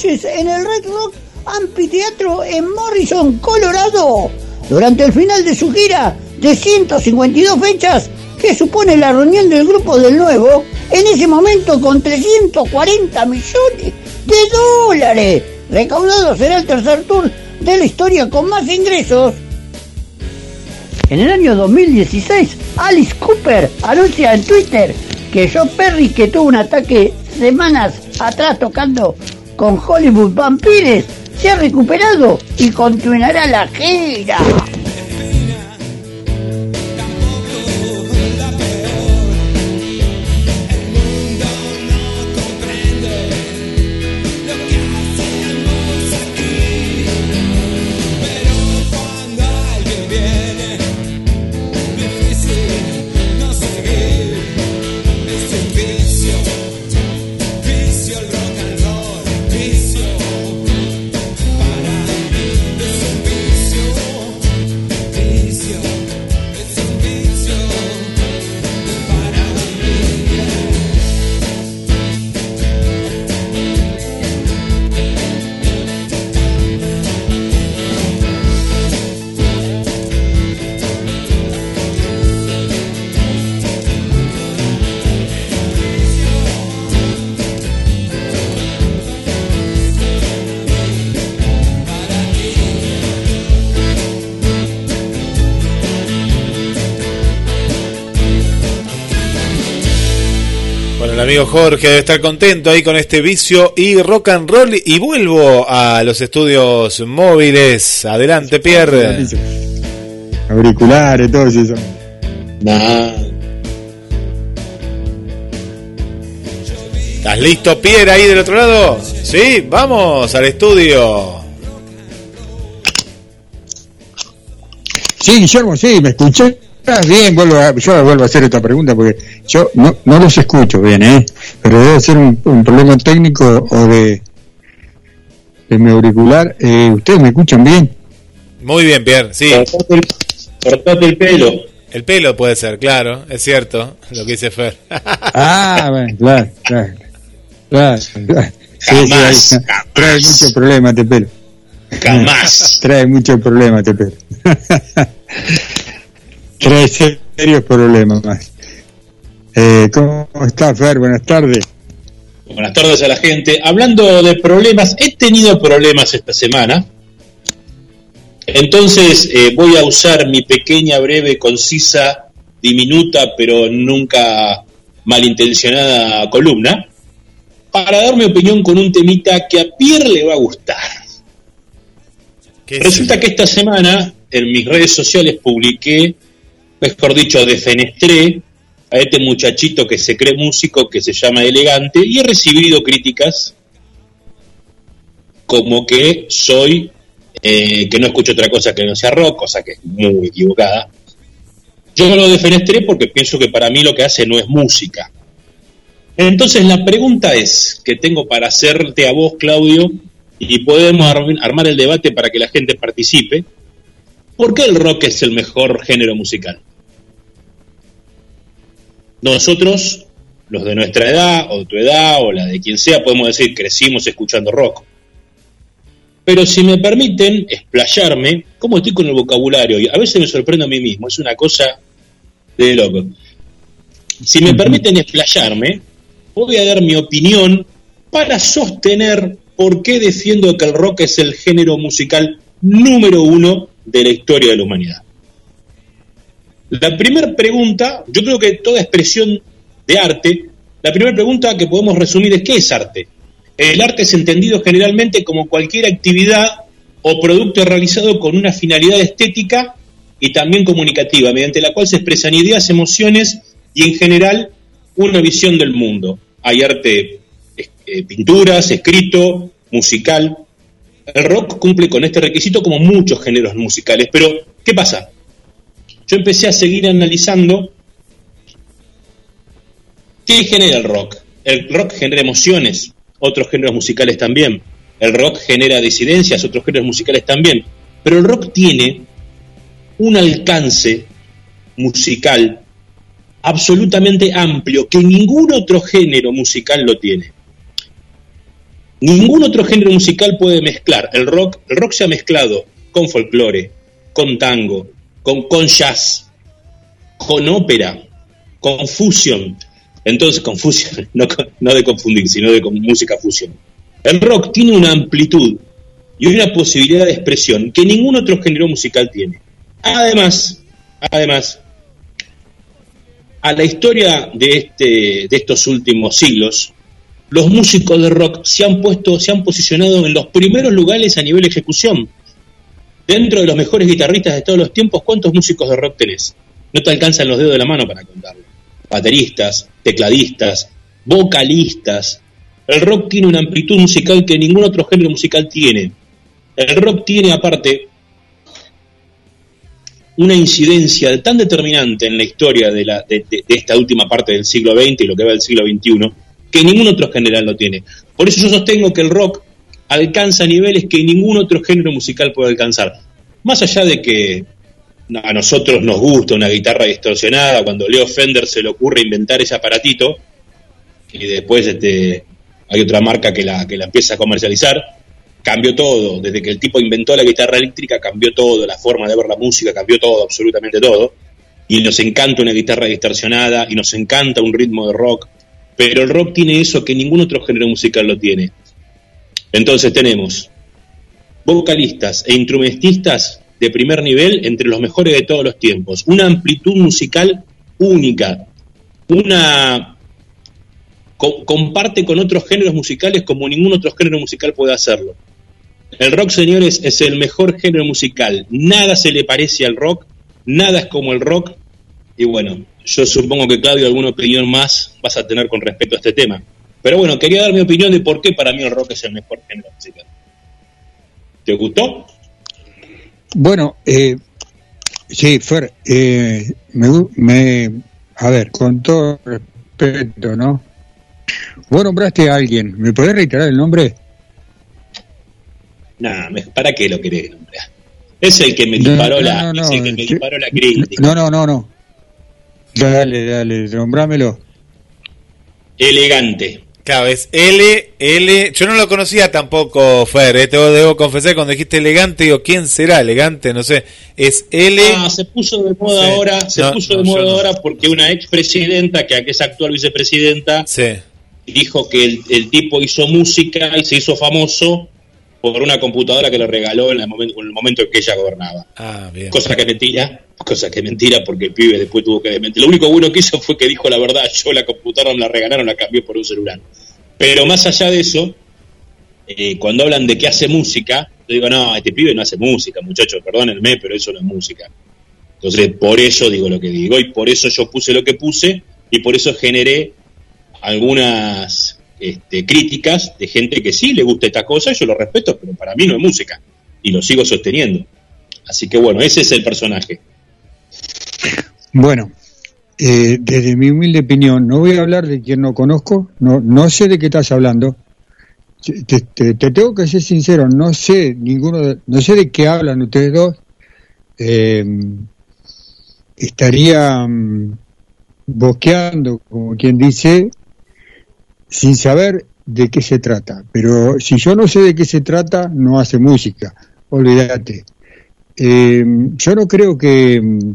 En el Red Rock Amphitheatro en Morrison, Colorado, durante el final de su gira de 152 fechas que supone la reunión del grupo del nuevo, en ese momento con 340 millones de dólares. Recaudados será el tercer tour de la historia con más ingresos. En el año 2016, Alice Cooper anuncia en Twitter que Joe Perry, que tuvo un ataque semanas atrás tocando con Hollywood Vampires, se ha recuperado y continuará la gira. Amigo Jorge debe estar contento ahí con este vicio y rock and roll. Y vuelvo a los estudios móviles. Adelante, Pierre. Auriculares, todo eso. ¿Estás listo, Pierre, ahí del otro lado? Sí, vamos al estudio. Sí, Guillermo, sí, ¿me escuché? Está bien, vuelvo a, yo vuelvo a hacer esta pregunta porque yo no, no los escucho bien, ¿eh? Pero debe ser un, un problema técnico o de, de mi auricular. Eh, ¿Ustedes me escuchan bien? Muy bien, Pierre, sí. Cortate el pelo. El pelo puede ser, claro, es cierto, lo que dice Fer. [LAUGHS] Ah, bueno, claro, claro. claro, claro. Sí, sí, Jamás, ahí- trae mucho problema este pelo. Jamás. [LAUGHS] Trae mucho problema este pelo. [LAUGHS] trae serios problemas más. Eh, ¿Cómo está, Fer? Buenas tardes. Buenas tardes a la gente. Hablando de problemas, he tenido problemas esta semana. Entonces eh, voy a usar mi pequeña, breve, concisa, diminuta, pero nunca malintencionada columna para dar mi opinión con un temita que a Pierre le va a gustar. Resulta que esta semana en mis redes sociales publiqué, mejor dicho, defenestré a este muchachito que se cree músico, que se llama Elegante, y he recibido críticas como que soy, eh, que no escucho otra cosa que no sea rock, cosa que es muy equivocada. Yo lo defenestré porque pienso que para mí lo que hace no es música. Entonces la pregunta es que tengo para hacerte a vos, Claudio, y podemos ar- armar el debate para que la gente participe. ¿Por qué el rock es el mejor género musical? Nosotros, los de nuestra edad, o de tu edad, o la de quien sea, podemos decir crecimos escuchando rock. Pero si me permiten explayarme, ¿cómo estoy con el vocabulario? Y a veces me sorprendo a mí mismo, es una cosa de loco. Si me permiten explayarme, voy a dar mi opinión para sostener por qué defiendo que el rock es el género musical número uno de la historia de la humanidad. La primera pregunta, yo creo que toda expresión de arte, la primera pregunta que podemos resumir es ¿qué es arte? El arte es entendido generalmente como cualquier actividad o producto realizado con una finalidad estética y también comunicativa, mediante la cual se expresan ideas, emociones y en general una visión del mundo. Hay arte, eh, pinturas, escrito, musical. El rock cumple con este requisito como muchos géneros musicales, pero ¿qué pasa? Yo empecé a seguir analizando qué genera el rock. El rock genera emociones, otros géneros musicales también. El rock genera disidencias, otros géneros musicales también. Pero el rock tiene un alcance musical absolutamente amplio que ningún otro género musical lo tiene. Ningún otro género musical puede mezclar el rock. El rock se ha mezclado con folclore, con tango, con, con jazz, con ópera, con fusion. Entonces, con fusion, [LAUGHS] no, no de confundir, sino de con música fusion. El rock tiene una amplitud y una posibilidad de expresión que ningún otro género musical tiene. Además, además, a la historia de, este, de estos últimos siglos, los músicos de rock se han puesto, se han posicionado en los primeros lugares a nivel ejecución. Dentro de los mejores guitarristas de todos los tiempos, ¿cuántos músicos de rock tenés? No te alcanzan los dedos de la mano para contarlo. Bateristas, tecladistas, vocalistas. El rock tiene una amplitud musical que ningún otro género musical tiene. El rock tiene aparte una incidencia tan determinante en la historia de, la, de, de- de esta última parte del siglo XX y lo que va del siglo XXI, que ningún otro general lo tiene. Por eso yo sostengo que el rock alcanza niveles que ningún otro género musical puede alcanzar. Más allá de que a nosotros nos gusta una guitarra distorsionada, cuando Leo Fender se le ocurre inventar ese aparatito, y después este, hay otra marca que la, que la empieza a comercializar, cambió todo. Desde que el tipo inventó la guitarra eléctrica, cambió todo, la forma de ver la música, cambió todo, absolutamente todo. Y nos encanta una guitarra distorsionada, y nos encanta un ritmo de rock, pero el rock tiene eso que ningún otro género musical lo tiene. Entonces tenemos vocalistas e instrumentistas de primer nivel entre los mejores de todos los tiempos, una amplitud musical única, una co- comparte con otros géneros musicales como ningún otro género musical puede hacerlo. El rock, señores, es el mejor género musical. Nada se le parece al rock, nada es como el rock. Y bueno, yo supongo que Claudio alguna opinión más vas a tener con respecto a este tema. Pero bueno, quería dar mi opinión de por qué para mí el rock es el mejor género musical. ¿Te gustó? Bueno, eh, Sí, Fer, eh, me, me, a ver, con todo respeto, ¿no? Vos nombraste a alguien, ¿me podés reiterar el nombre? Nah, me- ¿para qué lo querés nombrar? Es el que me disparó no, la, no, es el que me disparó la crítica. No, no, no, no. Dale, dale, nombrámelo. Elegante. Claro, es L, L. Yo no lo conocía tampoco, Fer. eh, Te debo confesar, cuando dijiste elegante, digo, ¿quién será elegante? No sé. Es L. Ah, se puso de moda Sí. ahora, se No, puso no, de moda no. ahora porque una expresidenta, que es actual vicepresidenta, dijo que el, el tipo hizo música y se hizo famoso por una computadora que le regaló en el momento, en el momento en que ella gobernaba. Ah, bien. Cosa que mentira, cosa que es mentira porque el pibe después tuvo que desmentir. Lo único bueno que hizo fue que dijo la verdad, yo la computadora me la regalaron, la cambié por un celular. Pero más allá de eso, eh, cuando hablan de que hace música, yo digo, no, este pibe no hace música, muchachos, perdónenme, pero eso no es música. Entonces, por eso digo lo que digo, y por eso yo puse lo que puse, y por eso generé algunas este, críticas de gente que sí le gusta esta cosa, yo lo respeto, pero para mí no es música, y lo sigo sosteniendo. Así que bueno, ese es el personaje. Bueno, eh, desde mi humilde opinión, no voy a hablar de quien no conozco, no, no sé de qué estás hablando. Te, te- te tengo que ser sincero, no sé ninguno, de- no sé de qué hablan ustedes dos. Eh, estaría mm, boqueando, como quien dice, sin saber de qué se trata. Pero si yo no sé de qué se trata, no hace música. Olvídate. Eh, yo no creo que mm,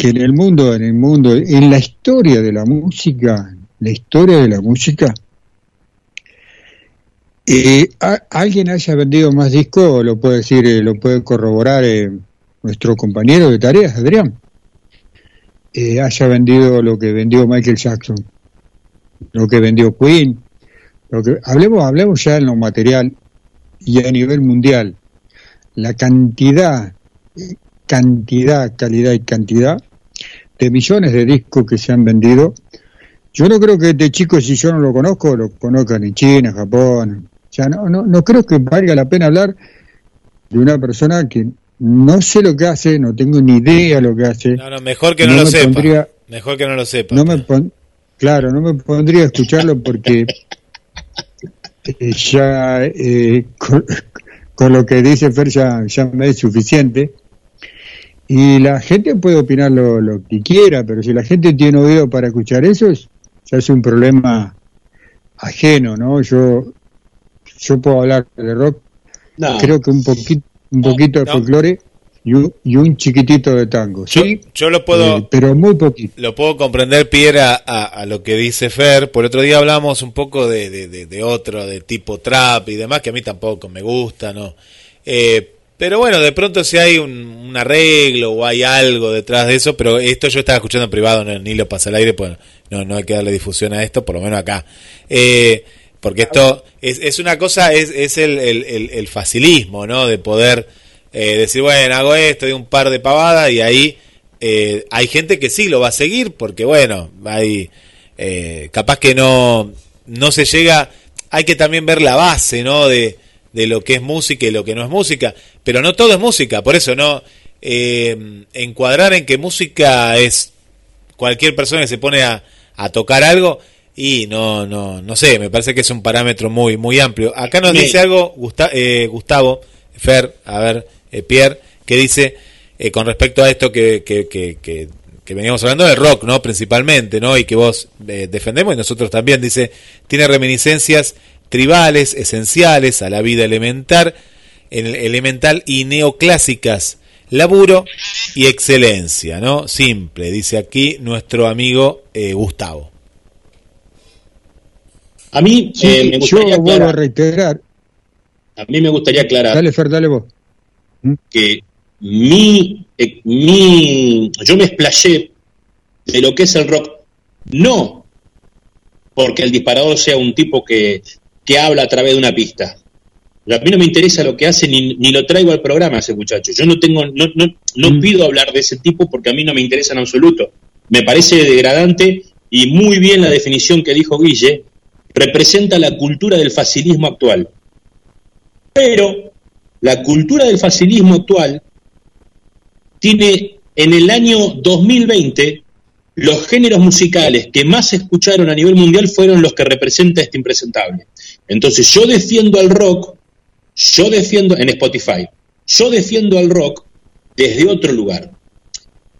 que en el mundo, en el mundo, en la historia de la música, la historia de la música, eh, a- alguien haya vendido más discos, lo puede decir, eh, lo puede corroborar eh, nuestro compañero de tareas, Adrián, eh, haya vendido lo que vendió Michael Jackson, lo que vendió Queen, lo que hablemos, hablemos ya en lo material y a nivel mundial, la cantidad, cantidad, calidad y cantidad de millones de discos que se han vendido. Yo no creo que este chico, si yo no lo conozco, lo conozcan en China, Japón. O sea, no, no, no creo que valga la pena hablar de una persona que no sé lo que hace, no tengo ni idea lo que hace. No, no, mejor que no, No lo sepa. pondría- Mejor que no lo sepa. No me pon- claro, no me pondría a escucharlo porque eh, ya eh, con, [LAUGHS] con lo que dice Fer ya, ya me es suficiente. Y la gente puede opinar lo, lo que quiera, pero si la gente tiene oído para escuchar eso, es- ya es un problema ajeno, ¿no? Yo, yo puedo hablar de rock, No. creo que un poquito, un poquito de no. folclore y un, y un chiquitito de tango, ¿sí? Yo lo puedo, Eh, pero muy poquito. lo puedo comprender, Pierre, a, a- a lo que dice Fer. Por otro día hablamos un poco de, de, de- de otro, de tipo trap y demás, que a mí tampoco me gusta, ¿no? Eh, pero bueno, de pronto si hay un, arreglo o hay algo detrás de eso, pero esto yo estaba escuchando en privado, no, ni lo pasa al aire, pues no, no hay que darle difusión a esto, por lo menos acá. Eh, porque esto es, es una cosa, es, es el, el, el- facilismo, ¿no? De poder eh, decir, bueno, hago esto y un par de pavadas y ahí eh, hay gente que sí lo va a seguir porque, bueno, hay eh, capaz que no, no se llega, hay que también ver la base, ¿no? De, de lo que es música y lo que no es música, pero no todo es música, por eso no eh, encuadrar en que música es cualquier persona que se pone a, a tocar algo y no no no sé me parece que es un parámetro muy muy amplio. Acá nos Bien. dice algo Gusta- eh, Gustavo Fer a ver eh, Pierre que dice eh, con respecto a esto que, que, que, que, que veníamos hablando del rock no principalmente no y que vos eh, defendemos y nosotros también dice tiene reminiscencias tribales esenciales a la vida elemental en- elemental y neoclásicas laburo y excelencia, ¿no? Simple, dice aquí nuestro amigo eh, Gustavo. A mí Sí, eh, me yo gustaría vuelvo a reiterar. a mí me gustaría aclarar Dale, Fer, dale vos. que mi, eh, mi yo me explayé de lo que es el rock, no porque el disparador sea un tipo que, que habla a través de una pista. A mí no me interesa lo que hace ni, ni lo traigo al programa ese muchacho. Yo no tengo, no, no, no pido hablar de ese tipo porque a mí no me interesa en absoluto. Me parece degradante y muy bien la definición que dijo Guille, representa la cultura del facilismo actual. Pero la cultura del facilismo actual tiene en el año 2020 los géneros musicales que más se escucharon a nivel mundial fueron los que representa este impresentable. Entonces yo defiendo al rock, yo defiendo en Spotify, yo defiendo al rock desde otro lugar,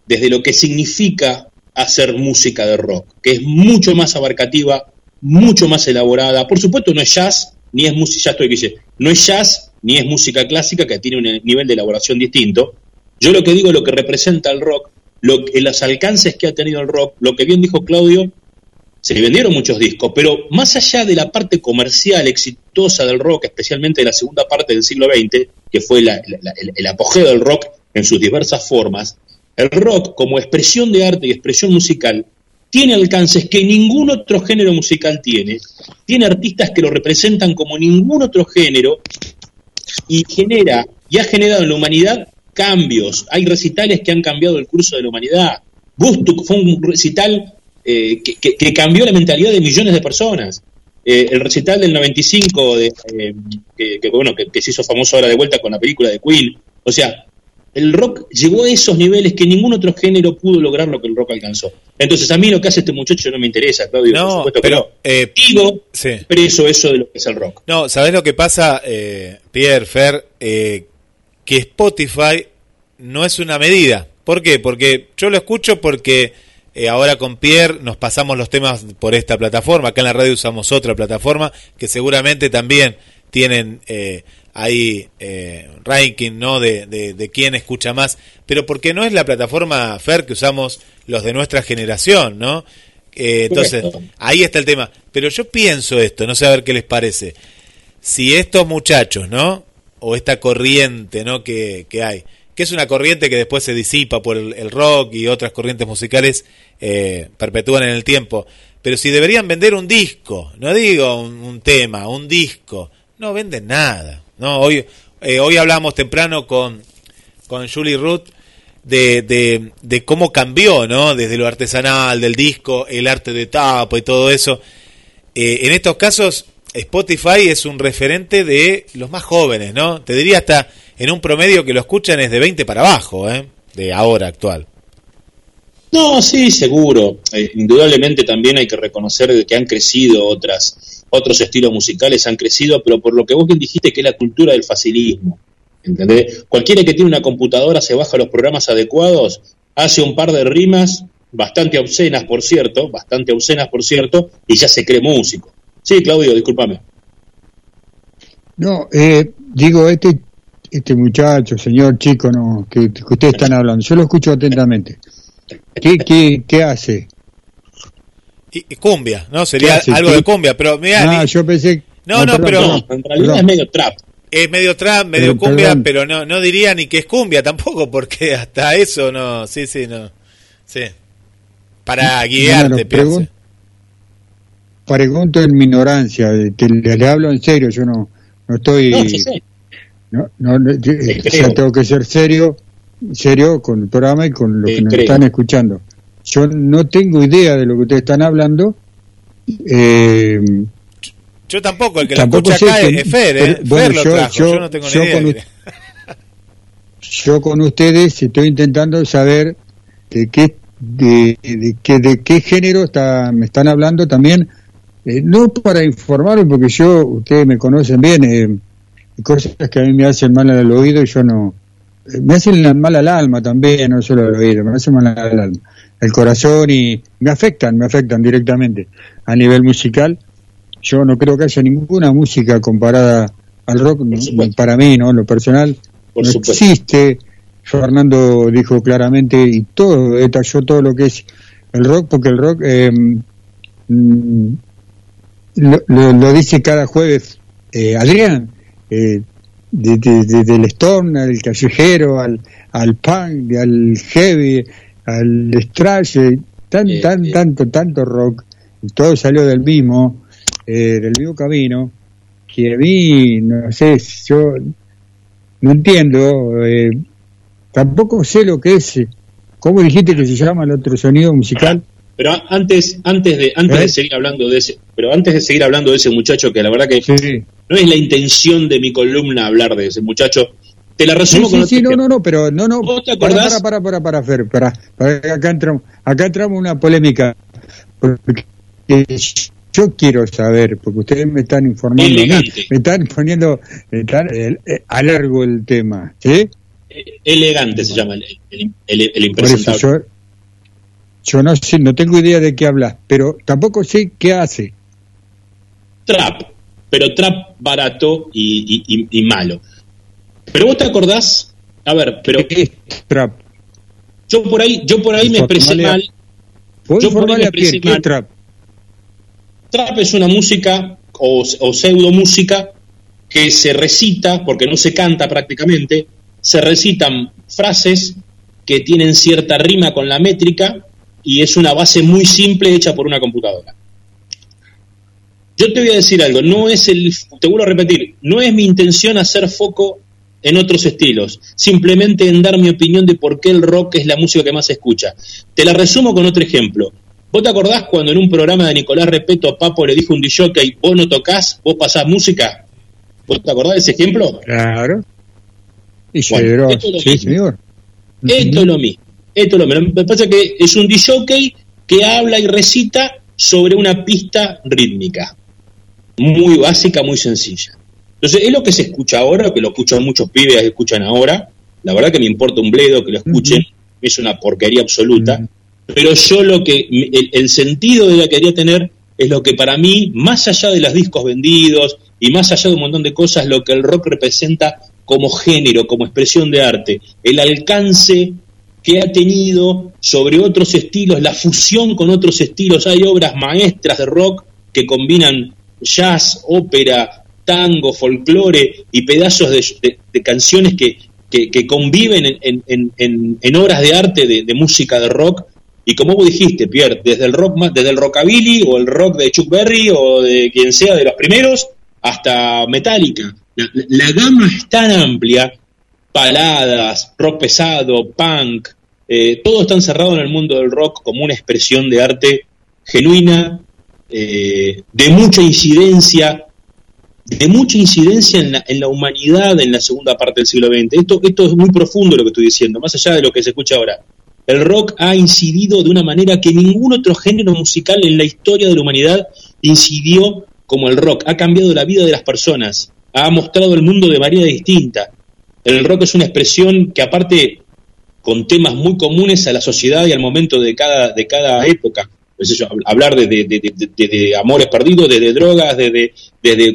desde lo que significa hacer música de rock, que es mucho más abarcativa, mucho más elaborada. Por supuesto no es jazz, ni es música, ya estoy no es jazz, ni es música clásica que tiene un nivel de elaboración distinto. Yo lo que digo, lo que representa el rock, lo, que- los alcances que ha tenido el rock, lo que bien dijo Claudio, se le vendieron muchos discos, pero más allá de la parte comercial del rock, especialmente de la segunda parte del siglo XX, que fue la- el, apogeo del rock en sus diversas formas, el rock como expresión de arte y expresión musical tiene alcances que ningún otro género musical tiene, tiene artistas que lo representan como ningún otro género y genera y ha generado en la humanidad cambios. Hay recitales que han cambiado el curso de la humanidad. Gustuk fue un recital eh, que cambió la mentalidad de millones de personas. Eh, el recital del 95, de, eh, que, que, bueno, que, que se hizo famoso ahora de vuelta con la película de Queen. O sea, el rock llegó a esos niveles que ningún otro género pudo lograr lo que el rock alcanzó. Entonces a mí lo que hace este muchacho no me interesa, Claudio. por No, supuesto que pero, no. eh, Digo, sí. preso eso de lo que es el rock. No, ¿sabés lo que pasa, eh, Pierre, Fer? Eh, que Spotify no es una medida. ¿Por qué? Porque yo lo escucho porque eh, ahora con Pierre nos pasamos los temas por esta plataforma. Acá en la radio usamos otra plataforma que seguramente también tienen eh, ahí eh, ranking ¿no? de, de, de quién escucha más. Pero porque no es la plataforma Fer que usamos los de nuestra generación, ¿no? Eh, entonces, ahí está el tema. Pero yo pienso esto, no sé a ver qué les parece. Si estos muchachos, ¿no? O esta corriente, ¿no? Que, que hay, que es una corriente que después se disipa por el, rock y otras corrientes musicales, eh, perpetúan en el tiempo. Pero si deberían vender un disco, no digo un, un tema, un disco, no venden nada. No, hoy, eh, hoy hablamos temprano con, con Julie Ruth de, de, de cómo cambió, ¿no? Desde lo artesanal, del disco, el arte de tapa y todo eso. Eh, en estos casos, Spotify es un referente de los más jóvenes, ¿no? Te diría hasta en un promedio que lo escuchan es de 20 para abajo, ¿eh? De ahora actual. No, sí, seguro. Eh, indudablemente también hay que reconocer de que han crecido otras, otros estilos musicales, han crecido, pero por lo que vos bien dijiste que es la cultura del facilismo. ¿Entendés? Cualquiera que tiene una computadora se baja los programas adecuados, hace un par de rimas, bastante obscenas, por cierto, bastante obscenas, por cierto, y ya se cree músico. Sí, Claudio, discúlpame. No, eh, digo, este, este muchacho, señor chico, no, que, que ustedes están hablando, yo lo escucho atentamente. ¿Qué, qué, qué hace? Y, y cumbia, ¿no? Sería algo ¿Qué? de cumbia, pero mira, Ah, yo pensé. No, no, perdón, pero- en realidad perdón. es medio trap. es medio trap, medio Pero, cumbia, perdón. pero no no diría ni que es cumbia tampoco, porque hasta eso no, sí, sí, no. Sí. Para guiarte, pregun- Pregunto en mi ignorancia, te- le, le hablo en serio, yo no, no estoy. No, yo sé. No, no, no, yo- creo. tengo que ser serio, serio con el programa y con lo Te que nos creo. están escuchando. Yo no tengo idea de lo que ustedes están hablando. Eh, Yo tampoco, el que Tampoco lo escucha sé acá que- es Fer, ¿eh? pero, bueno, Fer lo yo- trajo, yo- yo, no tengo yo idea. con yo con ustedes estoy intentando saber de qué de, de qué de qué género está, me están hablando también eh, no para informarme porque yo ustedes me conocen bien eh, cosas que a mí me hacen mal al oído y yo no eh, me hacen mal al alma también no solo al oído me hacen mal al alma. El corazón y me afectan me afectan directamente. A nivel musical yo no creo que haya ninguna música comparada al rock para mí no en lo personal Por no supuesto. existe. Fernando dijo claramente y todo detalló todo lo que es el rock porque el rock eh, mm, lo, lo- lo dice cada jueves eh, Adrián eh, de- de- de- del Storm al callejero al, al punk al heavy al thrash eh, tan Eh, tan eh. tanto tanto rock y todo salió del mismo eh, del mismo camino que a mí no sé yo no entiendo eh, tampoco sé lo que es ¿cómo dijiste que se llama el otro sonido musical? Pero antes, antes de, antes ¿Eh? de seguir hablando de ese, pero antes de seguir hablando de ese muchacho que la verdad que Sí, no es la intención de mi columna hablar de ese muchacho, Te la Sí, resumo sí, con sí, otro no, no, no, pero no, no. ¿Vos te Para, acordás? para, para, para, para, Fer, para, para, acá entramos, acá entramos en una polémica. Porque yo quiero saber, porque ustedes me están informando, me están poniendo, me están, eh, eh, a largo el tema, ¿sí? Elegante se llama el, el, el- el Por eso impresentable. Yo, no sé, no tengo idea de qué hablas, pero tampoco sé qué hace. Trap, pero trap barato y, y- y- y malo. Pero vos te acordás, a ver, pero trap. Yo por ahí, yo por ahí me expresé mal. ¿Puedo Yo por ahí me expresé ¿Qué mal. es trap? Trap es una música o, o pseudo música que se recita, porque no se canta prácticamente, se recitan frases que tienen cierta rima con la métrica y es una base muy simple hecha por una computadora. Yo te voy a decir algo, no es el, te vuelvo a repetir, no es mi intención hacer foco en otros estilos, simplemente en dar mi opinión de por qué el rock es la música que más se escucha. Te la resumo con otro ejemplo. ¿Vos te acordás cuando en un programa de Nicolás Repeto Papo le dijo a un DJ vos no tocas, vos pasás música? ¿Vos te acordás de ese ejemplo? Claro. Y Bueno, esto es lo sí, mismo. señor. Esto es lo mismo. Esto es lo. Me pasa que es un DJ que habla y recita sobre una pista rítmica. Muy básica, muy sencilla. Entonces, es lo que se escucha ahora, que lo escuchan muchos pibes que escuchan ahora. La verdad que me importa un bledo que lo escuchen. Es una porquería absoluta. Pero yo lo que, el, el sentido de la que quería tener es lo que para mí, más allá de los discos vendidos y más allá de un montón de cosas, lo que el rock representa como género, como expresión de arte, el alcance que ha tenido sobre otros estilos, la fusión con otros estilos. Hay obras maestras de rock que combinan jazz, ópera, tango, folclore y pedazos de, de- canciones que, que- conviven en, en- en- en- obras de arte de, de música de rock. Y como vos dijiste, Pierre, desde el rock desde el rockabilly o el rock de Chuck Berry o de quien sea de los primeros hasta Metallica. La, la- la gama es tan amplia, baladas, rock pesado, punk, eh, todo está encerrado en el mundo del rock como una expresión de arte genuina, eh, de mucha incidencia, de mucha incidencia en la, en la humanidad en la segunda parte del siglo XX. Esto, esto es muy profundo lo que estoy diciendo, más allá de lo que se escucha ahora. El rock ha incidido de una manera que ningún otro género musical en la historia de la humanidad incidió como el rock. Ha cambiado la vida de las personas, ha mostrado el mundo de manera distinta. El rock es una expresión que aparte con temas muy comunes a la sociedad y al momento de cada, de cada época. Sé yo, hab- hablar de, de- de- de- amores perdidos, de, drogas, de,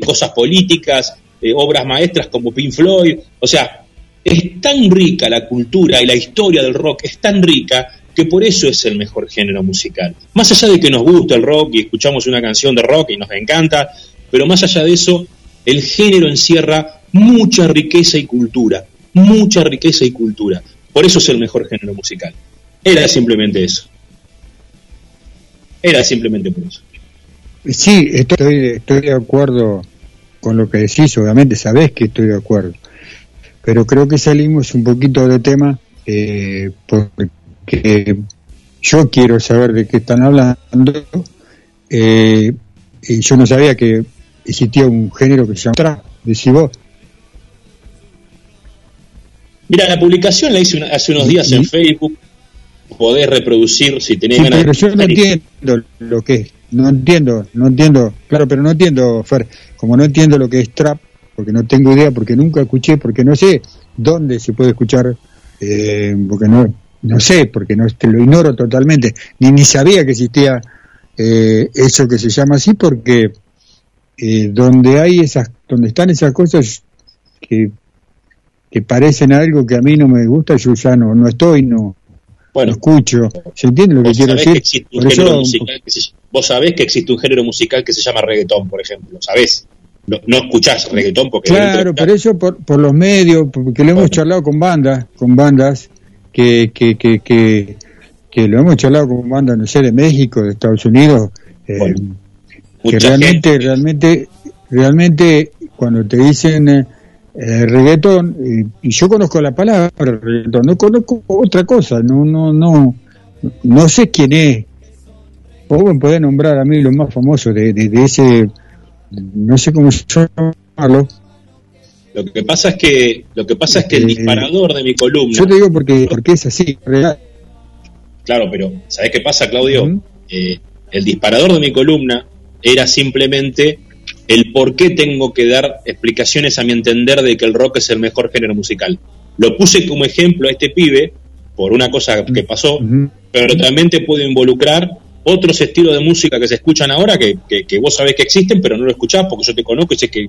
cosas políticas, obras maestras como Pink Floyd. O sea, es tan rica la cultura y la historia del rock, es tan rica que por eso es el mejor género musical. Más allá de que nos gusta el rock y escuchamos una canción de rock y nos encanta, pero más allá de eso, el género encierra mucha riqueza y cultura, mucha riqueza y cultura. Por eso es el mejor género musical. Era simplemente eso. Era simplemente por eso. Sí, estoy, estoy de acuerdo con lo que decís, obviamente sabés que estoy de acuerdo, pero creo que salimos un poquito de tema eh, porque yo quiero saber de qué están hablando eh, y yo no sabía que existía un género que se llama trap, decís vos. Mira, la publicación la hice una- hace unos días en Facebook. Podés reproducir si tenés Sí, ganas pero yo no entiendo lo que es, no entiendo, no entiendo, claro, pero no entiendo, Fer, como no entiendo lo que es trap, porque no tengo idea, porque nunca escuché, porque no sé dónde se puede escuchar, eh, porque no, no sé, porque no te lo ignoro totalmente, ni ni sabía que existía eh, eso que se llama así, porque eh, donde hay esas, donde están esas cosas que que parecen algo que a mí no me gusta, yo ya no, no estoy, no, Bueno. no escucho. ¿Se entiende lo que quiero que decir? un Por eso, musical que se- vos sabés que existe un género musical que se llama reggaetón, por ejemplo. ¿Sabés? No, no escuchás reggaetón porque... Claro, pero eso por, por los medios, porque lo hemos charlado con bandas, con bandas que, que, que, que, que lo hemos charlado con bandas, no sé, de México, de Estados Unidos, eh, que realmente, realmente, realmente, cuando te dicen eh, eh, reggaetón, y yo conozco la palabra reggaetón, no conozco otra cosa, no, no, no, no sé quién es. Vos me podés nombrar a mí los más famosos de, de, de ese, no sé cómo llamarlo, Lo que pasa es que lo que pasa es que el Eh, disparador de mi columna, Yo te digo porque, porque es así, real. claro, pero ¿sabes qué pasa, Claudio? Eh, el disparador de mi columna era simplemente el por qué tengo que dar explicaciones a mi entender de que el rock es el mejor género musical. Lo puse como ejemplo a este pibe por una cosa que pasó, pero también te puedo involucrar otros estilos de música que se escuchan ahora que, que, que vos sabés que existen, pero no lo escuchás porque yo te conozco y sé que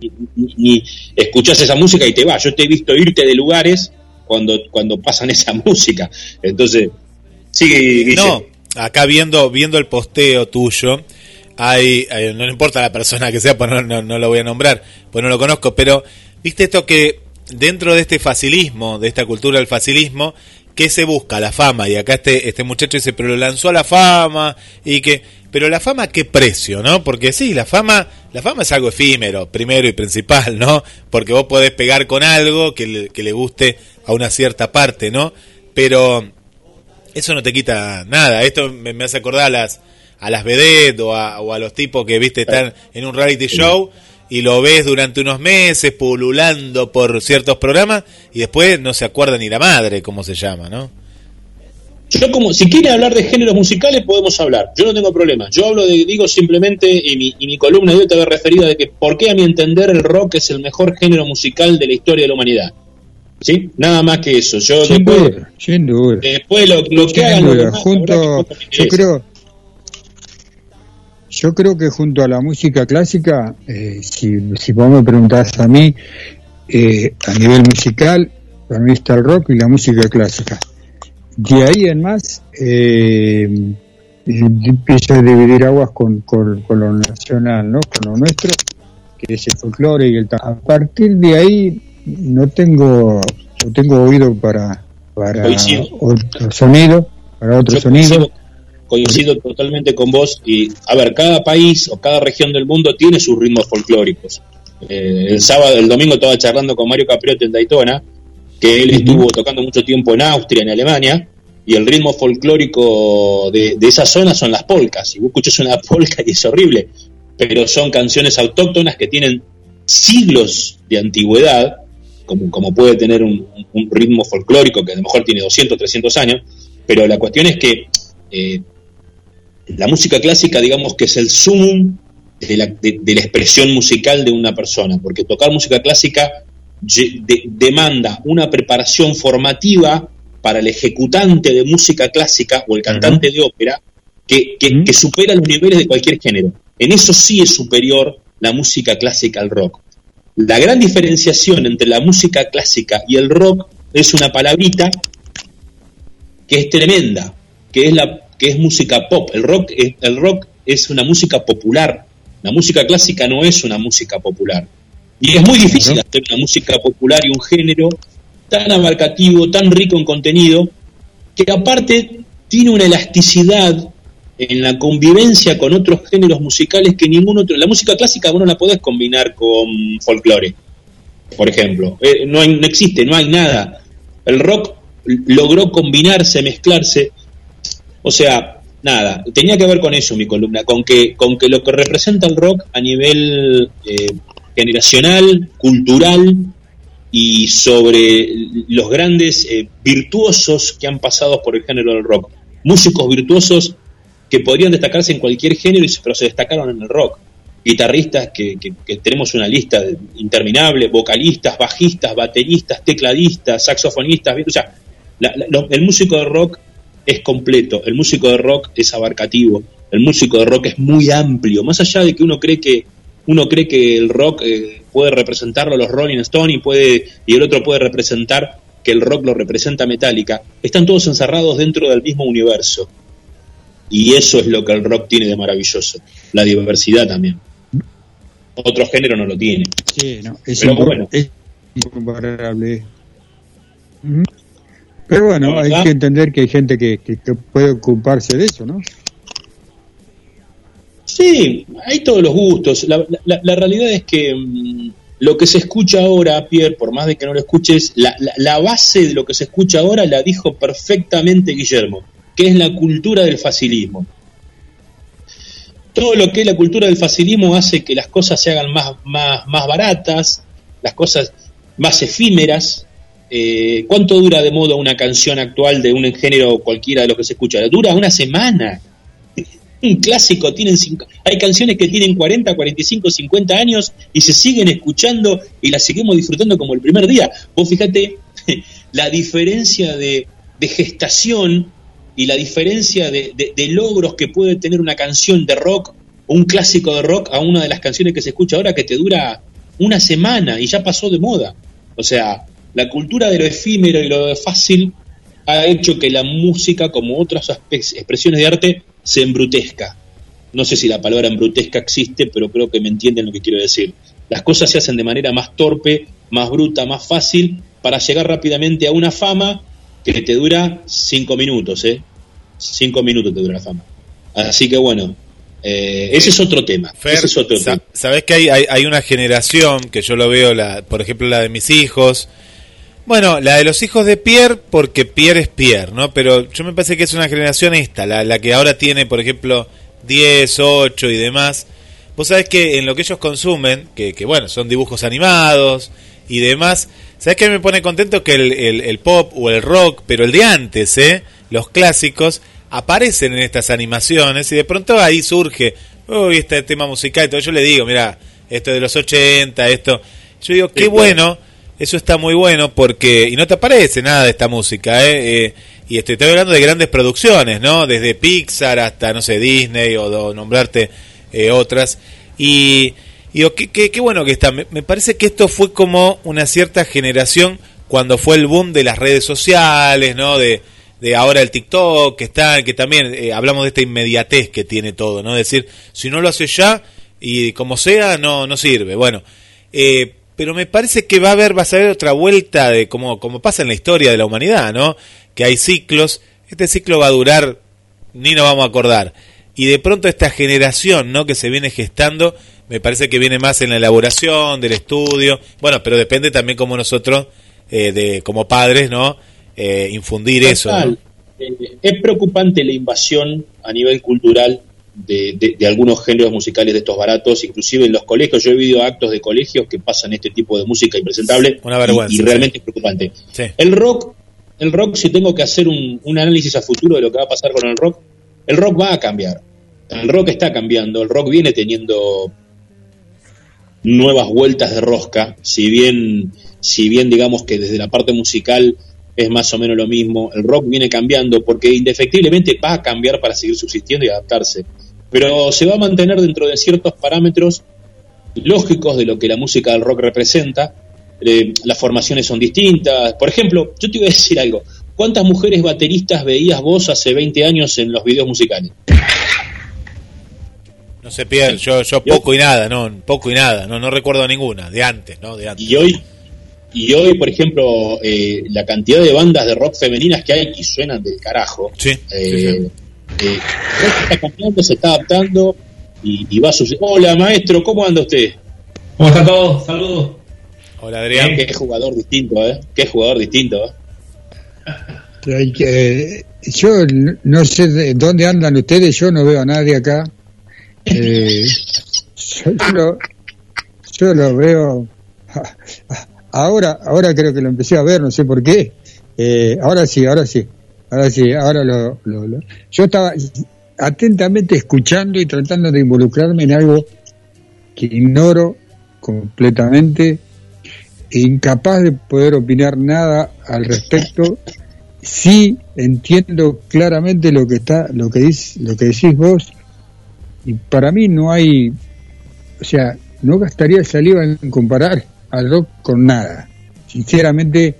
ni, ni- ni escuchás esa música y te vas. Yo te he visto irte de lugares cuando, cuando pasan esa [LAUGHS] música. Entonces, sigue, Guille. No, acá viendo, viendo el posteo tuyo, hay, hay- no importa la persona que sea, pues no, no, no lo voy a nombrar, pues no lo conozco, pero viste esto que dentro de este facilismo, de esta cultura del facilismo, ¿qué se busca? La fama. Y acá este, este muchacho dice, pero lo lanzó a la fama, y que, pero la fama, ¿qué precio, no? Porque sí, la fama, la fama es algo efímero, primero y principal, ¿no? Porque vos podés pegar con algo que le, que le guste a una cierta parte, ¿no? Pero eso no te quita nada. Esto me, me hace acordar a las a las vedettes o a, o a los tipos que viste están en un reality show y lo ves durante unos meses pululando por ciertos programas y después no se acuerda ni la madre cómo se llama, ¿no? Yo como, si quieren hablar de géneros musicales podemos hablar, yo no tengo problema. Yo hablo de, digo simplemente, y mi, y mi columna de hoy te había referido de que por qué a mi entender el rock es el mejor género musical de la historia de la humanidad. ¿Sí? Nada más que eso. Yo Sin después, duda, sin duda. después lo, lo que hagan los demás, junto, yo creo, yo creo que junto a la música clásica, eh, si, si vos me preguntás a mí, eh, a nivel musical, para mí está el rock y la música clásica. De ahí en más, eh, empiezo a dividir aguas con, con, con lo nacional, ¿no? Con lo nuestro, que es el folclore y el. A partir de ahí, no tengo, no tengo oído para, para Coincido. otro sonido, para otro Yo sonido. coincido, coincido totalmente con vos y a ver, cada país o cada región del mundo tiene sus ritmos folclóricos. Eh, el sábado, el domingo estaba charlando con Mario Capriotti en Daytona, que él estuvo tocando mucho tiempo en Austria, en Alemania, y el ritmo folclórico de, de esa zona son las polcas. Y vos escuchás una [LAUGHS] polca y es horrible, pero son canciones autóctonas que tienen siglos de antigüedad, como, como puede tener un, un ritmo folclórico que a lo mejor tiene 200, 300 años, pero la cuestión es que eh, la música clásica, digamos que es el sumum de la, de- de la expresión musical de una persona, porque tocar música clásica de- demanda una preparación formativa para el ejecutante de música clásica o el cantante de ópera que, que- que supera los niveles de cualquier género. En eso sí es superior la música clásica al rock. La gran diferenciación entre la música clásica y el rock es una palabrita que es tremenda, que es la que es música pop. El rock es, el rock es una música popular. La música clásica no es una música popular. Y es muy difícil hacer una música popular y un género tan abarcativo, tan rico en contenido, que aparte tiene una elasticidad en la convivencia con otros géneros musicales que ningún otro. La música clásica vos no la podés combinar con folclore, por ejemplo. Eh, no, hay- no existe, no hay nada. El rock logró combinarse, mezclarse. O sea, nada, tenía que ver con eso mi columna, con que, con que lo que representa el rock a nivel eh, generacional, cultural y sobre los grandes eh, virtuosos que han pasado por el género del rock. Músicos virtuosos que podrían destacarse en cualquier género, pero se destacaron en el rock. Guitarristas que, tenemos una lista interminable, vocalistas, bajistas, bateristas, tecladistas, saxofonistas, o sea, la- el músico de rock es completo, el músico de rock es abarcativo, el músico de rock es muy amplio, más allá de que uno cree que uno cree que el rock eh, puede representarlo los Rolling Stones y puede y el otro puede representar que el rock lo representa Metallica, están todos encerrados dentro del mismo universo. Y eso es lo que el rock tiene de maravilloso, la diversidad también. Otro género no lo tiene. Sí, no, es, Pero incom- bueno. es incomparable. Pero bueno, hay que entender que hay gente que, que- que puede ocuparse de eso, ¿no? Sí, hay todos los gustos. La, la- la realidad es que mm, lo que se escucha ahora, Pierre, por más de que no lo escuches, la, la- la base de lo que se escucha ahora la dijo perfectamente Guillermo, que es la cultura del facilismo. Todo lo que es la cultura del facilismo hace que las cosas se hagan más, más, más baratas, las cosas más efímeras. Eh, ¿Cuánto dura de moda una canción actual de un género cualquiera de los que se escucha? Dura una semana. [LAUGHS] Un clásico, tienen cinco- hay canciones que tienen 40, 45, 50 años y se siguen escuchando y las seguimos disfrutando como el primer día. Vos fíjate [LAUGHS] la diferencia de, gestación y la diferencia de, de- de logros que puede tener una canción de rock, un clásico de rock, a una de las canciones que se escucha ahora que te dura una semana y ya pasó de moda. O sea, la cultura de lo efímero y lo fácil ha hecho que la música, como otras expresiones de arte, se embrutezca. No sé si la palabra embrutezca existe, pero creo que me entienden lo que quiero decir. Las cosas se hacen de manera más torpe, más bruta, más fácil, para llegar rápidamente a una fama que te dura cinco minutos, ¿eh? Cinco minutos te dura la fama. Así que bueno, eh, ese es otro tema. Fer, ese es otro sa- tema. sabés que hay, hay, hay una generación que yo lo veo, la, por ejemplo, la de mis hijos. Bueno, la de los hijos de Pierre, porque Pierre es Pierre, ¿no? Pero yo me parece que es una generación esta, la, la que ahora tiene, por ejemplo, 10, 8 y demás. Vos sabés que en lo que ellos consumen, que, que bueno, son dibujos animados y demás, ¿sabés que me pone contento que el, el- el pop o el rock, pero el de antes, ¿eh? Los clásicos, aparecen en estas animaciones y de pronto ahí surge, uy, este tema musical y todo. Yo le digo, mira, esto de los 80, esto. Yo digo, qué bueno, eso está muy bueno porque. Y no te aparece nada de esta música, ¿eh? Eh, y estoy, hablando de grandes producciones, ¿no? Desde Pixar hasta, no sé, Disney o, do- nombrarte eh, otras. Y. y digo, qué, qué, qué bueno que está. Me, me parece que esto fue como una cierta generación cuando fue el boom de las redes sociales, ¿no? De, de ahora el TikTok que está, que también eh, hablamos de esta inmediatez que tiene todo, ¿no? Es decir, si no lo hace ya y como sea, no, no sirve. Bueno, eh, pero me parece que va a haber, va a ser otra vuelta de como, como pasa en la historia de la humanidad, ¿no? Que hay ciclos, este ciclo va a durar, ni nos vamos a acordar. Y de pronto esta generación, ¿no? Que se viene gestando, me parece que viene más en la elaboración del estudio, bueno, pero depende también como nosotros, eh, de como padres, ¿no? Eh, infundir eso. Eh, es preocupante la invasión a nivel cultural de, de- de algunos géneros musicales de estos baratos, inclusive en los colegios. Yo he vivido actos de colegios que pasan este tipo de música impresentable Una vergüenza, y, y realmente es preocupante. Sí. El rock, el rock, si tengo que hacer un, un análisis a futuro de lo que va a pasar con el rock, el rock va a cambiar. El rock está cambiando, el rock viene teniendo nuevas vueltas de rosca, si bien, si bien digamos que desde la parte musical es más o menos lo mismo, el rock viene cambiando porque indefectiblemente va a cambiar para seguir subsistiendo y adaptarse, pero se va a mantener dentro de ciertos parámetros lógicos de lo que la música del rock representa, Eh, las formaciones son distintas, por ejemplo, yo te iba a decir algo, ¿cuántas mujeres bateristas veías vos hace 20 años en los videos musicales? No se pierde, yo, yo poco y nada, no, poco y nada, no, no recuerdo ninguna, de antes, ¿no? De antes. Y hoy, y hoy por ejemplo, eh, la cantidad de bandas de rock femeninas que hay y suenan del carajo. Sí, eh, rock está cambiando, se está adaptando y, y va a suceder. Hola maestro, ¿cómo anda usted? ¿Cómo están todos? Saludos. Hola Adrián. Qué jugador distinto, ¿eh? Qué jugador distinto, ¿eh? Hay que- yo no sé de dónde andan ustedes, yo no veo a nadie acá. Eh, yo, yo lo, yo lo veo. Ahora, ahora creo que lo empecé a ver, no sé por qué. Eh, ahora sí, ahora sí, ahora sí, ahora lo, lo- lo- Yo estaba atentamente escuchando y tratando de involucrarme en algo que ignoro completamente, e incapaz de poder opinar nada al respecto. Sí entiendo claramente lo que está lo que dice lo que decís vos. Y para mí no hay o sea no gastaría saliva en comparar al rock con nada. Sinceramente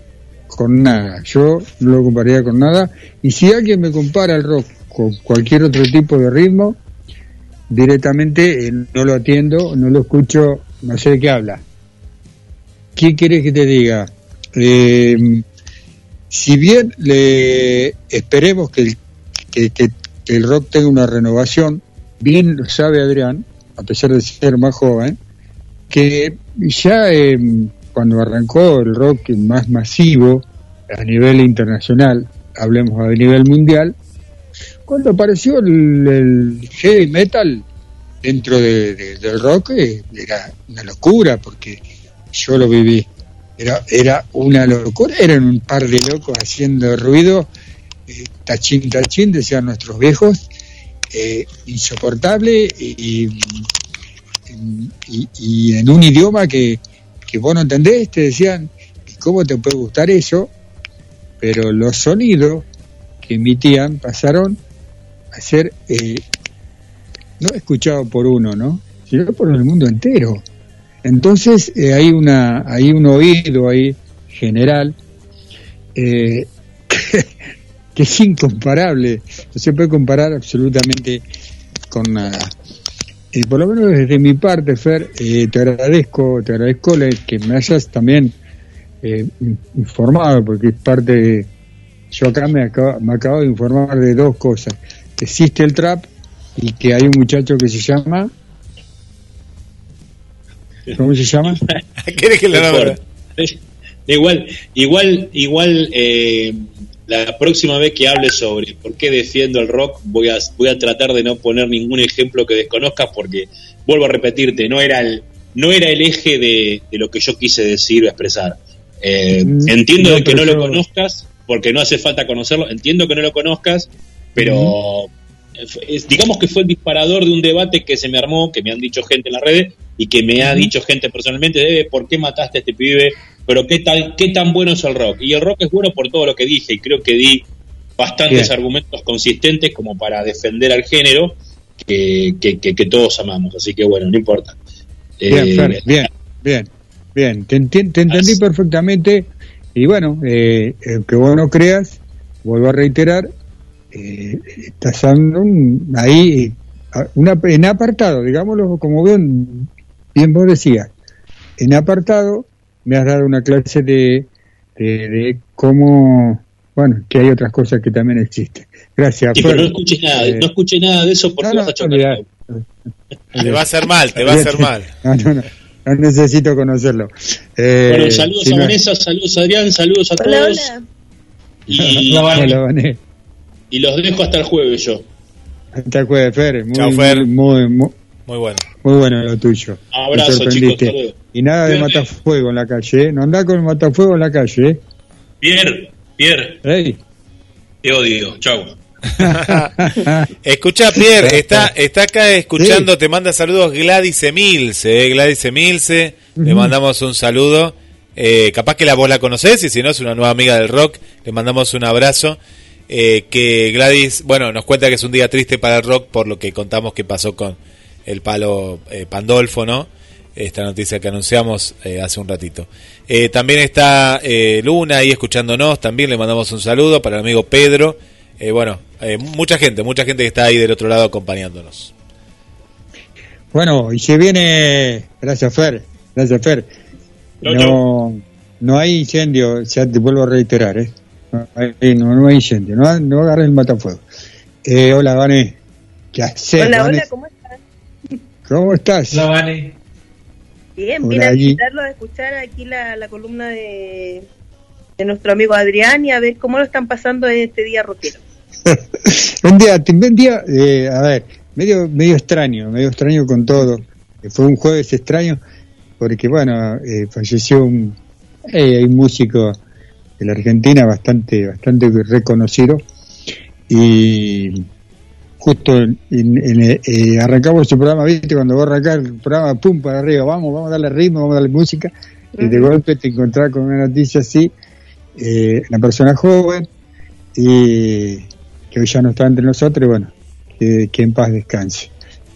con nada. Yo no lo compararía con nada. Y si alguien me compara el rock con cualquier otro tipo de ritmo directamente eh, no lo atiendo no lo escucho no sé de qué habla. ¿qué quieres que te diga? Eh, si bien le esperemos que el, que, el rock tenga una renovación, bien lo sabe Adrián, a pesar de ser más joven, que ya eh, cuando arrancó el rock más masivo a nivel internacional, hablemos a nivel mundial, cuando apareció el, heavy metal dentro de- de- del rock eh, era una locura porque yo lo viví. Era, era una locura, eran un par de locos haciendo ruido, eh, tachín, tachín, decían nuestros viejos, eh, insoportable y- y en un idioma que, que vos no entendés, te decían, "¿Y ¿cómo te puede gustar eso? Pero los sonidos que emitían pasaron a ser eh, no escuchados por uno, ¿no? Sino por el mundo entero. Entonces eh, hay una hay un oído ahí general eh, [LAUGHS] que es incomparable, no se puede comparar absolutamente con nada. Y por lo menos desde mi parte, Fer, eh, te agradezco, te agradezco que me hayas también eh, in- informado, porque es parte de... Yo acá me acabo, me acabo de informar de dos cosas. Que existe el trap y que hay un muchacho que se llama... ¿Cómo se llama? [LAUGHS] ¿Quieres que No importa. Igual, igual, igual, eh, la próxima vez que hable sobre por qué defiendo el rock, voy a, voy a tratar de no poner ningún ejemplo que desconozcas porque, vuelvo a repetirte, no era el, no era el eje de, de lo que yo quise decir o expresar. Eh, Mm, entiendo no, que no lo yo- conozcas, porque no hace falta conocerlo, entiendo que no lo conozcas, pero es- digamos que fue el disparador de un debate que se me armó, que me han dicho gente en las redes y que me ha dicho gente personalmente, "Debe, ¿por qué mataste a este pibe? Pero qué tal, qué tan bueno es el rock. Y el rock es bueno por todo lo que dije y creo que di bastantes Bien. argumentos consistentes como para defender al género que, que, que- que todos amamos. Así que bueno, no importa. Bien, Eh, Fer, bien, bien, bien. Te, enti- te entendí perfectamente. Y bueno, eh, eh, que vos no creas, vuelvo a reiterar, eh, estás dando un- ahí una, en apartado, digámoslo como bien, bien vos decías, en apartado me has dado una clase de, de, de cómo, bueno, que hay otras cosas que también existen. Gracias, sí, pero Fer. no escuches nada, Eh, no escuché nada de eso porque no, vas a chocar. Te va a hacer mal, te va a hacer mal. [LAUGHS] No, no, no, no necesito conocerlo. Eh, Bueno, saludos si a no- Vanessa, saludos a Adrián, saludos a Hola, todos. hola. Y, [LAUGHS] Hola, Vané. y los dejo hasta el jueves yo. Hasta el jueves, Fer. Muy, Chao, Fer. Muy, muy, Muy bueno. Muy bueno lo tuyo. Abrazo, chicos. Y nada de matafuego en la calle, ¿eh? No andá con el matafuego en la calle, ¿eh? Pierre, Pierre, Ey. te odio. Chau. [LAUGHS] Escucha, Pierre, está, está acá escuchando, te manda saludos Gladys Emilce, eh, Gladys Emilce, le Ujú. mandamos un saludo. Eh, capaz que la vos la conocés y si no es una nueva amiga del rock, le mandamos un abrazo. Eh, que Gladys, bueno, nos cuenta que es un día triste para el rock por lo que contamos que pasó con el palo eh, Pandolfo, ¿no? Esta noticia que anunciamos eh, hace un ratito. Eh, también está eh, Luna ahí escuchándonos, también le mandamos un saludo para el amigo Pedro. Eh, bueno, eh, mucha gente, mucha gente que está ahí del otro lado acompañándonos. Bueno, y se viene. Gracias, Fer. Gracias, Fer. No, no hay incendio, ya te vuelvo a reiterar, ¿eh? No hay, no, no hay incendio, no, no agarres el matafuego. Eh, hola, Vane. ¿Qué haces, Hola, Vane? hola, ¿cómo estás? ¿Cómo estás? Hola, Vane. Bien, Hola, vine a allí. visitarlo, a escuchar aquí la, la columna de, de nuestro amigo Adrián y a ver cómo lo están pasando en este día rockero. [LAUGHS] un día, un día eh, a ver, medio, medio extraño, medio extraño con todo. Fue un jueves extraño porque, bueno, eh, falleció un, eh, un músico de la Argentina bastante, bastante reconocido y justo en, en- en- eh, arrancamos el programa, viste, cuando vos arrancás el programa, pum, para arriba, vamos, vamos a darle ritmo, vamos a darle música, y de golpe te encontrás con una noticia así, eh, una persona joven, y que hoy ya no está entre nosotros, y bueno, que, que en paz descanse.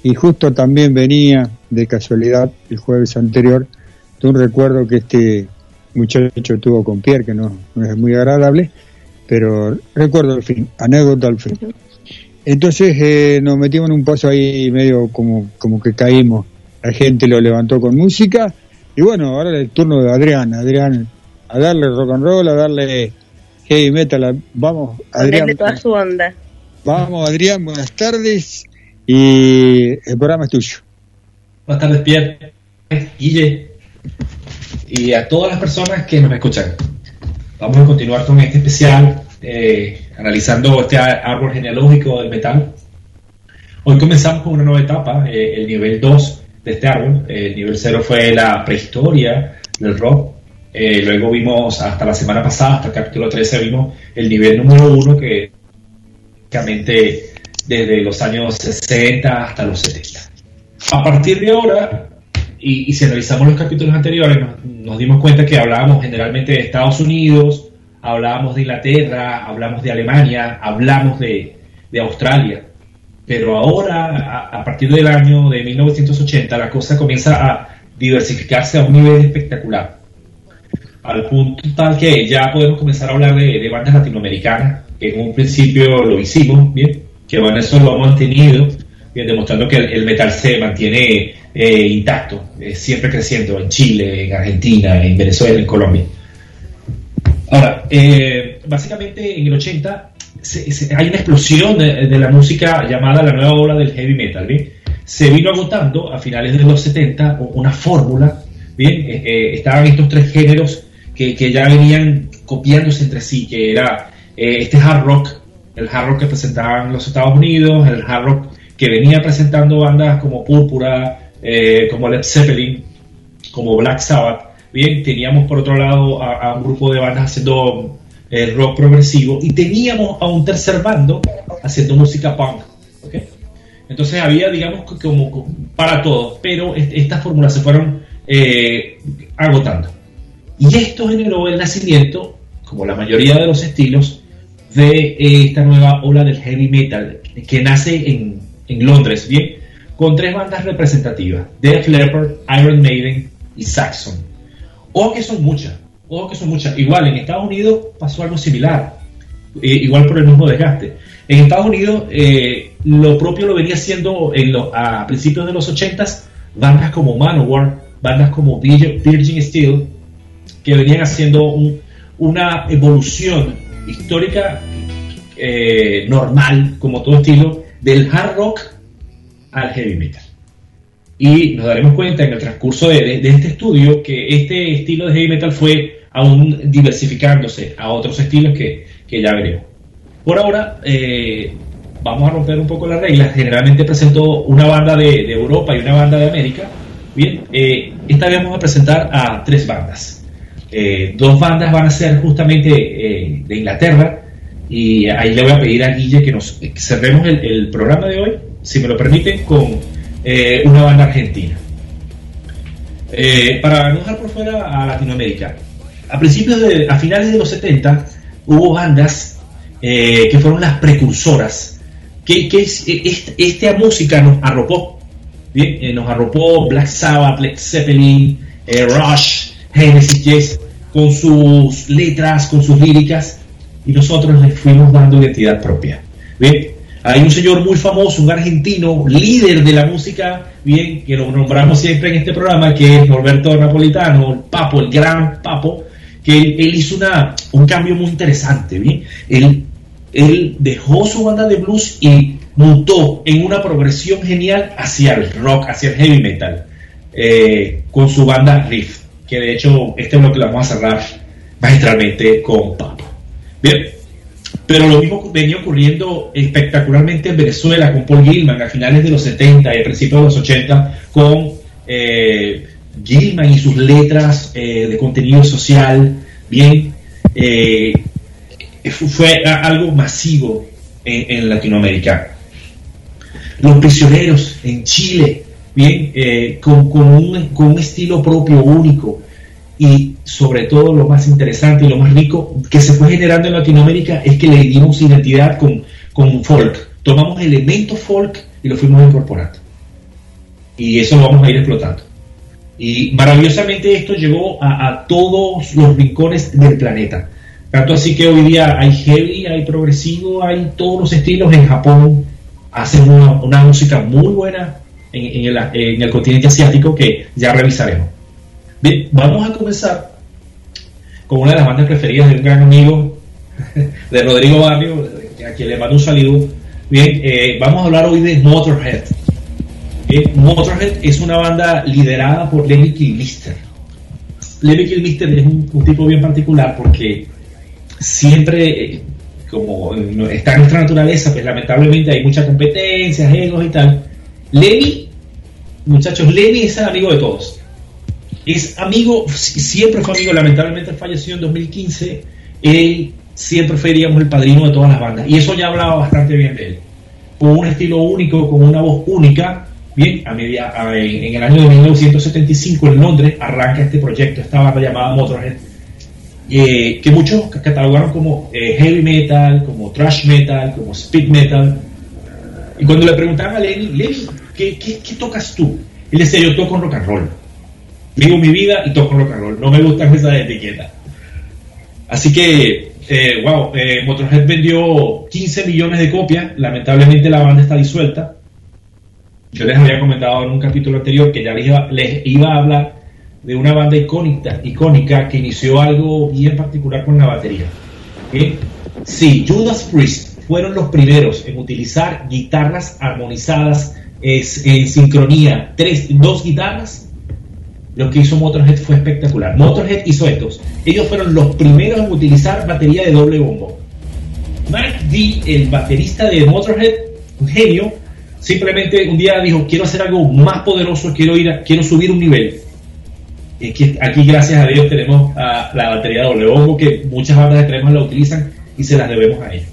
Y justo también venía, de casualidad, el jueves anterior, de un recuerdo que este muchacho tuvo con Pierre, que no, no es muy agradable, pero recuerdo al fin, anécdota al fin. Entonces eh, nos metimos en un paso ahí medio como, como que caímos. La gente lo levantó con música. Y bueno, ahora es el turno de Adrián. Adrián, a darle rock and roll, a darle heavy metal. Vamos, Adrián. Ponerle toda su onda. Vamos, Adrián, buenas tardes. Y el programa es tuyo. Buenas tardes, Pierre, Guille y a todas las personas que nos escuchan. Vamos a continuar con este especial eh, analizando este árbol genealógico del metal. Hoy comenzamos con una nueva etapa, eh, el nivel 2 de este árbol. El nivel 0 fue la prehistoria del rock. Eh, luego vimos hasta la semana pasada, hasta el capítulo 13, vimos el nivel número uno que básicamente desde los años 60 hasta los 70. A partir de ahora, y, y si analizamos los capítulos anteriores, nos, nos dimos cuenta que hablábamos generalmente de Estados Unidos, hablábamos de Inglaterra, hablamos de Alemania, hablamos de, de Australia. Pero ahora, a, partir del año de 1980, la cosa comienza a diversificarse a un nivel espectacular. Al punto tal que ya podemos comenzar a hablar de, de bandas latinoamericanas, que en un principio lo hicimos, bien, que bueno, eso lo hemos tenido, bien, demostrando que el, el metal se mantiene eh, intacto, eh, siempre creciendo en Chile, en Argentina, en Venezuela, en Colombia. Eh, básicamente en el 80 se- se- hay una explosión de, la música llamada la nueva ola del heavy metal. ¿bien? Se vino agotando a finales de los 70 u- una fórmula. Bien, Eh, eh, estaban estos tres géneros que, que ya venían copiándose entre sí, que era eh, este hard rock, el hard rock que presentaban los Estados Unidos, el hard rock que venía presentando bandas como Púrpura, eh, como Led Zeppelin, como Black Sabbath. Bien, teníamos por otro lado a, a un grupo de bandas haciendo eh, rock progresivo y teníamos a un tercer bando haciendo música punk. ¿ok? Entonces había, digamos, como para todos, pero est- estas fórmulas se fueron eh, agotando. Y esto generó el nacimiento, como la mayoría de los estilos, de eh, esta nueva ola del heavy metal que nace en, en Londres, ¿bien? Con tres bandas representativas, Def Leppard, Iron Maiden y Saxon. Ojo que son muchas, ojo que son muchas. Igual en Estados Unidos pasó algo similar, eh, igual por el mismo desgaste. En Estados Unidos eh, lo propio lo venía haciendo en a principios de los 80s bandas como Manowar, bandas como Virgin Steel, que venían haciendo un- una evolución histórica eh, normal, como todo estilo, del hard rock al heavy metal. Y nos daremos cuenta en el transcurso de, de- este estudio que este estilo de heavy metal fue aún diversificándose a otros estilos que, que ya veremos. Por ahora, eh, vamos a romper un poco las reglas. Generalmente presento una banda de, de Europa y una banda de América. Bien, eh, esta vez vamos a presentar a tres bandas. Eh, dos bandas van a ser justamente eh, de Inglaterra y ahí le voy a pedir a Guille que nos cerremos el, el programa de hoy, si me lo permiten, con eh, una banda argentina. Eh, para no dejar por fuera a Latinoamérica, a principios de, a finales de los 70 hubo bandas eh, que fueron las precursoras, que, que es- est- esta música nos arropó, bien, nos arropó Black Sabbath, Led Zeppelin, Rush, Genesis, Yes, con sus letras, con sus líricas, y nosotros les fuimos dando identidad propia. Bien, hay un señor muy famoso, un argentino, líder de la música, bien, que lo nombramos siempre en este programa, que es Norberto Napolitano, el Papo, el gran Papo, que él, hizo una, un cambio muy interesante, bien. Él, él dejó su banda de blues y mutó en una progresión genial hacia el rock, hacia el heavy metal, eh, con su banda Riff, que de hecho este bloque lo vamos a cerrar magistralmente con Papo. Bien, pero lo mismo venía ocurriendo espectacularmente en Venezuela con Paul Gilman a finales de los 70 y a principios de los 80 con eh, Gilman y sus letras eh, de contenido social. Bien, eh, fu- fue algo masivo en, en Latinoamérica. Los prisioneros en Chile, bien, eh, con, con un, con un estilo propio único y sobre todo lo más interesante y lo más rico que se fue generando en Latinoamérica es que le dimos identidad con, con folk. Tomamos elementos folk y lo fuimos incorporando. Y eso lo vamos a ir explotando. Y maravillosamente esto llegó a, a todos los rincones del planeta. Tanto así que hoy día hay heavy, hay progresivo, hay todos los estilos. En Japón hacen una, una música muy buena en, en el, en el continente asiático que ya revisaremos. Bien, vamos a comenzar con una de las bandas preferidas de un gran amigo de Rodrigo Barrio, a quien le mando un saludo. Bien, eh, vamos a hablar hoy de Motorhead. Bien, Motorhead es una banda liderada por Lemmy Kilmister. Lemmy Kilmister es un, un tipo bien particular porque siempre, eh, como está en nuestra naturaleza, pues lamentablemente hay mucha competencia, egos y tal. Lemmy, muchachos, Lemmy es el amigo de todos. Es amigo, si- siempre fue amigo, lamentablemente falleció en 2015. Él siempre fue, digamos, el padrino de todas las bandas. Y eso ya hablaba bastante bien de él. Con un estilo único, con una voz única. Bien, a media, a- en, el año de 1975 en Londres arranca este proyecto, esta banda llamada Motorhead, eh, que muchos ca- catalogaron como eh, heavy metal, como thrash metal, como speed metal. Y cuando le preguntaban a Lenny, Lenny, ¿qué, qué, qué tocas tú? Él decía, yo toco rock and roll. Vivo mi vida y toco rock and roll. No me gustan esas etiquetas. Así que, eh, wow, eh, Motorhead vendió 15 millones de copias. Lamentablemente la banda está disuelta. Yo les había comentado en un capítulo anterior que ya les iba, les iba a hablar de una banda icónica, icónica que inició algo bien particular con la batería. ¿ok? Sí, Judas Priest fueron los primeros en utilizar guitarras armonizadas es- en sincronía, tres, dos guitarras. Lo que hizo Motorhead fue espectacular. Motorhead hizo estos. Ellos fueron los primeros en utilizar batería de doble bombo. Mike D, el baterista de Motorhead, un genio, simplemente un día dijo, quiero hacer algo más poderoso, quiero ir quiero subir un nivel. Aquí, gracias a Dios, tenemos la batería de doble bombo que muchas bandas extremas la utilizan y se las debemos a ellos.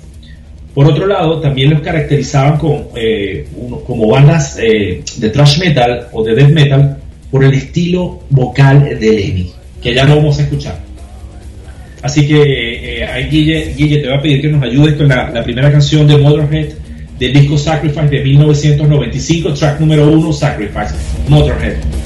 Por otro lado, también los caracterizaban eh, como bandas eh, de thrash metal o de death metal por el estilo vocal de Lemmy, que ya no vamos a escuchar. Así que, eh, ahí, Guille, Guille, te voy a pedir que nos ayudes con la, la primera canción de Motorhead del disco Sacrifice de 1995, track número uno, Sacrifice, Motorhead.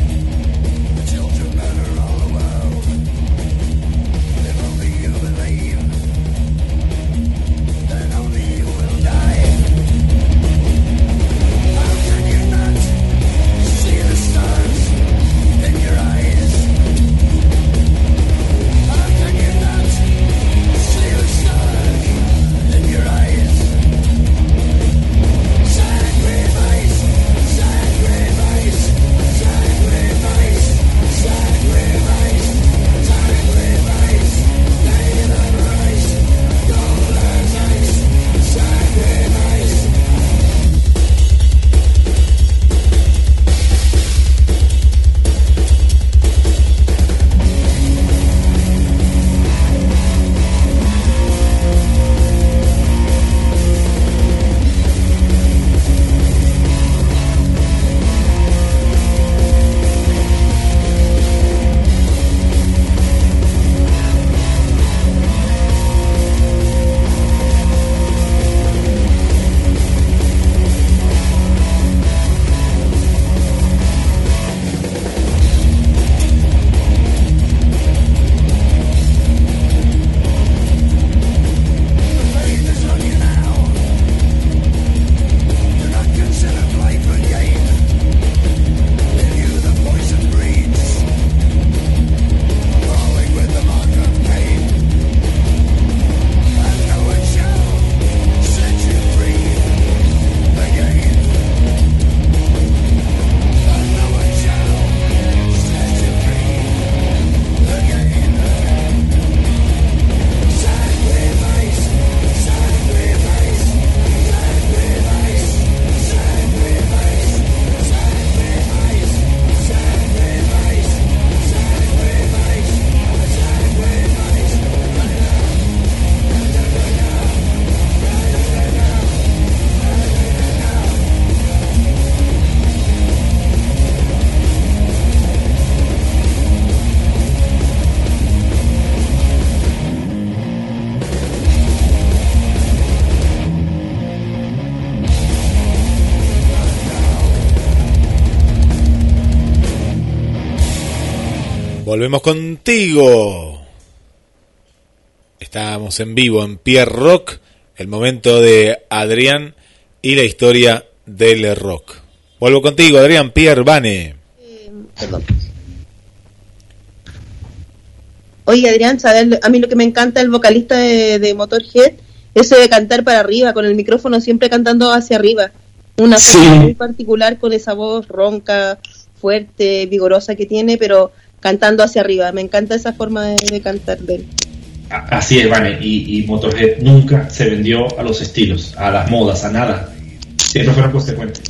Volvemos contigo. Estamos en vivo en Pierre Rock, el momento de Adrián y la historia del rock. Vuelvo contigo, Adrián, Pierre, Vane. Perdón. Oye, Adrián, ¿sabes? A mí lo que me encanta el vocalista de, de Motorhead, eso de cantar para arriba, con el micrófono siempre cantando hacia arriba. Una Sí. forma muy particular con esa voz ronca, fuerte, vigorosa que tiene, pero cantando hacia arriba. Me encanta esa forma de, de cantar de él. Así es, Vane, y, y Motorhead nunca se vendió a los estilos, a las modas, a nada. Siempre fueron consecuentes.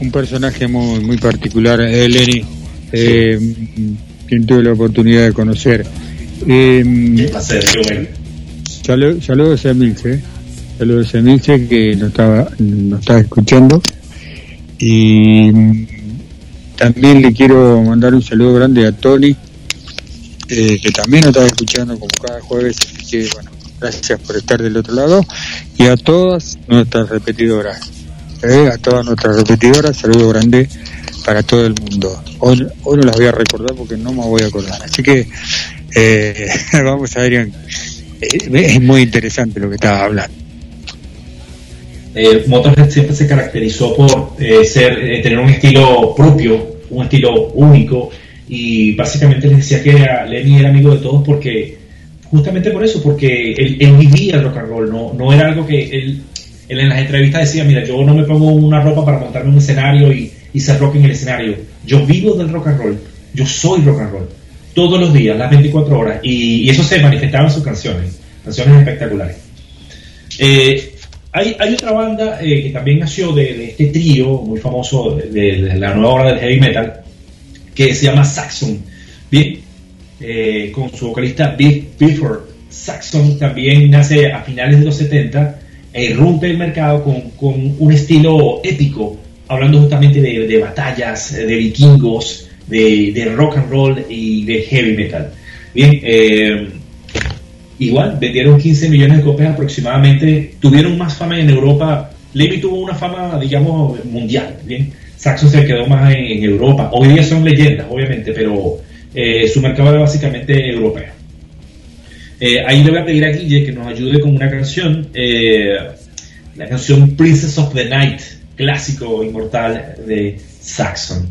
Un personaje muy, muy particular, eh, Lenny. eh, quien tuve la oportunidad de conocer. Eh, Qué bueno. Saludos saludos a Milce, saludos a Milce que nos estaba, nos estaba escuchando y también le quiero mandar un saludo grande a Tony eh, que también nos estaba escuchando como cada jueves, así que bueno, gracias por estar del otro lado y a todas nuestras repetidoras, eh, a todas nuestras repetidoras, saludo grande para todo el mundo. Hoy, hoy no las voy a recordar porque no me voy a acordar, así que eh, [LAUGHS] vamos a ver es muy interesante lo que estaba hablando. Eh, Motorhead siempre se caracterizó por eh, ser eh, tener un estilo propio, un estilo único y básicamente les decía que era, Lenny era amigo de todos porque justamente por eso, porque él, vivía el rock and roll, no, no era algo que él, en las entrevistas decía, mira, yo no me pongo una ropa para montarme un escenario y, ser rock en el escenario, yo vivo del rock and roll, yo soy rock and roll, todos los días, las 24 horas, y, eso se manifestaba en sus canciones, canciones espectaculares. Hay, hay otra banda eh, que también nació de, de este trío muy famoso de, de- de la nueva hora del heavy metal que se llama Saxon. Bien, eh, con su vocalista Biff Bifford. Saxon también nace a finales de los 70 e irrumpe el mercado con, con un estilo épico, hablando justamente de, de batallas, de vikingos, de, de rock and roll y de heavy metal. Bien, eh, Igual, vendieron 15 millones de copias aproximadamente, tuvieron más fama en Europa. Lemmy tuvo una fama, digamos, mundial. Bien, Saxon se quedó más en, Europa. Hoy día son leyendas, obviamente, pero eh, su mercado era básicamente europeo. Eh, ahí le voy a pedir a Guille que nos ayude con una canción, eh, la canción Princess of the Night, clásico inmortal de Saxon.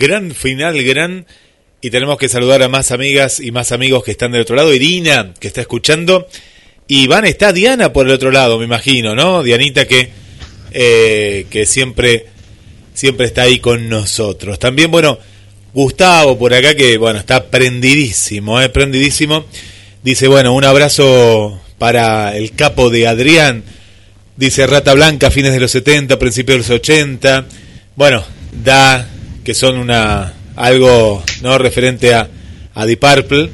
Gran final, gran. Y tenemos que saludar a más amigas y más amigos que están del otro lado. Irina, que está escuchando. Y Van, está Diana por el otro lado, me imagino, ¿no? Dianita que, eh, que siempre, siempre está ahí con nosotros. También, bueno, Gustavo por acá que, bueno, está prendidísimo, ¿eh? Prendidísimo. Dice, bueno, un abrazo para el capo de Adrián. Dice Rata Blanca, fines de los 70, principios de los 80. Bueno, da que son una algo no referente a, a Deep Purple.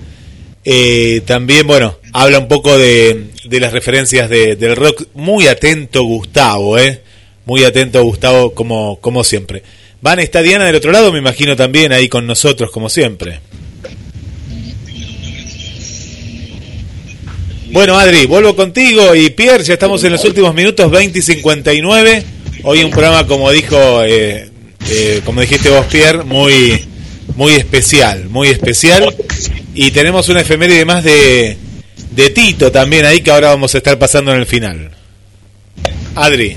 Eh, también, bueno, habla un poco de, de las referencias de- del rock. Muy atento Gustavo, ¿eh? Muy atento Gustavo, como, como siempre. Van, está Diana del otro lado, me imagino también ahí con nosotros, como siempre. Bueno, Adri, vuelvo contigo y Pierre, ya estamos en los últimos minutos, 20 y 59. Hoy un programa, como dijo, eh, eh, como dijiste vos, Pierre, muy, muy especial, muy especial. Y tenemos una efeméride más de, de Tito también ahí que ahora vamos a estar pasando en el final. Adri.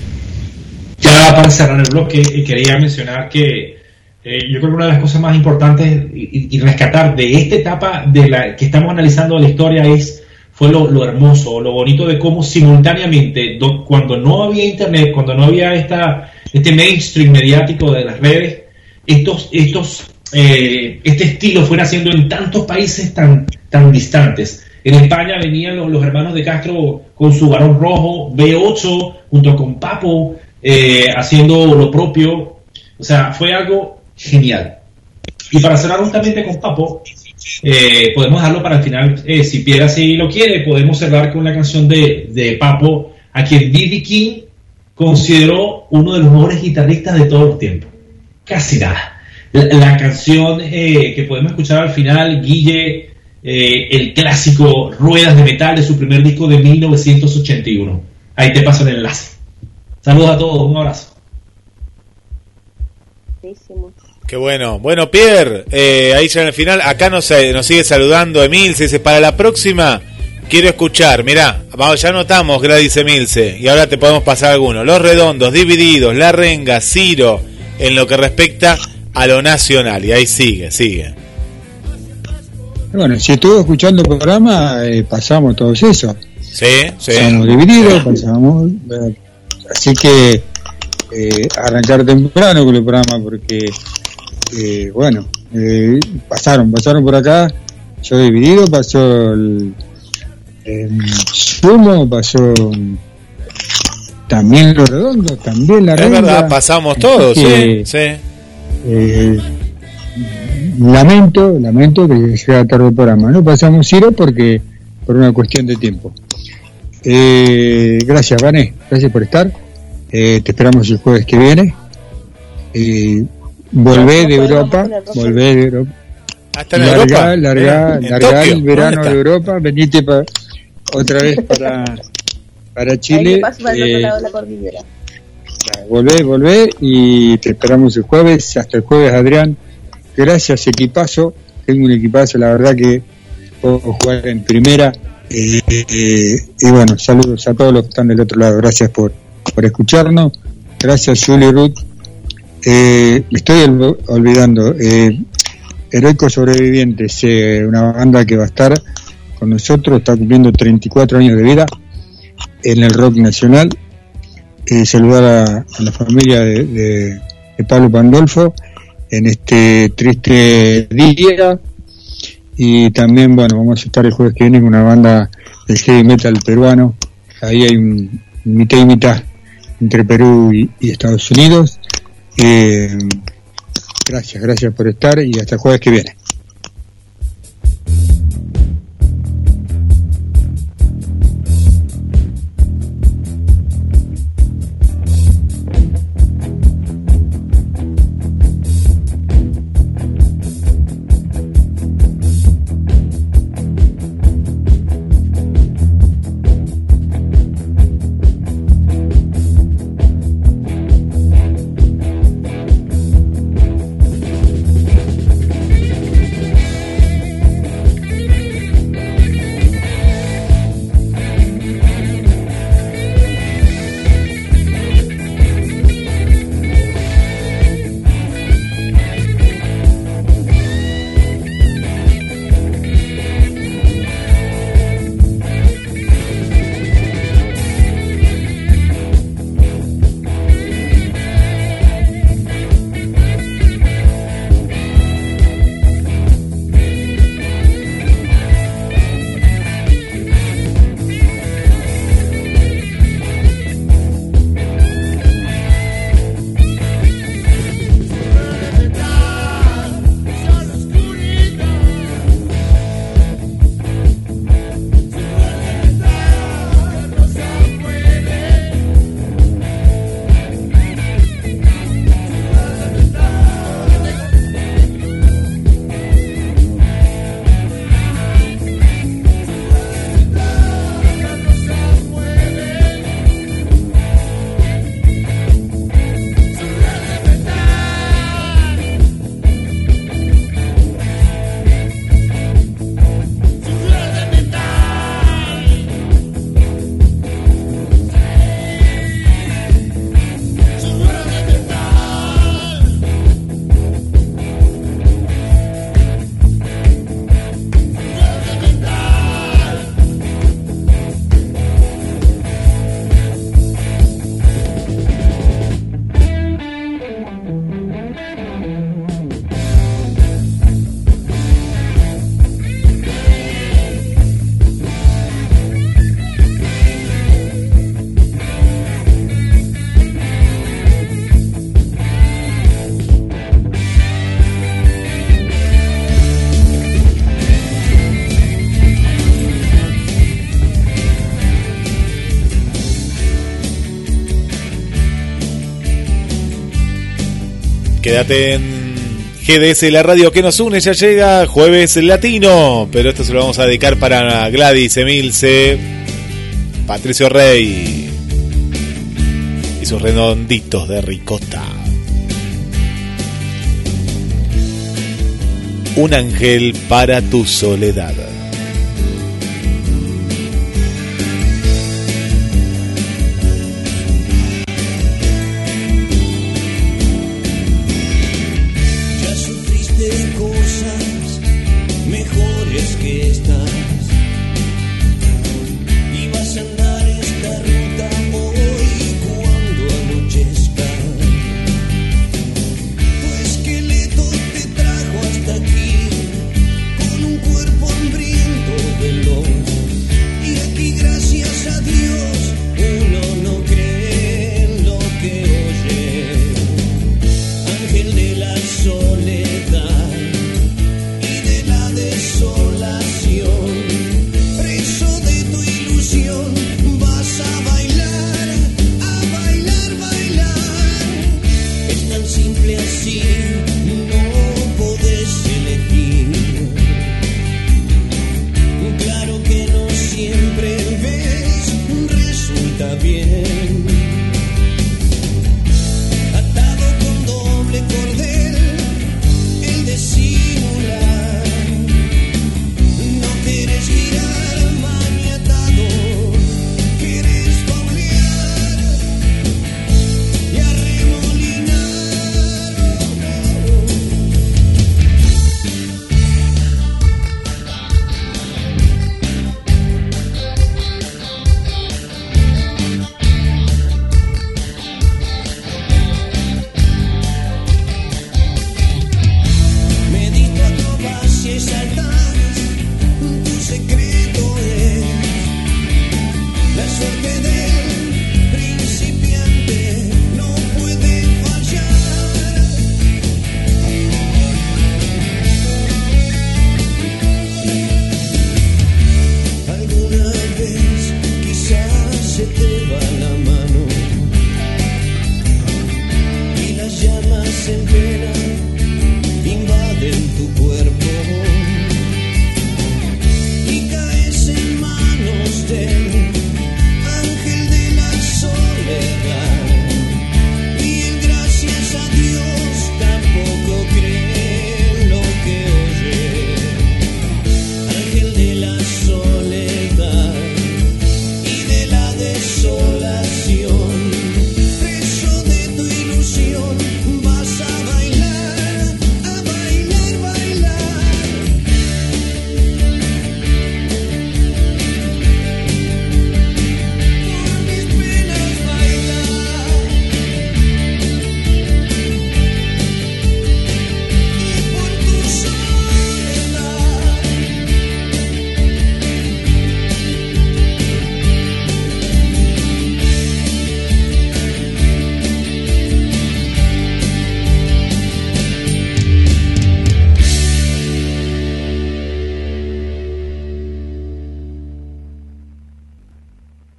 Ya para cerrar el bloque, eh, quería mencionar que eh, yo creo que una de las cosas más importantes y, rescatar de esta etapa de la que estamos analizando la historia es fue lo, lo hermoso, lo bonito de cómo simultáneamente, do- cuando no había internet, cuando no había esta, este mainstream mediático de las redes, estos, estos, eh, este estilo fue naciendo en tantos países tan, tan distantes. En España venían los, los hermanos de Castro con su varón rojo, B8, junto con Papo, eh, haciendo lo propio. O sea, fue algo genial. Y para cerrar justamente con Papo, eh, podemos dejarlo para el final, eh, si Pierre así lo quiere, podemos cerrar con la canción de, de Papo, a quien B.B. King consideró uno de los mejores guitarristas de todos los tiempos. Casi nada. La, la canción eh, que podemos escuchar al final, Guille, eh, el clásico Ruedas de Metal de su primer disco de 1981. Ahí te paso el enlace. Saludos a todos, un abrazo. Qué bueno. Bueno, Pierre, eh, ahí ya en el final, acá nos, nos sigue saludando Emilce, dice, para la próxima quiero escuchar, mirá, ya notamos, Gladys Emilce, y ahora te podemos pasar algunos. Los Redondos, Divididos, La Renga, Ciro, en lo que respecta a lo nacional, y ahí sigue, sigue. Bueno, si estuvo escuchando el programa, eh, pasamos todos eso. Sí, sí. Pasamos divididos, pasamos. eh, así que eh, arrancar temprano con el programa porque, eh, bueno, pasaron, pasaron por acá. Yo dividido, pasó el, Sumo, pasó también los redondos, también la Es verdad, pasamos todos, sí, sí. eh, lamento, lamento que llega tarde el programa. No pasamos Ciro porque por una cuestión de tiempo. Eh, gracias, Vané, gracias por estar. Eh, te esperamos el jueves que viene. Eh, volvé de Europa, volvé de Europa. Hasta en larga, Europa. larga, En larga Tokio. el verano ¿Dónde de? Europa, venite pa- otra vez [LAUGHS] para, para Chile. Eh, la cordillera. volvé, volvé y te esperamos el jueves, hasta el jueves Adrián. Gracias equipazo, tengo un equipazo, la verdad que puedo jugar en primera. Eh, eh, y bueno, saludos a todos los que están del otro lado, gracias por, por escucharnos. Gracias Julie Ruth. Eh, me estoy ol- olvidando, eh, Heroicos Sobrevivientes, eh, una banda que va a estar con nosotros, está cumpliendo 34 años de vida en el rock nacional. Eh, saludar a, la familia de, de- Pablo Pandolfo en este triste día. Y también bueno vamos a estar el jueves que viene con una banda del heavy metal peruano. Ahí hay un mitad y mitad entre Perú y, y Estados Unidos. Eh, gracias gracias por estar y hasta el jueves que viene Quédate en GDS, la radio que nos une, ya llega Jueves Latino, pero esto se lo vamos a dedicar para Gladys Emilce, Patricio Rey y sus redonditos de ricota. Un ángel para tu soledad.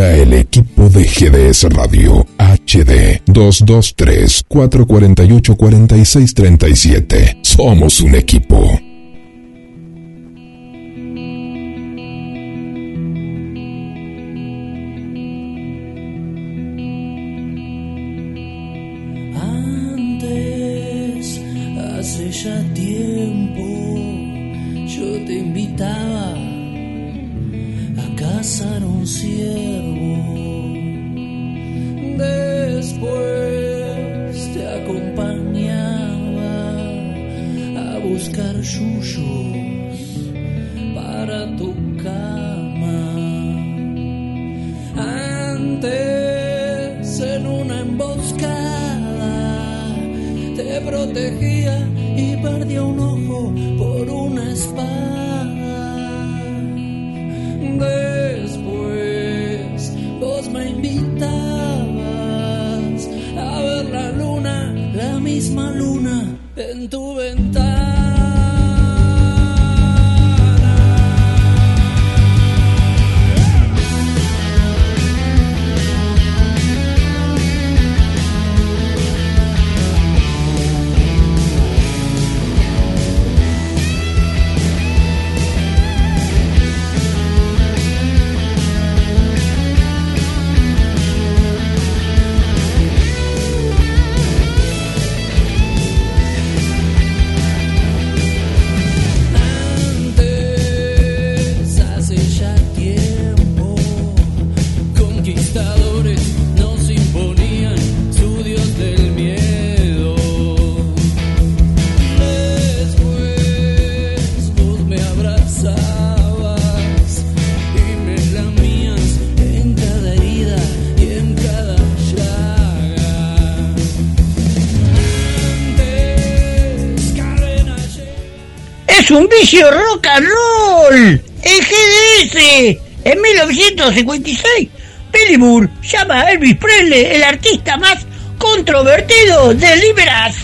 A el equipo de GDS Radio HD 223 448 4637. Somos un equipo. Rock and Roll, en GDS, en 1956. Pellibur llama a Elvis Presley el artista más controvertido de Liberas.